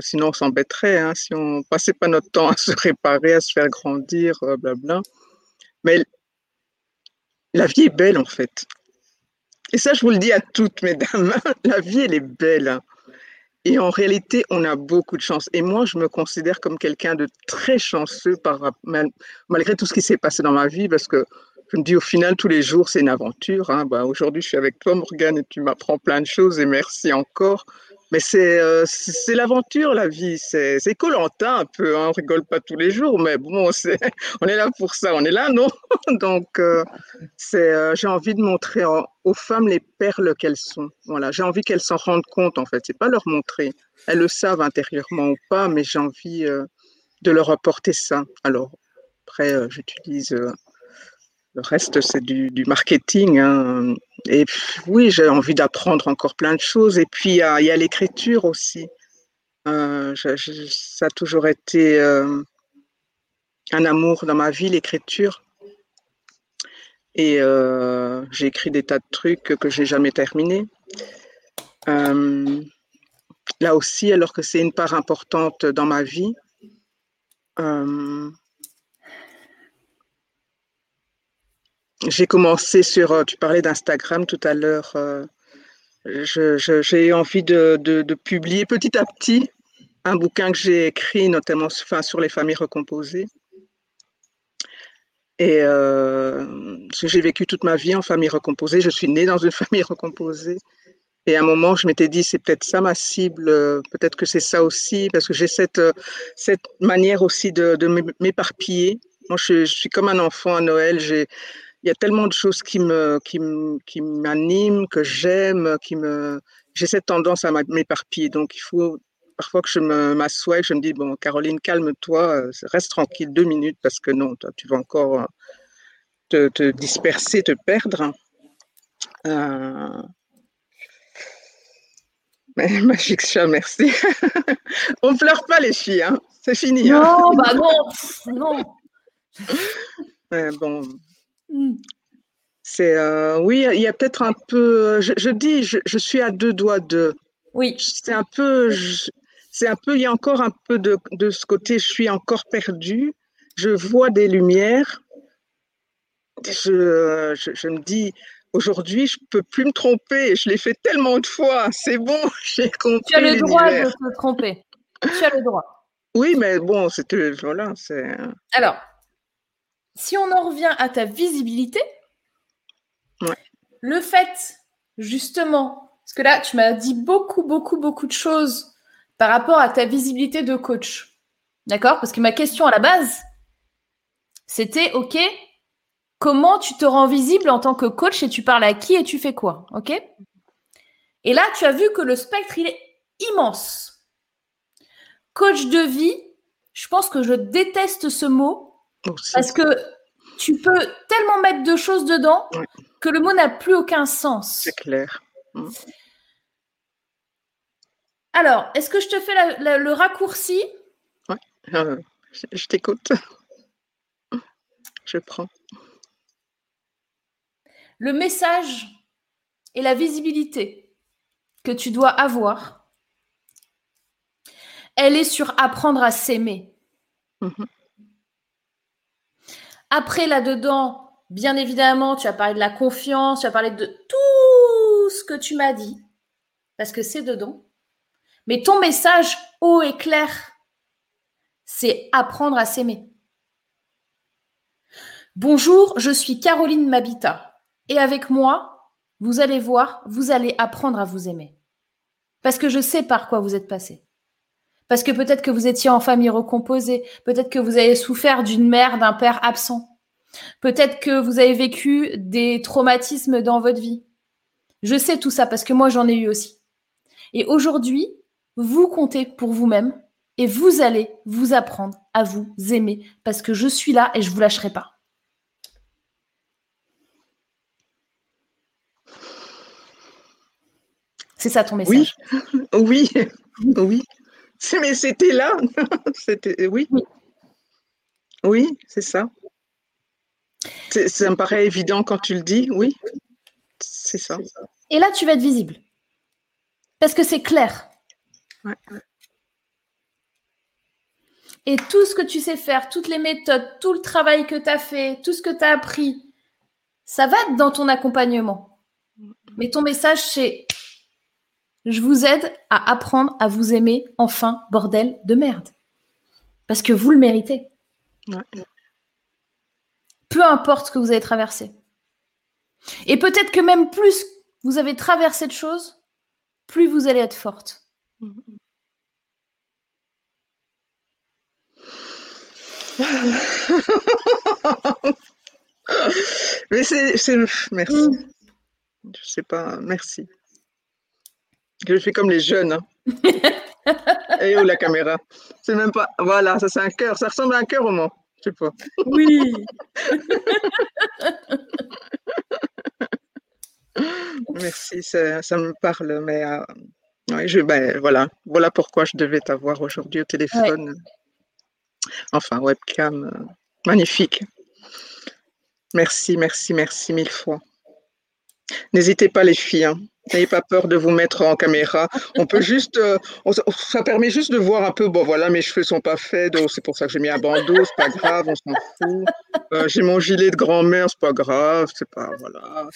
[SPEAKER 5] sinon, on s'embêterait hein, si on passait pas notre temps à se réparer, à se faire grandir, blabla. Mais la vie est belle en fait. Et ça, je vous le dis à toutes, mesdames, la vie, elle est belle. Et en réalité, on a beaucoup de chance. Et moi, je me considère comme quelqu'un de très chanceux malgré tout ce qui s'est passé dans ma vie, parce que je me dis au final, tous les jours, c'est une aventure. Hein. Bah, Aujourd'hui, je suis avec toi, Morgane, et tu m'apprends plein de choses, et merci encore. Mais c'est euh, c'est l'aventure, la vie. C'est Colanta un peu. Hein. On rigole pas tous les jours, mais bon, on est là pour ça. On est là, non? Donc, euh, euh, j'ai envie de montrer aux femmes les perles qu'elles sont. Voilà, j'ai envie qu'elles s'en rendent compte, en fait. C'est pas leur montrer. Elles le savent intérieurement ou pas, mais j'ai envie de leur apporter ça. Alors, après, j'utilise le reste, c'est du, marketing. Hein. Et oui, j'ai envie d'apprendre encore plein de choses. Et puis, il y a, l'écriture aussi. Euh, ça a toujours été euh, un amour dans ma vie, l'écriture. Et euh, j'ai écrit des tas de trucs que j'ai jamais terminés. là aussi, alors que c'est une part importante dans ma vie, j'ai commencé sur, euh, tu parlais d'Instagram tout à l'heure, euh, j'ai envie de, publier petit à petit un bouquin que j'ai écrit, notamment sur les familles recomposées. Et euh, j'ai vécu toute ma vie en famille recomposée, je suis née dans une famille recomposée. Et à un moment, je m'étais dit, c'est peut-être ça ma cible, peut-être que c'est ça aussi, parce que j'ai cette, cette manière aussi de, m'éparpiller. Moi, je, suis comme un enfant à Noël, il y a tellement de choses qui me qui, qui m'animent, que j'aime, qui me j'ai cette tendance à m'éparpiller. Donc il faut parfois que je m'assois et je me dis bon Caroline calme-toi, reste tranquille deux minutes parce que non, toi, tu vas encore te, te, disperser, te perdre. Euh, mais magique chat, merci. On pleure pas les filles, hein. C'est fini.
[SPEAKER 1] Hein. Non, bah non, non.
[SPEAKER 5] Bon. Hmm. C'est euh, oui, il y a peut-être un peu. Je, dis, je, suis à deux doigts de.
[SPEAKER 1] Oui.
[SPEAKER 5] C'est un peu. C'est un peu. Il y a encore un peu de, de ce côté. Je suis encore perdue. Je vois des lumières. Je, je, me dis, aujourd'hui, je peux plus me tromper. Je l'ai fait tellement de fois. C'est bon, j'ai compris.
[SPEAKER 1] Tu as le droit de te tromper. Tu as le droit.
[SPEAKER 5] Oui, mais bon, c'était voilà, c'est.
[SPEAKER 1] Alors, si on en revient à ta visibilité, le fait, justement, parce que là, tu m'as dit beaucoup, beaucoup, beaucoup de choses par rapport à ta visibilité de coach. D'accord? Parce que ma question à la base, c'était, OK, comment tu te rends visible en tant que coach et tu parles à qui et tu fais quoi? OK? Et là, tu as vu que le spectre, il est immense. Coach de vie, je pense que je déteste ce mot parce que tu peux tellement mettre de choses dedans que le mot n'a plus aucun sens.
[SPEAKER 5] C'est clair. Mm.
[SPEAKER 1] Alors, est-ce que je te fais le raccourci?
[SPEAKER 5] Oui, euh, je, t'écoute. Je prends.
[SPEAKER 1] Le message et la visibilité que tu dois avoir, elle est sur apprendre à s'aimer. Mm-hmm. Après, là-dedans, bien évidemment, tu as parlé de la confiance, tu as parlé de tout ce que tu m'as dit, parce que c'est dedans. Mais ton message haut et clair, c'est apprendre à s'aimer. Bonjour, je suis Caroline Mabita. Et avec moi, vous allez voir, vous allez apprendre à vous aimer. Parce que je sais par quoi vous êtes passé. Parce que peut-être que vous étiez en famille recomposée, peut-être que vous avez souffert d'une mère, d'un père absent. Peut-être que vous avez vécu des traumatismes dans votre vie. Je sais tout ça parce que moi j'en ai eu aussi. Et aujourd'hui, vous comptez pour vous-même et vous allez vous apprendre à vous aimer parce que je suis là et je vous lâcherai pas. C'est ça ton message?
[SPEAKER 5] Oui, oui, oui. Mais c'était là. C'était oui. Oui, c'est ça. Ça me paraît évident quand tu le dis, oui. C'est ça.
[SPEAKER 1] Et là, tu vas être visible. Parce que c'est clair. Et tout ce que tu sais faire, toutes les méthodes, tout le travail que tu as fait, tout ce que tu as appris, ça va être dans ton accompagnement. Mais ton message, c'est je vous aide à apprendre à vous aimer enfin, bordel de merde. Parce que vous le méritez. Peu importe ce que vous avez traversé. Et peut-être que même plus vous avez traversé de choses, plus vous allez être forte.
[SPEAKER 5] Mais c'est, merci. Mm. Je sais pas, merci. Je fais comme les jeunes. Hein. Et où la caméra C'est même pas. Voilà, ça c'est un cœur. Ça ressemble à un cœur au moins. Je sais pas.
[SPEAKER 1] Oui.
[SPEAKER 5] Merci, ça, me parle. Mais euh, je, ben, voilà, voilà pourquoi je devais t'avoir aujourd'hui au téléphone. Enfin, webcam. Euh, magnifique. Merci, merci, merci mille fois. N'hésitez pas les filles. Hein. N'ayez pas peur de vous mettre en caméra. On peut juste, euh, ça permet juste de voir un peu. Bon, voilà, mes cheveux sont pas faits, donc c'est pour ça que j'ai mis un bandeau. C'est pas grave, on s'en fout. Euh, j'ai mon gilet de grand-mère, c'est pas grave. C'est pas, voilà,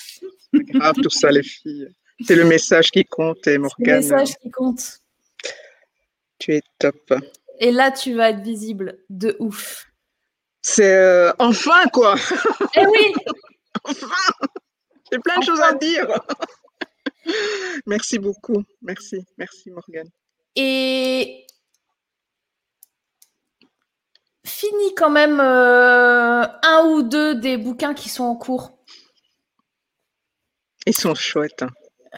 [SPEAKER 5] c'est grave tout ça, les filles. C'est le message qui compte, et Morgane.
[SPEAKER 1] C'est le message qui compte.
[SPEAKER 5] Tu es top.
[SPEAKER 1] Et là, tu vas être visible de ouf.
[SPEAKER 5] C'est euh, enfin quoi.
[SPEAKER 1] Eh oui.
[SPEAKER 5] enfin. J'ai plein de choses à dire. Merci beaucoup. Merci. Merci, Morgane.
[SPEAKER 1] Et fini quand même euh, un ou deux des bouquins qui sont en cours.
[SPEAKER 5] Ils sont chouettes. Hein.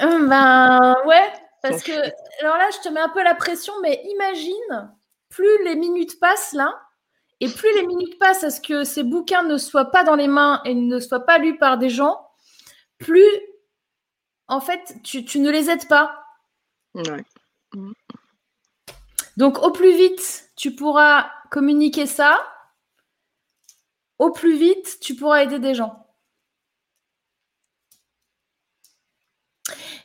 [SPEAKER 1] Euh, ben ouais, parce que alors là, je te mets un peu la pression, mais imagine, plus les minutes passent là, et plus les minutes passent à ce que ces bouquins ne soient pas dans les mains et ne soient pas lus par des gens, plus en fait, tu, tu ne les aides pas.
[SPEAKER 5] Ouais.
[SPEAKER 1] Donc, au plus vite, tu pourras communiquer ça, au plus vite, tu pourras aider des gens.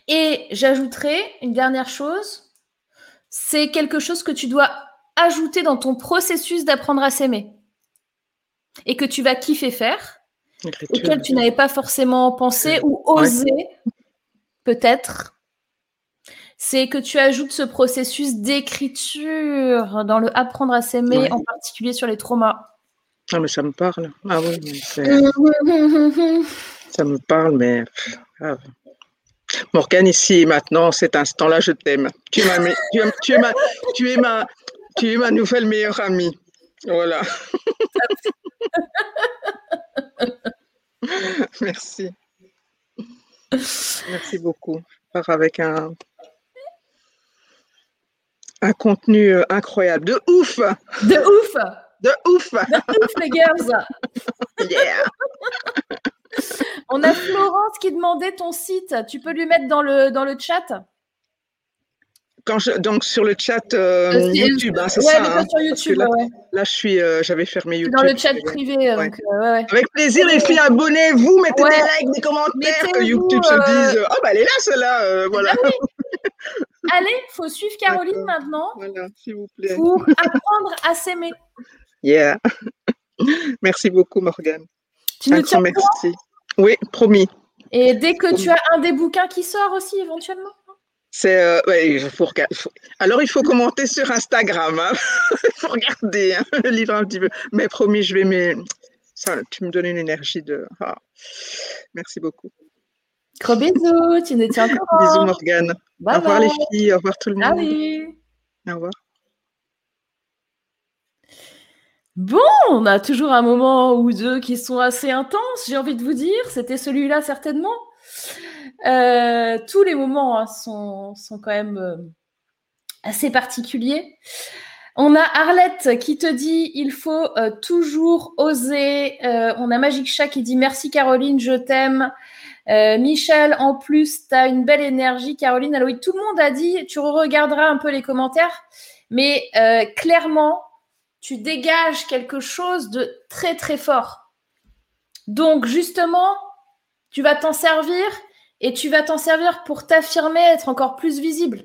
[SPEAKER 1] Et j'ajouterai une dernière chose, c'est quelque chose que tu dois ajouter dans ton processus d'apprendre à s'aimer. Et que tu vas kiffer faire, auquel tu n'avais pas forcément pensé ou osé, peut-être, c'est que tu ajoutes ce processus d'écriture dans le apprendre à s'aimer, en particulier sur les traumas.
[SPEAKER 5] Ah, mais ça me parle. Ah oui, ça me parle, mais Morgane, ici maintenant, cet instant-là, je t'aime. Tu, tu, tu, es ma, tu, es ma, tu es ma nouvelle meilleure amie. Voilà. Merci. Merci beaucoup. Je pars avec un, un contenu euh, incroyable. De ouf!
[SPEAKER 1] De ouf!
[SPEAKER 5] De ouf!
[SPEAKER 1] De ouf, les girls!
[SPEAKER 5] Yeah!
[SPEAKER 1] On a Florence qui demandait ton site. Tu peux lui mettre dans le, dans le chat?
[SPEAKER 5] Quand je, donc sur le chat euh,
[SPEAKER 1] c'est-
[SPEAKER 5] YouTube, hein, c'est
[SPEAKER 1] ouais,
[SPEAKER 5] ça.
[SPEAKER 1] mais pas
[SPEAKER 5] hein,
[SPEAKER 1] sur YouTube.
[SPEAKER 5] là,
[SPEAKER 1] ouais.
[SPEAKER 5] là, je suis, euh, j'avais fermé YouTube.
[SPEAKER 1] Dans le chat privé.
[SPEAKER 5] Ouais.
[SPEAKER 1] donc, euh, ouais.
[SPEAKER 5] Avec plaisir, les filles, abonnez-vous, mettez des likes, des commentaires, que YouTube se dise Oh, bah elle est là, celle-là. voilà.
[SPEAKER 1] Ah Allez, faut suivre Caroline maintenant
[SPEAKER 5] voilà, s'il vous plaît.
[SPEAKER 1] pour apprendre à s'aimer.
[SPEAKER 5] Yeah. Merci beaucoup, Morgane.
[SPEAKER 1] Tu nous tiens
[SPEAKER 5] merci. Oui, promis.
[SPEAKER 1] Et dès que tu as un des bouquins qui sort aussi, éventuellement?
[SPEAKER 5] C'est, euh, ouais, il faut regarder- faut- Alors, il faut commenter sur Instagram. hein. Il faut regarder hein, le livre un petit peu. Mais promis, je vais. Mais ça, tu me donnes une énergie de. ah. Merci beaucoup.
[SPEAKER 1] Gros bisous, tu nous tiens courant.
[SPEAKER 5] Bisous, Morgane.
[SPEAKER 1] Bye
[SPEAKER 5] au revoir,
[SPEAKER 1] bye.
[SPEAKER 5] les filles. Au revoir, tout le monde.
[SPEAKER 1] Salut.
[SPEAKER 5] Au revoir.
[SPEAKER 1] Bon, on a toujours un moment ou deux qui sont assez intenses, j'ai envie de vous dire. C'était celui-là certainement. Euh, tous les moments hein, sont, sont quand même euh, assez particuliers. On a Arlette qui te dit il faut euh, toujours oser. On a Magic Chat qui dit merci Caroline, je t'aime. Michel, en plus, tu as une belle énergie. Caroline, alors tout le monde a dit, tu regarderas un peu les commentaires, mais clairement, tu dégages quelque chose de très très fort. Donc justement, tu vas t'en servir et tu vas t'en servir pour t'affirmer, être encore plus visible.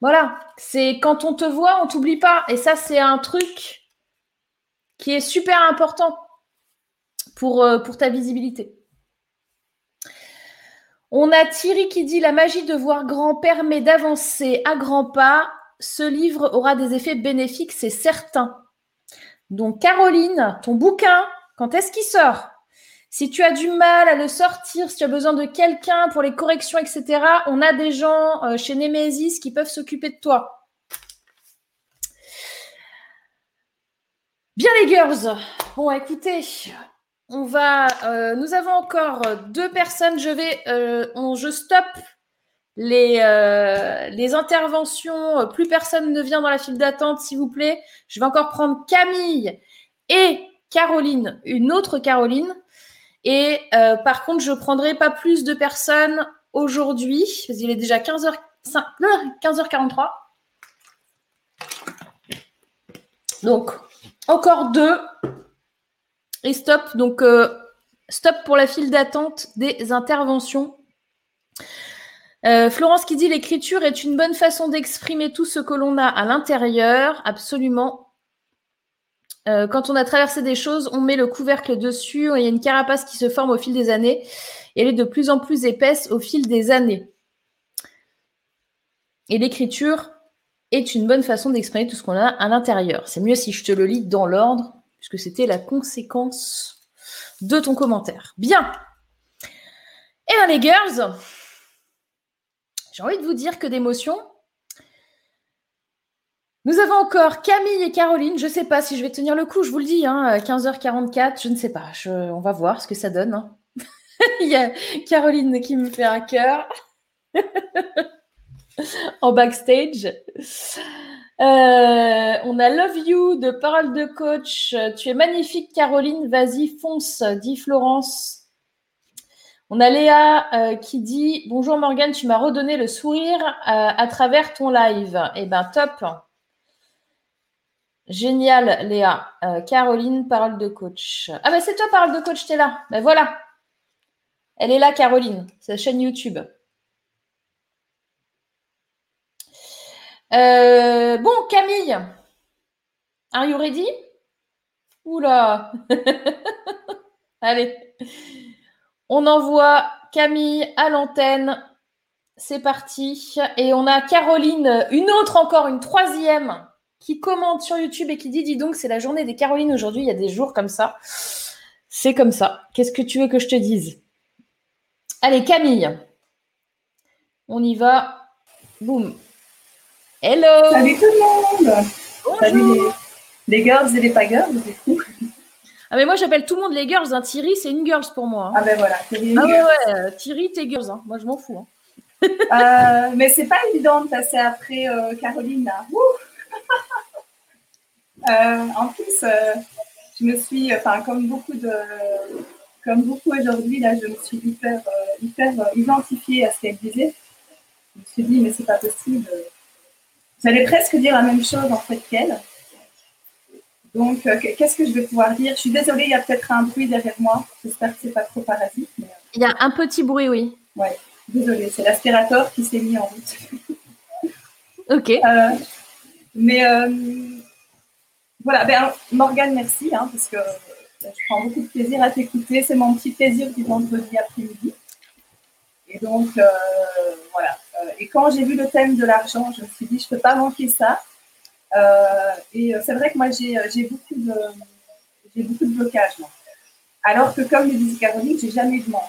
[SPEAKER 1] Voilà, c'est quand on te voit, on t'oublie pas. Et ça, c'est un truc qui est super important pour, euh, pour ta visibilité. On a Thierry qui dit la magie de voir grand permet d'avancer à grands pas. Ce livre aura des effets bénéfiques, c'est certain. Donc, Caroline, ton bouquin, quand est-ce qu'il sort? Si tu as du mal à le sortir, si tu as besoin de quelqu'un pour les corrections, etc., on a des gens euh, chez Nemesis qui peuvent s'occuper de toi. Bien, les girls. Bon, écoutez, on va. euh, nous avons encore deux personnes. Je vais. euh, on- je stoppe les, les interventions. Plus personne ne vient dans la file d'attente, s'il vous plaît. Je vais encore prendre Camille et Caroline, une autre Caroline. Et euh, par contre, je ne prendrai pas plus de personnes aujourd'hui, qu'il est déjà 15h, 15h43. Donc, encore deux. Et stop. Donc, euh, stop pour la file d'attente des interventions. Euh, Florence qui dit l'écriture est une bonne façon d'exprimer tout ce que l'on a à l'intérieur. Absolument. Euh, quand on a traversé des choses, on met le couvercle dessus. Il y a une carapace qui se forme au fil des années. Et elle est de plus en plus épaisse au fil des années. Et l'écriture est une bonne façon d'exprimer tout ce qu'on a à l'intérieur. C'est mieux si je te le lis dans l'ordre, puisque c'était la conséquence de ton commentaire. Bien. Et bien les girls, j'ai envie de vous dire que d'émotion. Nous avons encore Camille et Caroline. Je ne sais pas si je vais tenir le coup, je vous le dis, hein, 15h44, je ne sais pas. On va voir ce que ça donne. hein. Il y a Caroline qui me fait un cœur en backstage. Euh, on a Love You de Parole de Coach. Tu es magnifique, Caroline. Vas-y, fonce, dit Florence. On a Léa qui dit Bonjour Morgane, tu m'as redonné le sourire à travers ton live. Eh ben top. Génial, Léa. Caroline, parole de coach. Ah ben c'est toi, parole de coach, t'es là. Ben voilà. Elle est là, Caroline. La chaîne YouTube. Euh, bon, Camille, are you ready? Oula Allez, on envoie Camille à l'antenne. C'est parti. Et on a Caroline, une autre encore, une troisième, qui commente sur YouTube et qui dit Dis donc, c'est la journée des Carolines aujourd'hui. Il y a des jours comme ça. C'est comme ça. Qu'est-ce que tu veux que je te dise? Allez, Camille. On y va. Boum. Hello
[SPEAKER 3] Salut tout le monde Salut les, girls et les pas girls,
[SPEAKER 1] Ah mais moi j'appelle tout le monde les girls, hein. Thierry c'est une girls pour moi.
[SPEAKER 3] Hein. Ah ben voilà,
[SPEAKER 1] Thierry. Ah ouais, ouais, Thierry t'es girls, hein. moi je m'en fous.
[SPEAKER 3] Hein. euh, mais c'est pas évident de passer après euh, Caroline là. Euh, en plus, euh, je me suis, enfin comme beaucoup de, comme beaucoup aujourd'hui là, je me suis hyper, hyper identifiée à ce qu'elle disait. Je me suis dit mais c'est pas possible J'allais presque dire la même chose en fait qu'elle. Donc, euh, qu'est-ce que je vais pouvoir dire? Je suis désolée, il y a peut-être un bruit derrière moi. J'espère que ce n'est pas trop parasite. Euh,
[SPEAKER 1] il y a un petit bruit, oui.
[SPEAKER 3] Oui, désolée, c'est l'aspirateur qui s'est mis en route.
[SPEAKER 1] ok.
[SPEAKER 3] Euh, mais voilà, ben, Morgane, merci, hein, parce que je prends beaucoup de plaisir à t'écouter. C'est mon petit plaisir du vendredi après-midi. Et donc, voilà, euh, et quand j'ai vu le thème de l'argent, je me suis dit, je ne peux pas manquer ça. Euh, et euh, c'est vrai que moi, j'ai beaucoup de, blocages. Alors que comme le disait Caroline, j'ai jamais de manque.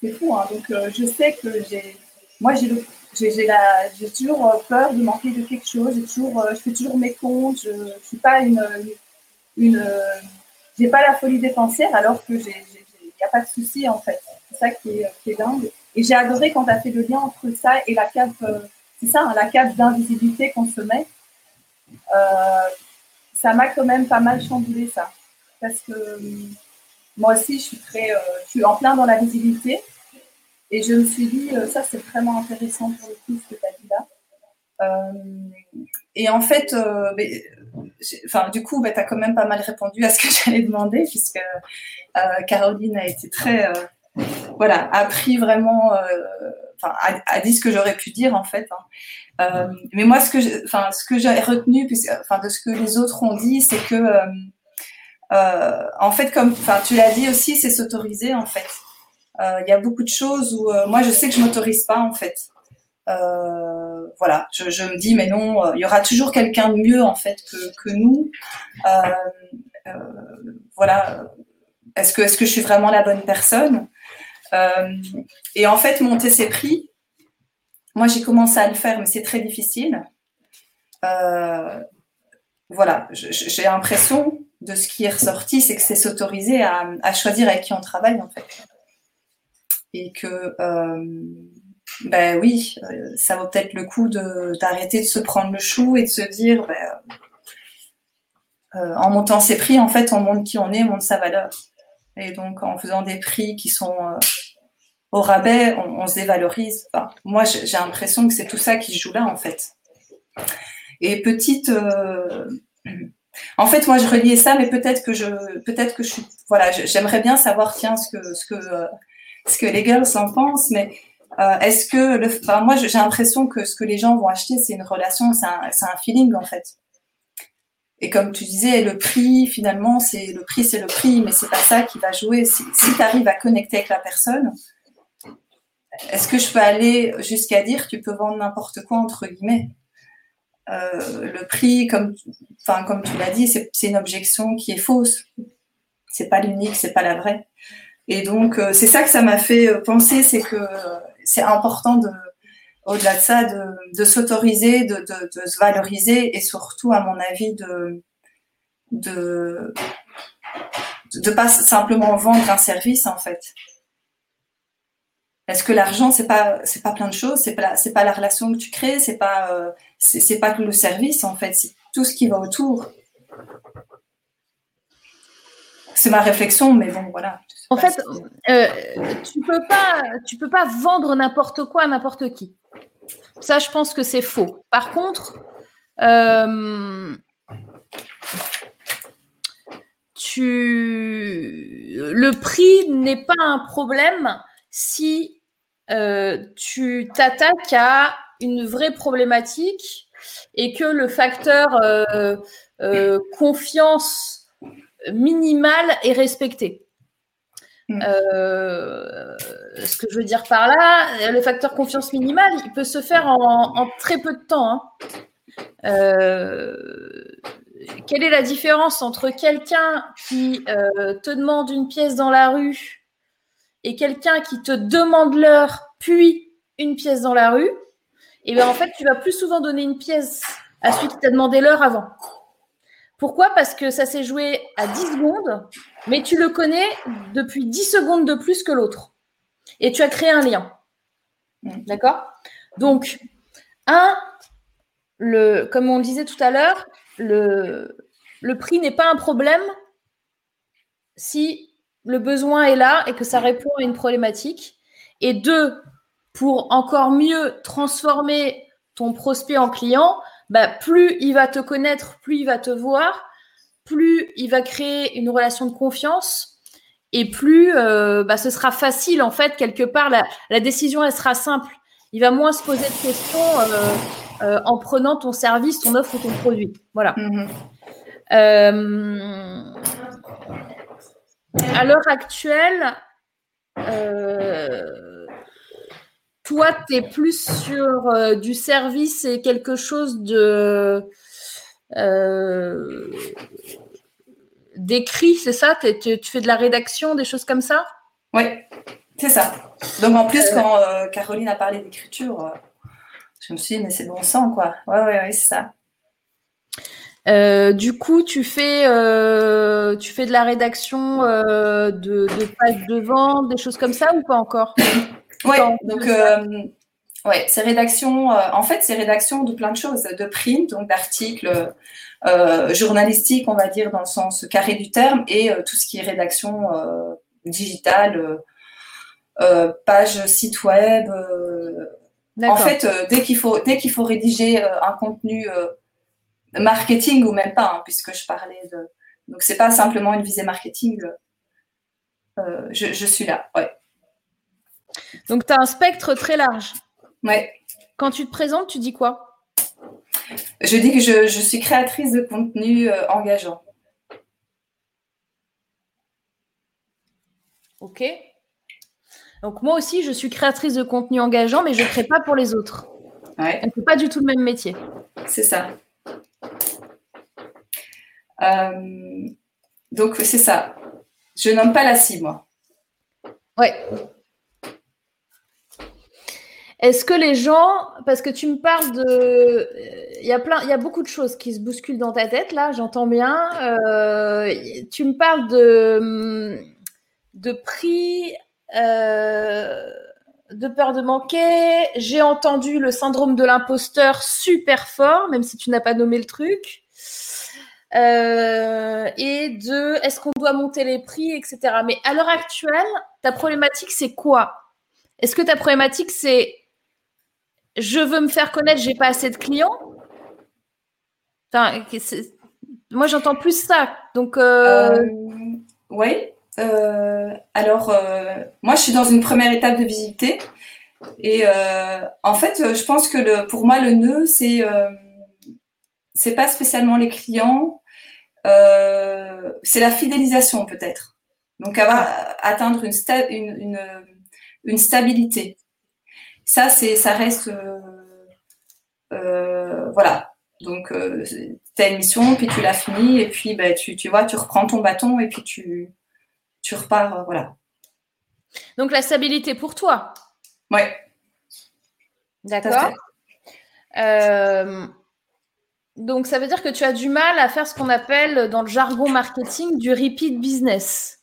[SPEAKER 3] C'est fou, hein donc je sais que j'ai, moi j'ai, j'ai, toujours peur de manquer de quelque chose. Toujours, je fais toujours mes comptes. Je, ne suis pas une, une, j'ai pas la folie dépensière alors que j'ai, n'y a pas de souci en fait. C'est ça qui est, qui est dingue. Et j'ai adoré quand tu as fait le lien entre ça et la cape, euh, c'est ça, hein, la cape d'invisibilité qu'on se met. Euh, ça m'a quand même pas mal chamboulé ça. Parce que euh, moi aussi, je suis, très, je suis en plein dans la visibilité. Et je me suis dit, ça, c'est vraiment intéressant pour le coup, ce que tu as dit là. et en fait, enfin, du coup, bah, tu as quand même pas mal répondu à ce que j'allais demander, puisque Caroline a été très voilà, appris vraiment, euh, enfin, a, dit ce que j'aurais pu dire en fait. Hein. Euh, mais moi, ce que, j'ai retenu, puisque, de ce que les autres ont dit, c'est que, euh, en fait, comme, tu l'as dit aussi, c'est s'autoriser en fait. Il y a beaucoup de choses où moi, je sais que je m'autorise pas en fait. voilà, je, me dis mais non, il y aura toujours quelqu'un de mieux en fait que, nous. voilà, est-ce que, est-ce que je suis vraiment la bonne personne? Euh, et en fait, monter ses prix, moi j'ai commencé à le faire, mais c'est très difficile. Euh, voilà, j'ai l'impression de ce qui est ressorti, c'est que c'est s'autoriser à, choisir avec qui on travaille en fait. Et que, euh, ben oui, ça vaut peut-être le coup d'arrêter de, se prendre le chou et de se dire, ben, en montant ses prix, en fait, on montre qui on est, on montre sa valeur. Et donc, en faisant des prix qui sont euh, au rabais, on, se dévalorise. moi, j'ai l'impression que c'est tout ça qui joue là, en fait. Et petite. Euh, en fait, moi, je reliais ça, mais peut-être que je, peut-être que je suis, voilà, j'aimerais bien savoir, tiens, ce que, ce que, ce que les girls en pensent, mais euh, est-ce que, le, moi, j'ai l'impression que ce que les gens vont acheter, c'est une relation, c'est un, feeling, en fait. Et comme tu disais, le prix, finalement, c'est le prix, c'est le prix, mais c'est pas ça qui va jouer. Si, tu arrives à connecter avec la personne, est-ce que je peux aller jusqu'à dire tu peux vendre n'importe quoi entre guillemets? Euh, Le prix, comme, enfin, comme tu l'as dit, c'est une objection qui est fausse. C'est pas l'unique, c'est pas la vraie. Et donc, euh, c'est ça que ça m'a fait penser, c'est que c'est important de au-delà de ça, de, s'autoriser, de, se valoriser et surtout, à mon avis, de de pas simplement vendre un service en fait. Parce que l'argent c'est pas c'est pas plein de choses, c'est pas c'est pas la relation que tu crées, c'est pas euh, c'est pas que le service en fait, c'est tout ce qui va autour. C'est ma réflexion, mais bon, voilà.
[SPEAKER 1] En fait, euh, tu peux pas, tu peux pas vendre n'importe quoi à n'importe qui. Ça, je pense que c'est faux. Par contre, euh, tu, le prix n'est pas un problème si euh, tu t'attaques à une vraie problématique et que le facteur confiance minimale est respecté. Mm. Euh, ce que je veux dire par là, le facteur confiance minimale, il peut se faire en, très peu de temps. Hein. Euh, quelle est la différence entre quelqu'un qui euh, te demande une pièce dans la rue et quelqu'un qui te demande l'heure, puis une pièce dans la rue? Et eh bien en fait, tu vas plus souvent donner une pièce à celui qui t'a demandé l'heure avant. Pourquoi? Parce que ça s'est joué à 10 secondes, mais tu le connais depuis 10 secondes de plus que l'autre. Et tu as créé un lien. Mm. D'accord? Donc, un, le, comme on le disait tout à l'heure, le, le prix n'est pas un problème si le besoin est là et que ça répond à une problématique. Et deux, pour encore mieux transformer ton prospect en client, bah, plus il va te connaître, plus il va te voir, plus il va créer une relation de confiance et plus euh, bah, ce sera facile en fait quelque part la, décision elle sera simple. Il va moins se poser de questions euh, euh, en prenant ton service, ton offre ou ton produit. Voilà. Mm-hmm. à l'heure actuelle, toi, tu es plus sur euh, du service et quelque chose de euh, d'écrit, c'est ça? Tu, fais de la rédaction, des choses comme ça?
[SPEAKER 3] Oui, c'est ça. Donc en plus, euh. quand Caroline a parlé d'écriture, je me suis dit, mais c'est bon sang, quoi. Oui, oui, oui, c'est ça.
[SPEAKER 1] du coup, tu fais, tu fais de la rédaction de, de pages de vente, des choses comme ça ou pas encore?
[SPEAKER 3] oui, donc euh, ouais, c'est rédaction. Euh, en fait, c'est rédaction de plein de choses, de print, donc d'articles euh, journalistiques, on va dire dans le sens carré du terme, et tout ce qui est rédaction digitale, page site web. en fait, dès qu'il faut, dès qu'il faut rédiger un contenu marketing ou même pas, hein, puisque je parlais de. Donc c'est pas simplement une visée marketing. Je, je, suis là. Ouais.
[SPEAKER 1] Donc, tu as un spectre très large.
[SPEAKER 3] Ouais.
[SPEAKER 1] Quand tu te présentes, tu dis quoi?
[SPEAKER 3] Je dis que je, suis créatrice de contenu euh, engageant.
[SPEAKER 1] Ok. Donc, moi aussi, je suis créatrice de contenu engageant, mais je ne crée pas pour les autres.
[SPEAKER 3] Ouais.
[SPEAKER 1] On pas du tout le même métier.
[SPEAKER 3] C'est ça. Euh, donc, c'est ça. Je nomme pas la cible, moi.
[SPEAKER 1] Ouais. Est-ce que les gens, parce que tu me parles de, il y a plein, y a beaucoup de choses qui se bousculent dans ta tête là, j'entends bien. Euh, tu me parles de de prix, euh, de peur de manquer. J'ai entendu le syndrome de l'imposteur super fort, même si tu n'as pas nommé le truc. Euh, et de est-ce qu'on doit monter les prix, etc. Mais à l'heure actuelle, ta problématique c'est quoi? Est-ce que ta problématique c'est je veux me faire connaître, j'ai pas assez de clients. Enfin, moi j'entends plus ça. Donc, euh...
[SPEAKER 3] euh oui. Euh, alors, moi je suis dans une première étape de visibilité. Et en fait, je pense que le, pour moi le nœud c'est c'est pas spécialement les clients, c'est la fidélisation peut-être. Donc avoir, atteindre une, une, une stabilité ça, c'est, ça reste, euh, euh, voilà. Donc, euh, tu as une mission, puis tu l'as finie, et puis bah, tu, tu vois, tu reprends ton bâton, et puis tu, tu repars, voilà.
[SPEAKER 1] Donc, la stabilité pour toi
[SPEAKER 3] Oui.
[SPEAKER 1] D'accord. donc, ça veut dire que tu as du mal à faire ce qu'on appelle dans le jargon marketing du repeat business.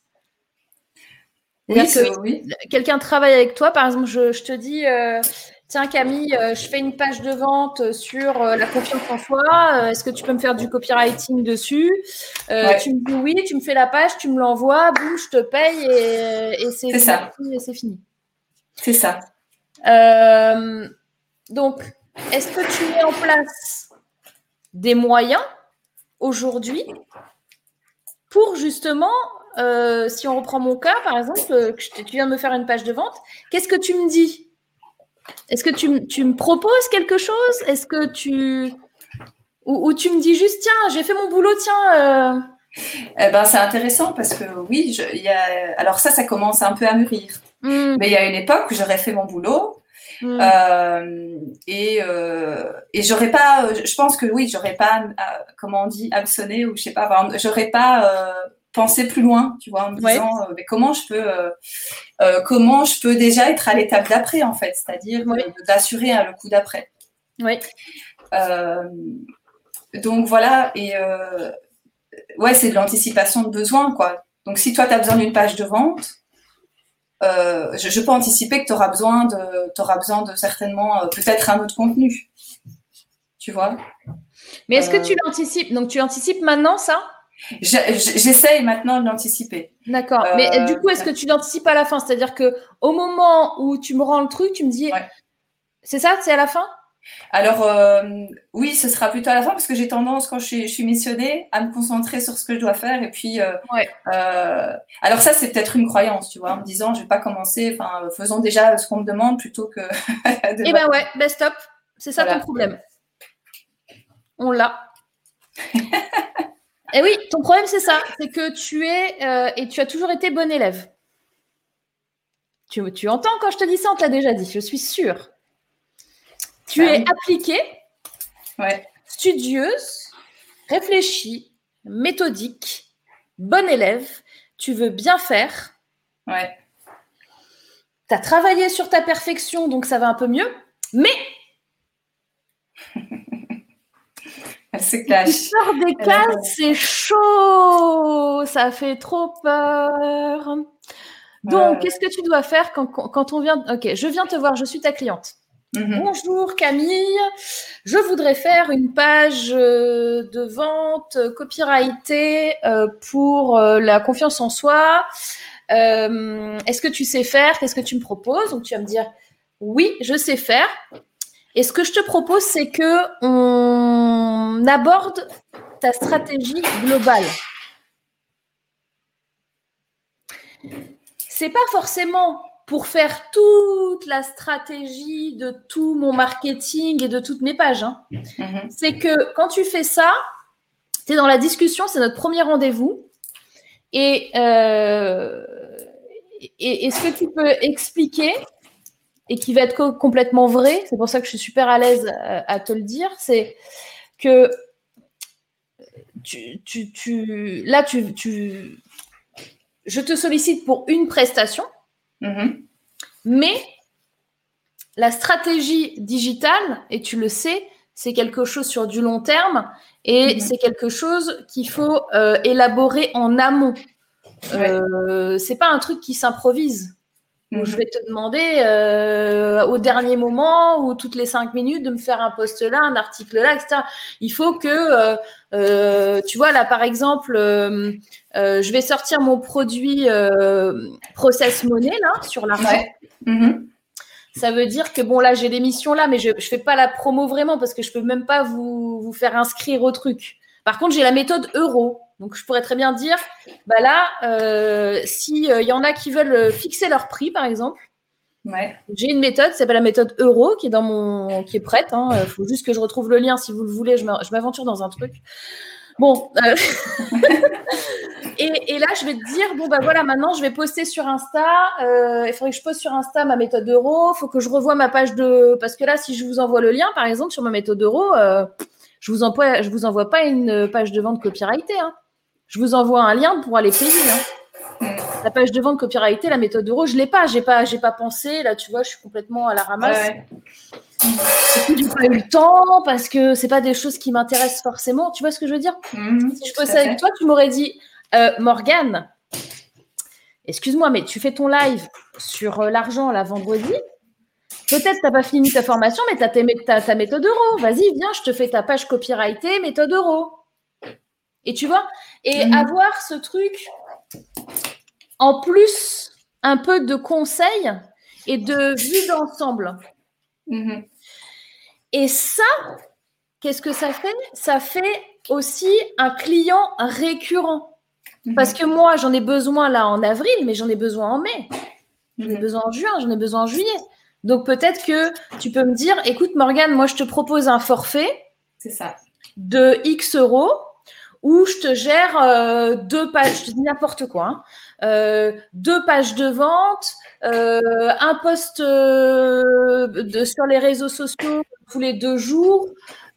[SPEAKER 3] Oui, oui.
[SPEAKER 1] Quelqu'un travaille avec toi, par exemple, je, te dis, euh, Tiens Camille, euh, je fais une page de vente sur euh, la confiance en soi. Est-ce que tu peux me faire du copywriting dessus? Tu me dis oui, tu me fais la page, tu me l'envoies, boum, je te paye et, c'est
[SPEAKER 3] c'est
[SPEAKER 1] fini.
[SPEAKER 3] C'est ça.
[SPEAKER 1] donc, est-ce que tu mets en place des moyens aujourd'hui pour justement euh, si on reprend mon cas, par exemple, euh, que tu viens de me faire une page de vente, qu'est-ce que tu me dis? Est-ce que tu, tu, me proposes quelque chose? Est-ce que tu. Ou, tu me dis juste, tiens, j'ai fait mon boulot, tiens.
[SPEAKER 3] Euh... Eh ben, c'est intéressant parce que oui, je, y a... alors ça, ça commence un peu à mûrir. Hmm. Mais il y a une époque où j'aurais fait mon boulot hmm. euh, et, et j'aurais pas, je pense que oui, j'aurais pas, comment on dit, absonné ou je sais pas, j'aurais pas penser plus loin, tu vois, en me disant euh, mais comment je peux euh, euh, comment je peux déjà être à l'étape d'après en fait, c'est-à-dire d'assurer le coup d'après.
[SPEAKER 1] Oui.
[SPEAKER 3] donc voilà et ouais c'est de l'anticipation de besoin quoi. Donc si toi tu as besoin d'une page de vente, je, peux anticiper que tu auras besoin de auras besoin de certainement peut-être un autre contenu. Tu vois?
[SPEAKER 1] Mais est-ce que tu l'anticipes? Donc tu anticipes maintenant ça?
[SPEAKER 3] J'essaye maintenant de l'anticiper.
[SPEAKER 1] D'accord. Mais euh, du coup, est-ce que tu l'anticipes à la fin? C'est-à-dire que au moment où tu me rends le truc, tu me dis, c'est ça, c'est à la fin?
[SPEAKER 3] Alors euh, oui, ce sera plutôt à la fin parce que j'ai tendance quand je suis, missionnée à me concentrer sur ce que je dois faire et puis euh, alors ça c'est peut-être une croyance, tu vois, en me disant je vais pas commencer, enfin faisons déjà ce qu'on me demande plutôt que.
[SPEAKER 1] eh ben ouais, ben stop, c'est ça ton problème. On l'a. Et eh oui, ton problème, c'est ça. C'est que tu es euh, et tu as toujours été bon élève. Tu, tu entends quand je te dis ça, on t'a déjà dit, je suis sûre. Tu bah es appliquée, studieuse, réfléchie, méthodique, bon élève. Tu veux bien faire.
[SPEAKER 3] Ouais.
[SPEAKER 1] Tu as travaillé sur ta perfection, donc ça va un peu mieux. Mais
[SPEAKER 3] Se cache.
[SPEAKER 1] sort des cases, c'est chaud. Ça fait trop peur. Donc, qu'est-ce que tu dois faire quand, on vient Ok, je viens te voir, je suis ta cliente. Mhm. Bonjour Camille, je voudrais faire une page euh, de vente copyrightée euh, pour euh, la confiance en soi. Est-ce que tu sais faire? Qu'est-ce que tu me proposes? Donc tu vas me dire oui, je sais faire. Et ce que je te propose, c'est que on aborde ta stratégie globale. C'est pas forcément pour faire toute la stratégie de tout mon marketing et de toutes mes pages. Hein. Mm-hmm. C'est que quand tu fais ça, tu es dans la discussion, c'est notre premier rendez-vous. Et, euh, et, et, ce que tu peux expliquer, et qui va être complètement vrai, c'est pour ça que je suis super à l'aise euh, à, te le dire, c'est que tu, tu, là, tu, tu, je te sollicite pour une prestation, mm-hmm. mais la stratégie digitale, et tu le sais, c'est quelque chose sur du long terme et mm-hmm. c'est quelque chose qu'il faut euh, élaborer en amont. Euh, c'est pas un truc qui s'improvise je mhm. vais te demander euh, au dernier moment ou toutes les cinq minutes de me faire un post là, un article là, etc. Il faut que, euh, euh, tu vois, là par exemple, je vais sortir mon produit Process Money là sur l'argent. Mhm. Ça veut dire que bon là j'ai l'émission là, mais je ne fais pas la promo vraiment parce que je peux même pas vous, vous faire inscrire au truc. Par contre, j'ai la méthode euro. Donc, je pourrais très bien dire, bah là, euh, s'il euh, y en a qui veulent euh, fixer leur prix, par exemple, j'ai une méthode, c'est la méthode euro, qui est dans mon, qui est prête. Il hein. faut juste que je retrouve le lien si vous le voulez. Je m'aventure dans un truc. Bon, et, là, je vais te dire, bon, bah voilà, maintenant, je vais poster sur Insta. il faudrait que je poste sur Insta ma méthode euro. Il faut que je revoie ma page de. Parce que là, si je vous envoie le lien, par exemple, sur ma méthode euro, je vous envoie, je vous envoie pas une page de vente copyrightée. Hein. Je vous envoie un lien pour aller payer. Hein. La page de vente copyrightée, la méthode euro, je l'ai pas. J'ai pas, j'ai pas pensé. Là, tu vois, je suis complètement à la ramasse. Ouais. J'ai pas eu le temps parce que c'est pas des choses qui m'intéressent forcément. Tu vois ce que je veux dire? Mhm, Si je bossais avec toi, tu m'aurais dit, euh, Morgane, excuse-moi, mais tu fais ton live sur euh, l'argent la vendredi. Peut-être tu n'as pas fini ta formation, mais tu as, ta méthode euro. Vas-y, viens, je te fais ta page copyrightée, méthode euro. Et tu vois, et mhm. avoir ce truc, en plus, un peu de conseils et de vue d'ensemble. Mhm. Et ça, qu'est-ce que ça fait? Ça fait aussi un client récurrent. Mhm. Parce que moi, j'en ai besoin là en avril, mais j'en ai besoin en mai. J'en ai besoin en juin, j'en ai besoin en juillet. Donc peut-être que tu peux me dire, écoute Morgane, moi je te propose un forfait.
[SPEAKER 6] C'est ça.
[SPEAKER 1] De X euros où je te gère euh, deux pages, je te dis n'importe quoi, hein. euh, deux pages de vente, euh, un post de, sur les réseaux sociaux tous les deux jours,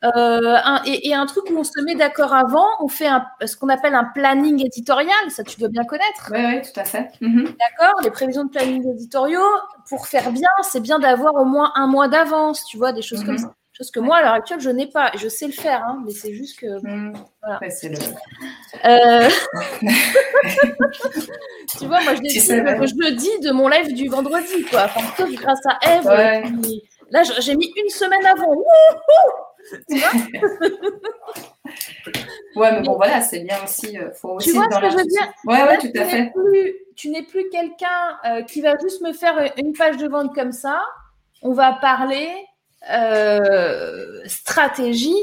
[SPEAKER 1] et, un truc où on se met d'accord avant, on fait un, ce qu'on appelle un planning éditorial, ça tu dois bien connaître.
[SPEAKER 6] Oui, oui, tout à fait. Mhm.
[SPEAKER 1] D'accord, les prévisions de planning éditoriaux, pour faire bien, c'est bien d'avoir au moins un mois d'avance, tu vois, des choses comme mhm. ça. Chose que moi, à l'heure actuelle, je n'ai pas. Je sais le faire, hein, mais c'est juste que.
[SPEAKER 6] Mmh. Voilà. le...
[SPEAKER 1] Euh, tu vois, moi, je, je le dis de mon live du vendredi, quoi. Enfin, grâce à Eve. Là, j'ai mis une semaine avant.
[SPEAKER 6] tu vois Ouais, mais bon, voilà, c'est bien aussi. Euh, faut aussi
[SPEAKER 1] tu vois ce que je veux dire
[SPEAKER 6] Ouais, ouais, tout à fait.
[SPEAKER 1] Plus, tu n'es plus quelqu'un euh, qui va juste me faire une page de vente comme ça. On va parler euh, stratégie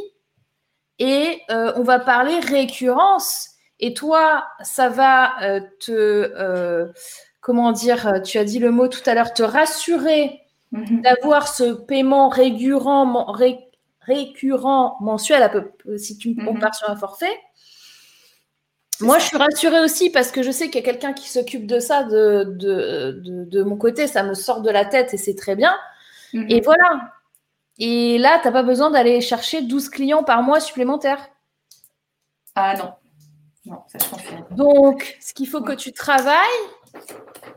[SPEAKER 1] et euh, on va parler récurrence. Et toi, ça va euh, te, comment dire, tu as dit le mot tout à l'heure, te rassurer mhm. d'avoir ce paiement récurrent, récurrent mensuel, à peu, si tu me compares sur un forfait. Moi, je suis rassurée aussi parce que je sais qu'il y a quelqu'un qui s'occupe de ça de, de, de, mon côté. Ça me sort de la tête et c'est très bien. Mhm. Et voilà, et là, tu n'as pas besoin d'aller chercher 12 clients par mois supplémentaires.
[SPEAKER 6] Ah non. Non, ça je confirme.
[SPEAKER 1] Donc, ce qu'il faut que tu travailles,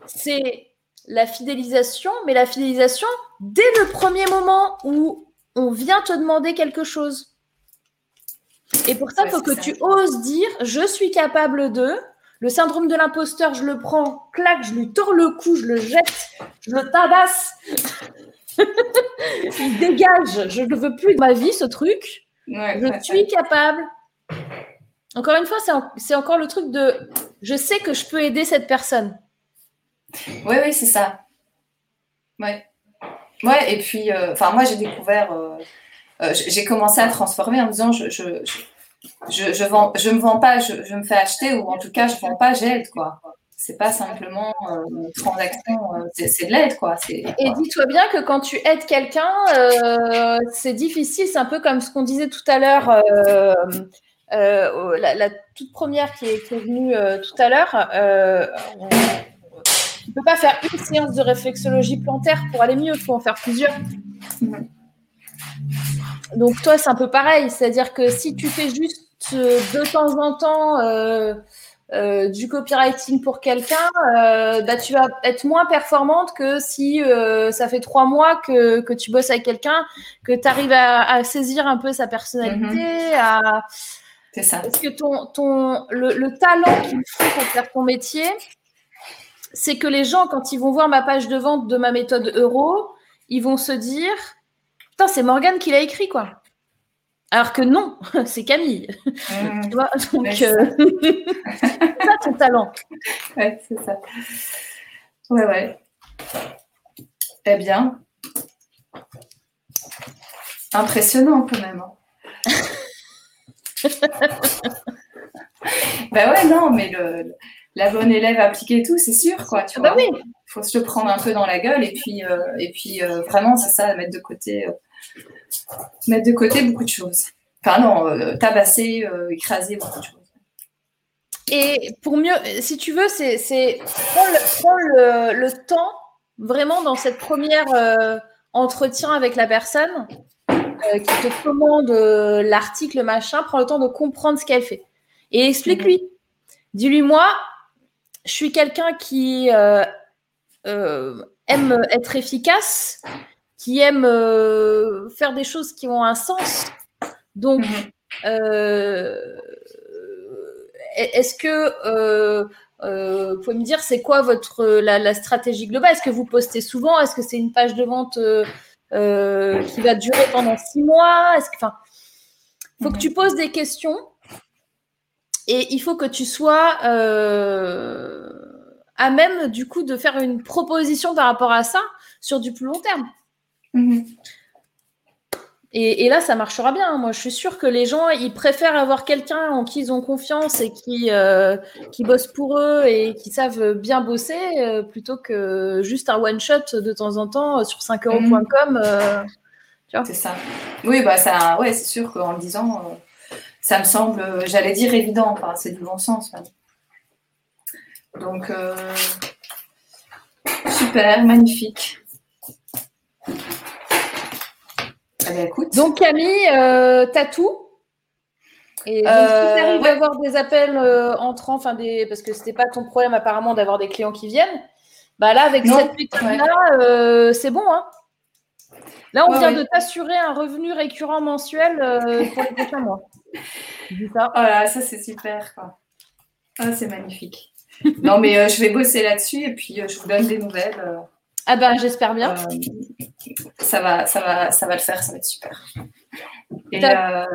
[SPEAKER 1] c'est la fidélisation, mais la fidélisation dès le premier moment où on vient te demander quelque chose. Et pour ça, il faut que tu oses dire je suis capable de. Le syndrome de l'imposteur, je le prends, clac, je lui tords le cou, je le jette, je le tabasse. Il dégage. Je ne veux plus de ma vie, ce truc. je suis capable. Encore une fois, c'est encore le truc de je sais que je peux aider cette personne.
[SPEAKER 6] Oui, oui, c'est ça. Ouais. Ouais, et puis, euh, enfin, moi, j'ai découvert, euh, euh, j'ai commencé à transformer en me disant je, je, je, je, vends, je me vends pas, je, je, me fais acheter, ou en tout cas, je vends pas, j'aide, quoi c'est pas simplement euh, une transaction, euh, c'est de l'aide, quoi.
[SPEAKER 1] Et dis-toi bien que quand tu aides quelqu'un, euh, c'est difficile, c'est un peu comme ce qu'on disait tout à l'heure, la, toute première qui est, venue tout à l'heure. tu ne peux pas faire une séance de réflexologie plantaire pour aller mieux, il faut en faire plusieurs. Mm-hmm. Donc toi, c'est un peu pareil, c'est-à-dire que si tu fais juste de temps en temps euh, du copywriting pour quelqu'un, euh, bah, tu vas être moins performante que si euh, ça fait trois mois que, que tu bosses avec quelqu'un, que tu arrives à, saisir un peu sa personnalité, mhm. à...
[SPEAKER 6] C'est ça.
[SPEAKER 1] Parce que ton, ton, le, le talent qu'il faut pour faire ton métier, c'est que les gens, quand ils vont voir ma page de vente de ma méthode euro, ils vont se dire Putain, c'est Morgane qui l'a écrit, quoi. Alors que non, c'est Camille. Mmh. tu vois Donc, euh, c'est ça ton talent.
[SPEAKER 6] Ouais, c'est ça. Ouais, ouais. Eh bien, impressionnant quand même. Ben ouais, non, mais le, la bonne élève appliquée et tout, c'est sûr, quoi. Tu ah bah
[SPEAKER 1] oui.
[SPEAKER 6] Il faut se le prendre un peu dans la gueule et puis, euh, et puis euh, vraiment, c'est ça, mettre de côté mettre de côté beaucoup de choses. Enfin non, euh, tabasser, euh, écraser beaucoup de choses.
[SPEAKER 1] Et pour mieux, si tu veux, c'est prends, le, temps vraiment dans cette première euh, entretien avec la personne qui te commande l'article machin, prends le temps de comprendre ce qu'elle fait et explique-lui. Dis-lui moi, je suis quelqu'un qui aime être efficace, qui aime euh, faire des choses qui ont un sens. Donc, mhm. euh, est-ce que euh, vous pouvez me dire c'est quoi votre la, stratégie globale? Est-ce que vous postez souvent? Est-ce que c'est une page de vente qui va durer pendant six mois? Est-ce que, enfin, faut que tu poses des questions et il faut que tu sois à même du coup de faire une proposition par rapport à ça sur du plus long terme. Mhm. Et, là, ça marchera bien. Moi, je suis sûre que les gens, ils préfèrent avoir quelqu'un en qui ils ont confiance et qui, euh, qui bosse pour eux et qui savent bien bosser euh, plutôt que juste un one-shot de temps en temps sur 5euros.com. Mhm. Euh,
[SPEAKER 6] c'est ça. Oui, bah, ça, ouais, c'est sûr qu'en le disant, ça me semble, j'allais dire évident. C'est du bon sens. Donc, super, magnifique.
[SPEAKER 1] Donc Camille, euh, t'as tout? Et donc, si tu arrives à avoir des appels euh, entrants, enfin des, parce que c'était pas ton problème apparemment d'avoir des clients qui viennent, bah là avec cette méthode-là, euh, c'est bon. Hein là, on vient de t'assurer un revenu récurrent mensuel pour les prochains mois.
[SPEAKER 6] Ça? Voilà, ça c'est super. Ah, c'est magnifique. non, mais je vais bosser là-dessus et puis je vous donne des nouvelles.
[SPEAKER 1] Ah ben, j'espère bien.
[SPEAKER 6] Euh, ça, va, ça, va, ça va le faire, ça va être super. Euh,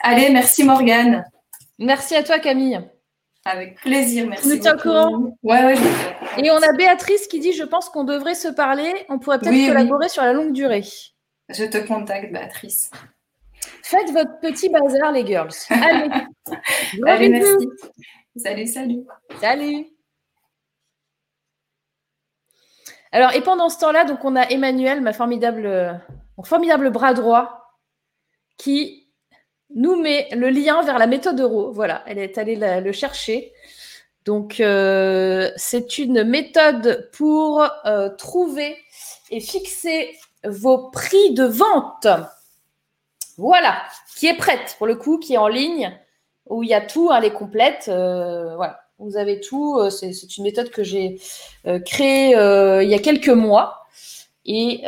[SPEAKER 6] allez, merci Morgane.
[SPEAKER 1] Merci à toi Camille.
[SPEAKER 6] Avec plaisir, merci.
[SPEAKER 1] Nous au courant.
[SPEAKER 6] Ouais, ouais,
[SPEAKER 1] Et on a Béatrice qui dit Je pense qu'on devrait se parler. On pourrait peut-être collaborer sur la longue durée.
[SPEAKER 6] Je te contacte, Béatrice.
[SPEAKER 1] Faites votre petit bazar, les girls.
[SPEAKER 6] Allez. Allez, merci. Salut, salut.
[SPEAKER 1] Salut. Alors, et pendant ce temps-là, donc on a Emmanuel, ma formidable, mon formidable bras droit, qui nous met le lien vers la méthode euro. Voilà, elle est allée le chercher. Donc, euh, c'est une méthode pour euh, trouver et fixer vos prix de vente. Voilà, qui est prête pour le coup, qui est en ligne, où il y a tout, elle est complète. Euh, voilà. Vous avez tout. Euh, c'est une méthode que j'ai euh, créée euh, il y a quelques mois. Et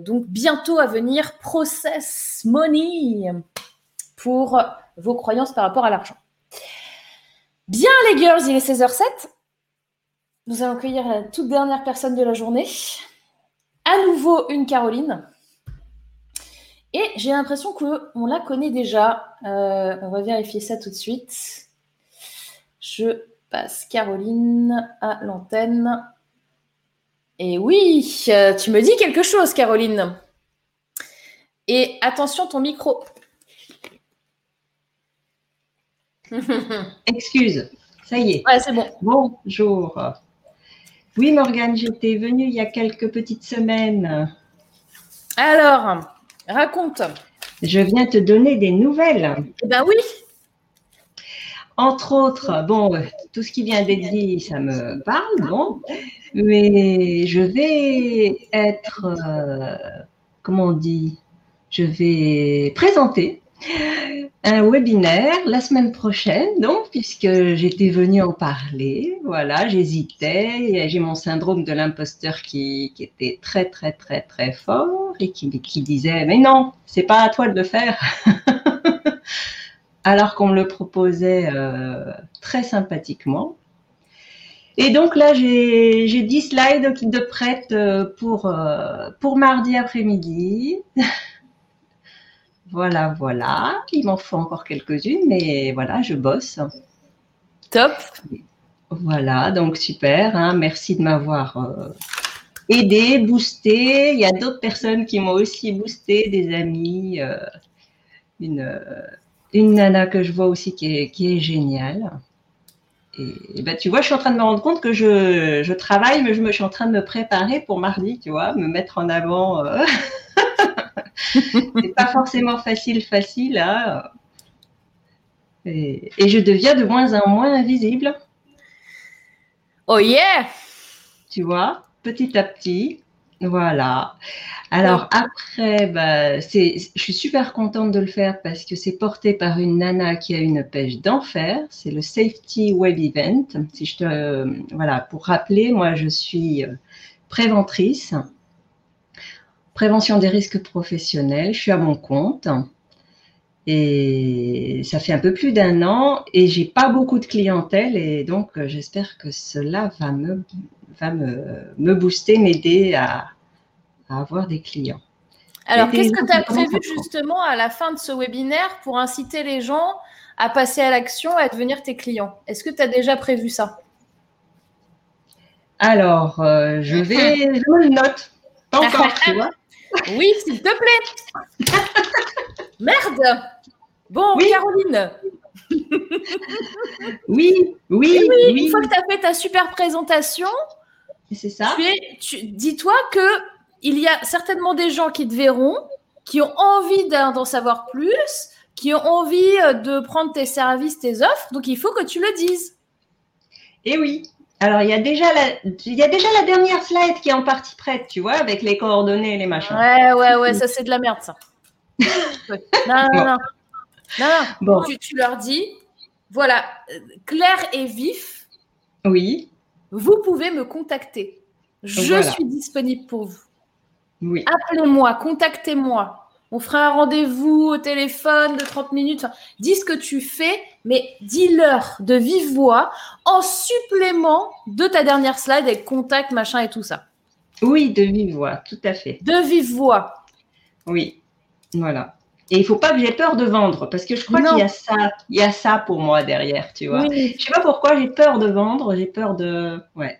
[SPEAKER 1] donc, bientôt à venir, Process Money pour vos croyances par rapport à l'argent. Bien, les girls, il est 16h07. Nous allons accueillir la toute dernière personne de la journée. À nouveau, une Caroline. Et j'ai l'impression qu'on la connaît déjà. on va vérifier ça tout de suite. Je passe Caroline à l'antenne. Et oui, euh, tu me dis quelque chose, Caroline. Et attention, ton micro.
[SPEAKER 7] Excuse, ça y est.
[SPEAKER 1] Ouais, c'est bon.
[SPEAKER 7] Bonjour. Oui, Morgane, j'étais venue il y a quelques petites semaines.
[SPEAKER 1] Alors, raconte.
[SPEAKER 7] Je viens te donner des nouvelles.
[SPEAKER 1] Eh bien oui,
[SPEAKER 7] entre autres, bon, tout ce qui vient d'être dit, ça me parle, bon, mais je vais être, euh, comment on dit, je vais présenter un webinaire la semaine prochaine, donc, puisque j'étais venue en parler, voilà, j'hésitais, j'ai mon syndrome de l'imposteur qui, était très, très, très, très fort et qui, qui disait, mais non, c'est pas à toi de le faire. alors qu'on me le proposait euh, très sympathiquement. Et donc là, j'ai 10 slides de prête euh, pour, euh, pour mardi après-midi. voilà, voilà. Il m'en faut encore quelques-unes, mais voilà, je bosse.
[SPEAKER 1] Top.
[SPEAKER 7] Voilà, donc super. Hein. Merci de m'avoir aidé, boosté. Il y a d'autres personnes qui m'ont aussi boosté, des amis, une une nana que je vois aussi qui est, qui est géniale. Et, ben, tu vois, je suis en train de me rendre compte que je, je, travaille, mais je me suis en train de me préparer pour mardi, tu vois, me mettre en avant. Euh... c'est pas forcément facile, facile. Hein. Et, et, je deviens de moins en moins invisible.
[SPEAKER 1] Oh yeah!
[SPEAKER 7] Tu vois, petit à petit. Voilà. Alors après, bah, je suis super contente de le faire parce que c'est porté par une nana qui a une pêche d'enfer. C'est le Safety Web Event. Si je te, voilà, pour rappeler, moi je suis euh, préventrice, prévention des risques professionnels. Je suis à mon compte Et ça fait un peu plus d'un an et j'ai pas beaucoup de clientèle et donc j'espère que cela va me, va me, me booster, m'aider à, à avoir des clients.
[SPEAKER 1] Alors, qu'est-ce que tu as prévu justement à la fin de ce webinaire pour inciter les gens à passer à l'action, à devenir tes clients? Est-ce que tu as déjà prévu ça?
[SPEAKER 7] Alors, euh, je vais. Je me note. Pas encore, tu vois.
[SPEAKER 1] Oui, s'il te plaît. Merde. Bon, Caroline.
[SPEAKER 7] oui, oui,
[SPEAKER 1] oui, Une fois que tu as fait ta super présentation,
[SPEAKER 7] c'est ça.
[SPEAKER 1] Tu, dis-toi que il y a certainement des gens qui te verront, qui ont envie d'en savoir plus, qui ont envie euh, de prendre tes services, tes offres. Donc, il faut que tu le dises.
[SPEAKER 7] Eh oui. Alors, il y, a déjà la, il y a déjà la dernière slide qui est en partie prête, tu vois, avec les coordonnées et les machins.
[SPEAKER 1] Ouais, ouais, ouais, ça, c'est de la merde, ça. non, non, non. Non, Bon. Tu, leur dis, voilà, clair et vif.
[SPEAKER 7] Oui.
[SPEAKER 1] Vous pouvez me contacter. Je suis disponible pour vous.
[SPEAKER 7] Oui.
[SPEAKER 1] Appelez-moi, contactez-moi. On fera un rendez-vous au téléphone de 30 minutes. dis ce que tu fais, mais dis-leur de vive voix en supplément de ta dernière slide avec contact, machin et tout ça.
[SPEAKER 7] Oui, de vive voix, tout à fait.
[SPEAKER 1] De vive voix.
[SPEAKER 7] Oui, voilà. Et il faut pas que j'ai peur de vendre parce que je crois qu'il y a ça, il y a ça pour moi derrière, tu vois. Je Je sais pas pourquoi j'ai peur de vendre, j'ai peur de, ouais.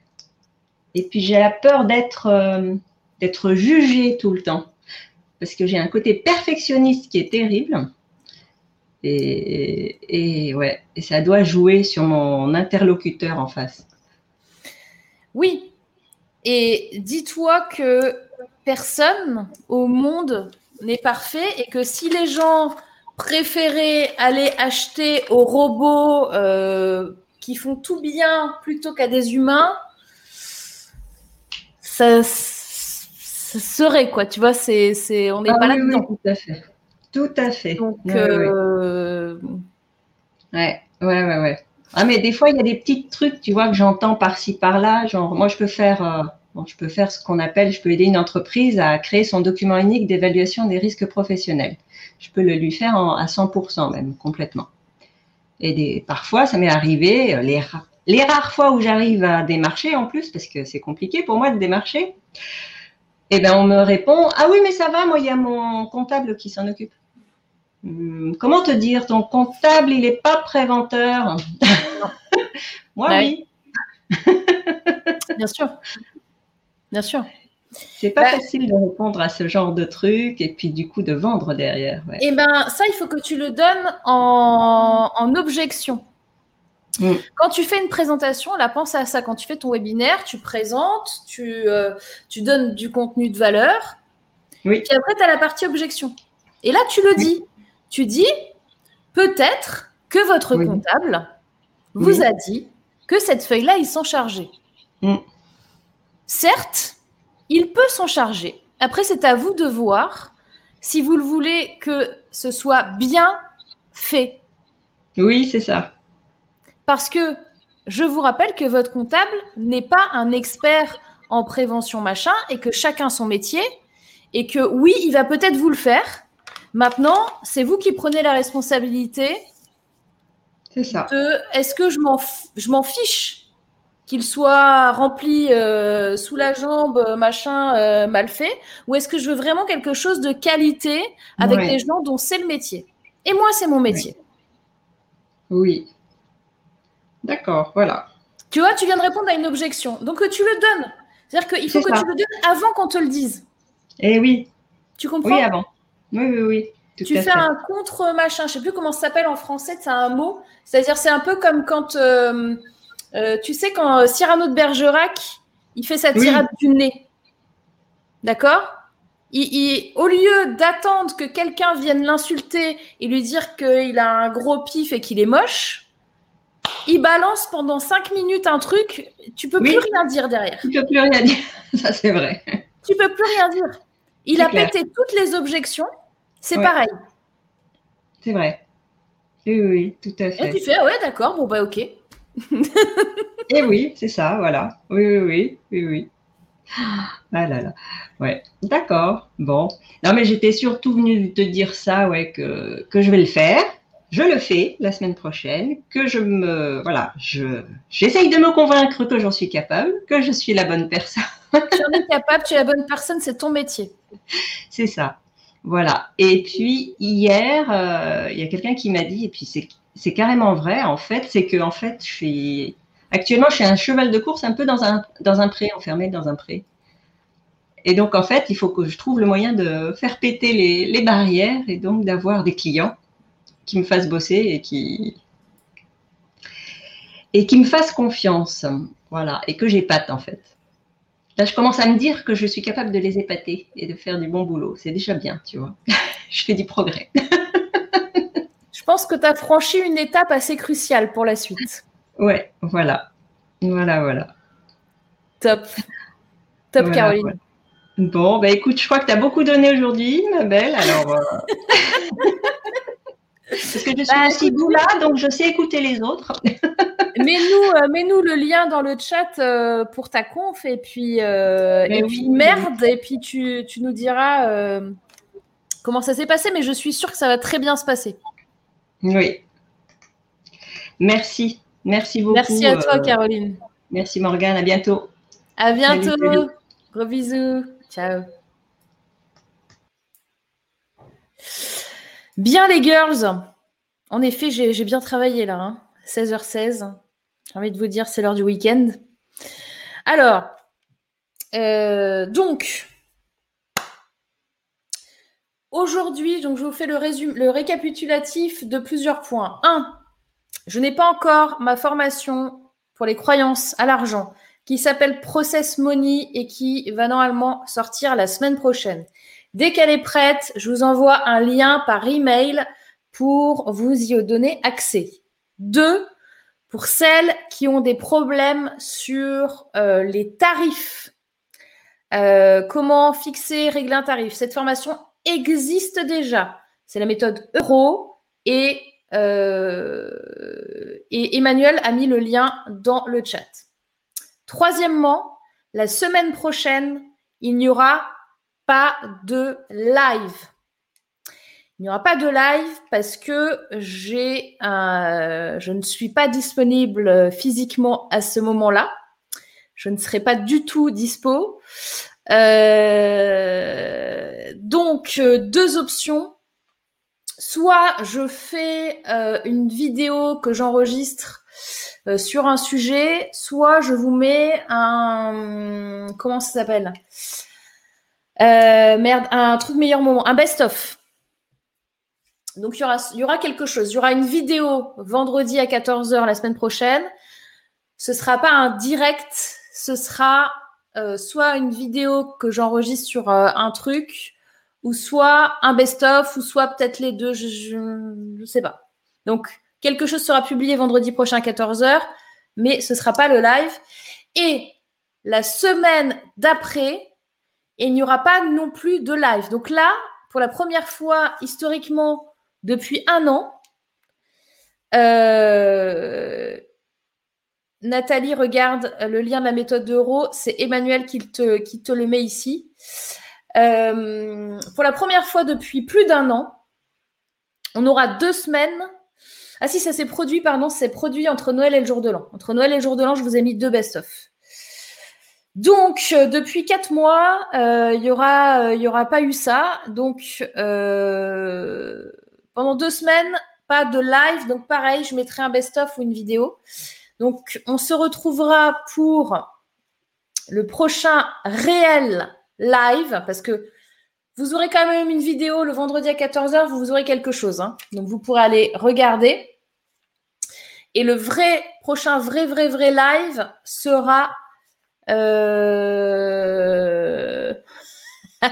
[SPEAKER 7] Et puis j'ai la peur d'être, euh, d'être jugée tout le temps parce que j'ai un côté perfectionniste qui est terrible. Et, et, ouais, et ça doit jouer sur mon interlocuteur en face.
[SPEAKER 1] Oui. Et dis-toi que personne au monde n'est parfait et que si les gens préféraient aller acheter aux robots euh, qui font tout bien plutôt qu'à des humains, ça, serait quoi. Tu vois, c'est, c'est, on n'est ah pas là-dedans.
[SPEAKER 7] tout à fait. Tout à fait.
[SPEAKER 1] Donc, euh,
[SPEAKER 7] ouais, ouais, ouais, ouais. Ah, mais des fois, il y a des petits trucs, tu vois, que j'entends par-ci, par-là. Genre, moi, je peux faire. Euh, je peux faire ce qu'on appelle, je peux aider une entreprise à créer son document unique d'évaluation des risques professionnels. Je peux le lui faire à 100% même, complètement. Et des, parfois, ça m'est arrivé, euh, les, les rares fois où j'arrive à démarcher en plus, parce que c'est compliqué pour moi de démarcher, eh ben, on me répond Ah oui, mais ça va, moi, il y a mon comptable qui s'en occupe. Hum, comment te dire Ton comptable, il n'est pas préventeur? moi, bah oui.
[SPEAKER 1] Bien sûr. Bien sûr.
[SPEAKER 7] C'est pas bah facile de répondre à ce genre de truc et puis du coup de vendre derrière.
[SPEAKER 1] Et eh ben ça, il faut que tu le donnes en, objection. Mm. Quand tu fais une présentation, là, pense à ça. Quand tu fais ton webinaire, tu présentes, tu, euh, tu donnes du contenu de valeur.
[SPEAKER 7] Oui.
[SPEAKER 1] Puis après, tu as la partie objection. Et là, tu le dis. Tu dis, peut-être que votre comptable vous a dit que cette feuille-là, ils sont chargés. Mm. Certes, il peut s'en charger. Après, c'est à vous de voir si vous le voulez que ce soit bien fait.
[SPEAKER 7] Oui, c'est ça.
[SPEAKER 1] Parce que je vous rappelle que votre comptable n'est pas un expert en prévention machin et que chacun son métier et que oui, il va peut-être vous le faire. Maintenant, c'est vous qui prenez la responsabilité.
[SPEAKER 7] C'est ça.
[SPEAKER 1] est-ce que je m'en fiche qu'il soit rempli euh, sous la jambe, machin, euh, mal fait, ou est-ce que je veux vraiment quelque chose de qualité avec des gens dont c'est le métier? Et moi, c'est mon métier.
[SPEAKER 7] Oui. D'accord, voilà.
[SPEAKER 1] Tu vois, tu viens de répondre à une objection. Donc, tu le donnes. C'est-à-dire qu'il faut que tu le donnes avant qu'on te le dise.
[SPEAKER 7] Eh oui.
[SPEAKER 1] Tu comprends?
[SPEAKER 7] Oui, avant. Oui, oui, oui.
[SPEAKER 1] tu fais un contre-machin. Je ne sais plus comment ça s'appelle en français, c'est un mot. C'est-à-dire, c'est un peu comme quand... Euh, euh, tu sais, quand euh, Cyrano de Bergerac, il fait sa tirade du nez. D'accord? Il, Au lieu d'attendre que quelqu'un vienne l'insulter et lui dire qu'il a un gros pif et qu'il est moche, il balance pendant cinq minutes un truc, tu peux plus rien dire derrière.
[SPEAKER 7] Tu peux plus rien dire, ça c'est vrai.
[SPEAKER 1] Tu peux plus rien dire. Il a pété toutes les objections, c'est pareil.
[SPEAKER 7] C'est vrai. Oui, oui, tout à fait.
[SPEAKER 1] Et tu fais, ah ouais, d'accord, bon bah ok.
[SPEAKER 7] Et eh oui, c'est ça, voilà. Oui, oui, oui, oui, oui. Ah là là. Ouais, d'accord. Bon. Non, mais j'étais surtout venue te dire ça, ouais, que, que je vais le faire. Je le fais la semaine prochaine, que je me. Voilà, je, j'essaye de me convaincre que j'en suis capable, que je suis la bonne personne.
[SPEAKER 1] tu en es capable, tu es la bonne personne, c'est ton métier.
[SPEAKER 7] C'est ça. Voilà. Et puis, hier, euh, il y a quelqu'un qui m'a dit, et puis c'est, c'est carrément vrai, en fait, c'est que, en fait, je suis Actuellement, je suis un cheval de course un peu dans un, dans un pré, enfermé dans un pré. Et donc, en fait, il faut que je trouve le moyen de faire péter les, les barrières et donc d'avoir des clients qui me fassent bosser et qui, et qui me fassent confiance. Voilà. Et que j'épate, en fait. Là, je commence à me dire que je suis capable de les épater et de faire du bon boulot. C'est déjà bien, tu vois. je fais du progrès.
[SPEAKER 1] je pense que tu as franchi une étape assez cruciale pour la suite.
[SPEAKER 7] Ouais, voilà. Voilà, voilà.
[SPEAKER 1] Top. Top, Caroline.
[SPEAKER 7] Bon, bah écoute, je crois que tu as beaucoup donné aujourd'hui, ma belle. Alors. Euh, parce que je suis bah, aussi là, donc je sais écouter les autres.
[SPEAKER 1] mets-nous, euh, mets-nous le lien dans le chat euh, pour ta conf et puis, et puis merde, et puis tu, tu nous diras comment ça s'est passé, mais je suis sûre que ça va très bien se passer.
[SPEAKER 7] Oui. Merci. Merci beaucoup.
[SPEAKER 1] Merci à toi, euh, Caroline.
[SPEAKER 7] Merci, Morgane. À bientôt.
[SPEAKER 1] À bientôt. Gros bisous. Ciao. Bien, les girls. En effet, j'ai bien travaillé là. 16h16. Hein. J'ai envie de vous dire, c'est l'heure du week-end. Alors, euh, donc, aujourd'hui, donc je vous fais le, récapitulatif de plusieurs points. 1. Je n'ai pas encore ma formation pour les croyances à l'argent qui s'appelle Process Money et qui va normalement sortir la semaine prochaine. Dès qu'elle est prête, je vous envoie un lien par email pour vous y donner accès. Deux, pour celles qui ont des problèmes sur euh, les tarifs, euh, comment fixer, régler un tarif. Cette formation existe déjà. C'est la méthode euro et euh, et Emmanuel a mis le lien dans le chat. Troisièmement, la semaine prochaine, il n'y aura pas de live. Il n'y aura pas de live parce que je ne suis pas disponible physiquement à ce moment-là. Je ne serai pas du tout dispo. Euh, donc, euh, deux options soit je fais euh, une vidéo que j'enregistre euh, sur un sujet, soit je vous mets un comment ça s'appelle? Merde, un truc meilleur moment, un best-of. Donc il y aura, y aura quelque chose. Il y aura une vidéo vendredi à 14h la semaine prochaine. Ce sera pas un direct, ce sera soit une vidéo que j'enregistre sur un truc, ou soit un best-of, ou soit peut-être les deux, je ne sais pas. Donc, quelque chose sera publié vendredi prochain à 14h, mais ce ne sera pas le live. Et la semaine d'après, il n'y aura pas non plus de live. Donc là, pour la première fois historiquement depuis un an, euh, Nathalie regarde le lien de la méthode d'euro. C'est Emmanuel qui te, qui le met ici. Euh, pour la première fois depuis plus d'un an, on aura deux semaines. Ah si, ça s'est produit, pardon, c'est produit entre Noël et le jour de l'an. Entre Noël et le jour de l'an, je vous ai mis deux best-of. Donc, euh, depuis quatre mois, euh, il n'y aura, aura pas eu ça. Donc, pendant deux semaines, pas de live. Donc, pareil, je mettrai un best-of ou une vidéo. Donc, on se retrouvera pour le prochain réel live, parce que vous aurez quand même une vidéo le vendredi à 14h, vous aurez quelque chose. Hein. Donc vous pourrez aller regarder. Et le vrai prochain vrai, vrai, vrai live sera. Euh,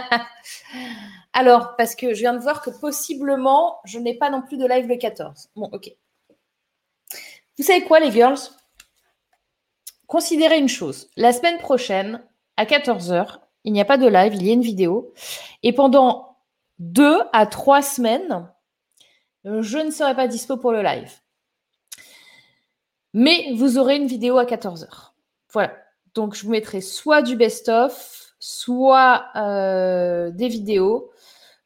[SPEAKER 1] Alors, parce que je viens de voir que possiblement, je n'ai pas non plus de live le 14. Bon, ok. Vous savez quoi, les girls? Considérez une chose. La semaine prochaine, à 14h, il n'y a pas de live, il y a une vidéo. Et pendant deux à trois semaines, je ne serai pas dispo pour le live. Mais vous aurez une vidéo à 14h. Voilà. Donc, je vous mettrai soit du best-of, soit euh, des vidéos.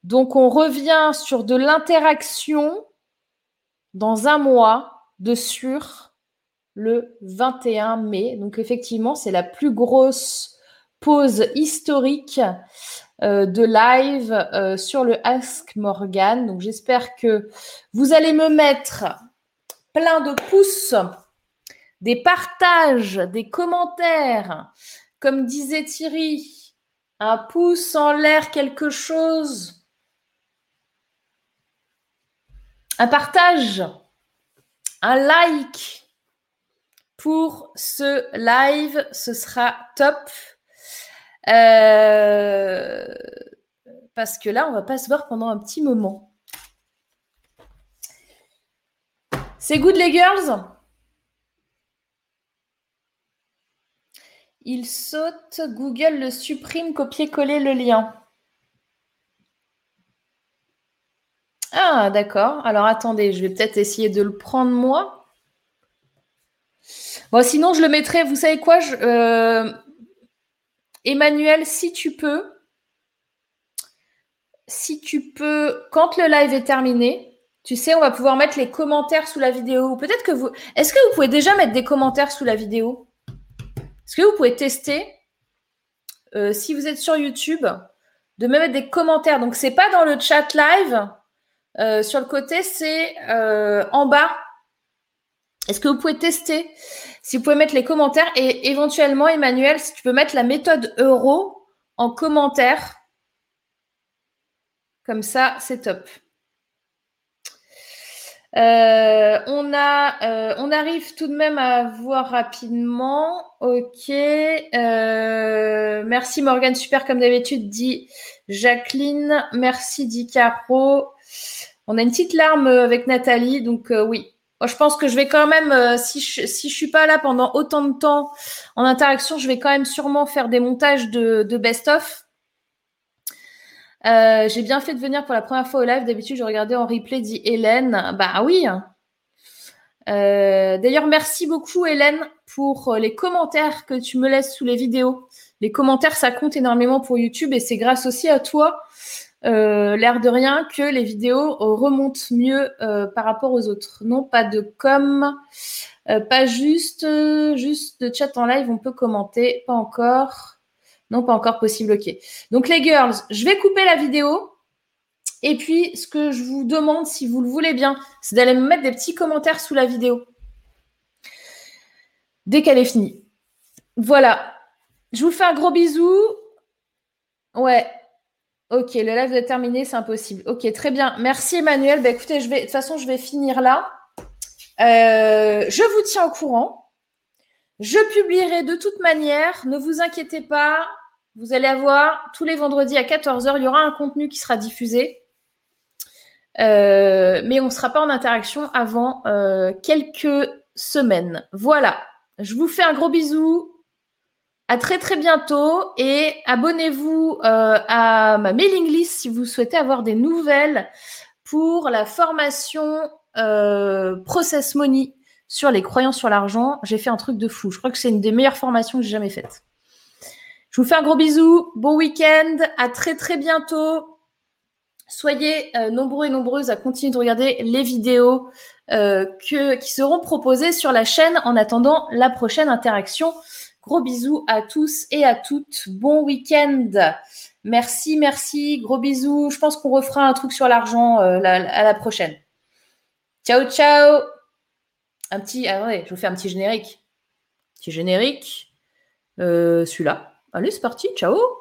[SPEAKER 1] Donc, on revient sur de l'interaction dans un mois de sur le 21 mai. Donc, effectivement, c'est la plus grosse pause historique euh, de live euh, sur le Ask Morgan. Donc, j'espère que vous allez me mettre plein de pouces, des partages, des commentaires. Comme disait Thierry, un pouce en l'air, quelque chose. Un partage, un like pour ce live, ce sera top. Euh, parce que là, on va pas se voir pendant un petit moment. C'est good les girls? Il saute, Google le supprime, copier-coller le lien. Ah, d'accord. Alors attendez, je vais peut-être essayer de le prendre moi. Bon, sinon, je le mettrai, vous savez quoi euh, Emmanuel, si tu peux, si tu peux, quand le live est terminé, tu sais, on va pouvoir mettre les commentaires sous la vidéo. Peut-être que vous. Est-ce que vous pouvez déjà mettre des commentaires sous la vidéo? Est-ce que vous pouvez tester, euh, si vous êtes sur YouTube, de me mettre des commentaires? Donc, ce n'est pas dans le chat live. Euh, sur le côté, c'est euh, en bas. Est-ce que vous pouvez tester? Si vous pouvez mettre les commentaires et éventuellement, Emmanuel, si tu peux mettre la méthode euro en commentaire. Comme ça, c'est top. Euh, on, on arrive tout de même à voir rapidement. Ok. Merci Morgane, super comme d'habitude, dit Jacqueline. Merci, dit Caro. On a une petite larme avec Nathalie, donc oui. Moi, je pense que je vais quand même, si je si je suis pas là pendant autant de temps en interaction, je vais quand même sûrement faire des montages de, best-of euh, j'ai bien fait de venir pour la première fois au live. D'habitude, je regardais en replay, dit Hélène. Bah oui. Euh, d'ailleurs, merci beaucoup, Hélène, pour les commentaires que tu me laisses sous les vidéos. Les commentaires, ça compte énormément pour YouTube et c'est grâce aussi à toi, euh, l'air de rien, que les vidéos remontent mieux par rapport aux autres. Non, pas de com, pas juste, juste de chat en live, on peut commenter, pas encore. Non, pas encore possible, ok. Donc les girls, je vais couper la vidéo. Et puis, ce que je vous demande, si vous le voulez bien, c'est d'aller me mettre des petits commentaires sous la vidéo. Dès qu'elle est finie. Voilà. Je vous fais un gros bisou. Ouais. Ok, le live est terminé, c'est impossible. Ok, très bien. Merci Emmanuel. Bah, écoutez, de toute façon, je vais finir là. Euh, je vous tiens au courant. Je publierai de toute manière. Ne vous inquiétez pas. Vous allez avoir tous les vendredis à 14h, il y aura un contenu qui sera diffusé. Euh, mais on ne sera pas en interaction avant euh, quelques semaines. Voilà. Je vous fais un gros bisou. À très très bientôt et abonnez-vous euh, à ma mailing list si vous souhaitez avoir des nouvelles pour la formation Process Money sur les croyances sur l'argent. J'ai fait un truc de fou. Je crois que c'est une des meilleures formations que j'ai jamais faites. Je vous fais un gros bisou, bon week-end, à très très bientôt. Soyez euh, nombreux et nombreuses à continuer de regarder les vidéos euh, qui seront proposées sur la chaîne en attendant la prochaine interaction. Gros bisous à tous et à toutes. Bon week-end. Merci, merci. Gros bisous. Je pense qu'on refera un truc sur l'argent euh, à la prochaine. Ciao, ciao. Un petit. Attendez, je vous fais un petit générique. Petit générique. Celui-là. Allez, c'est parti, ciao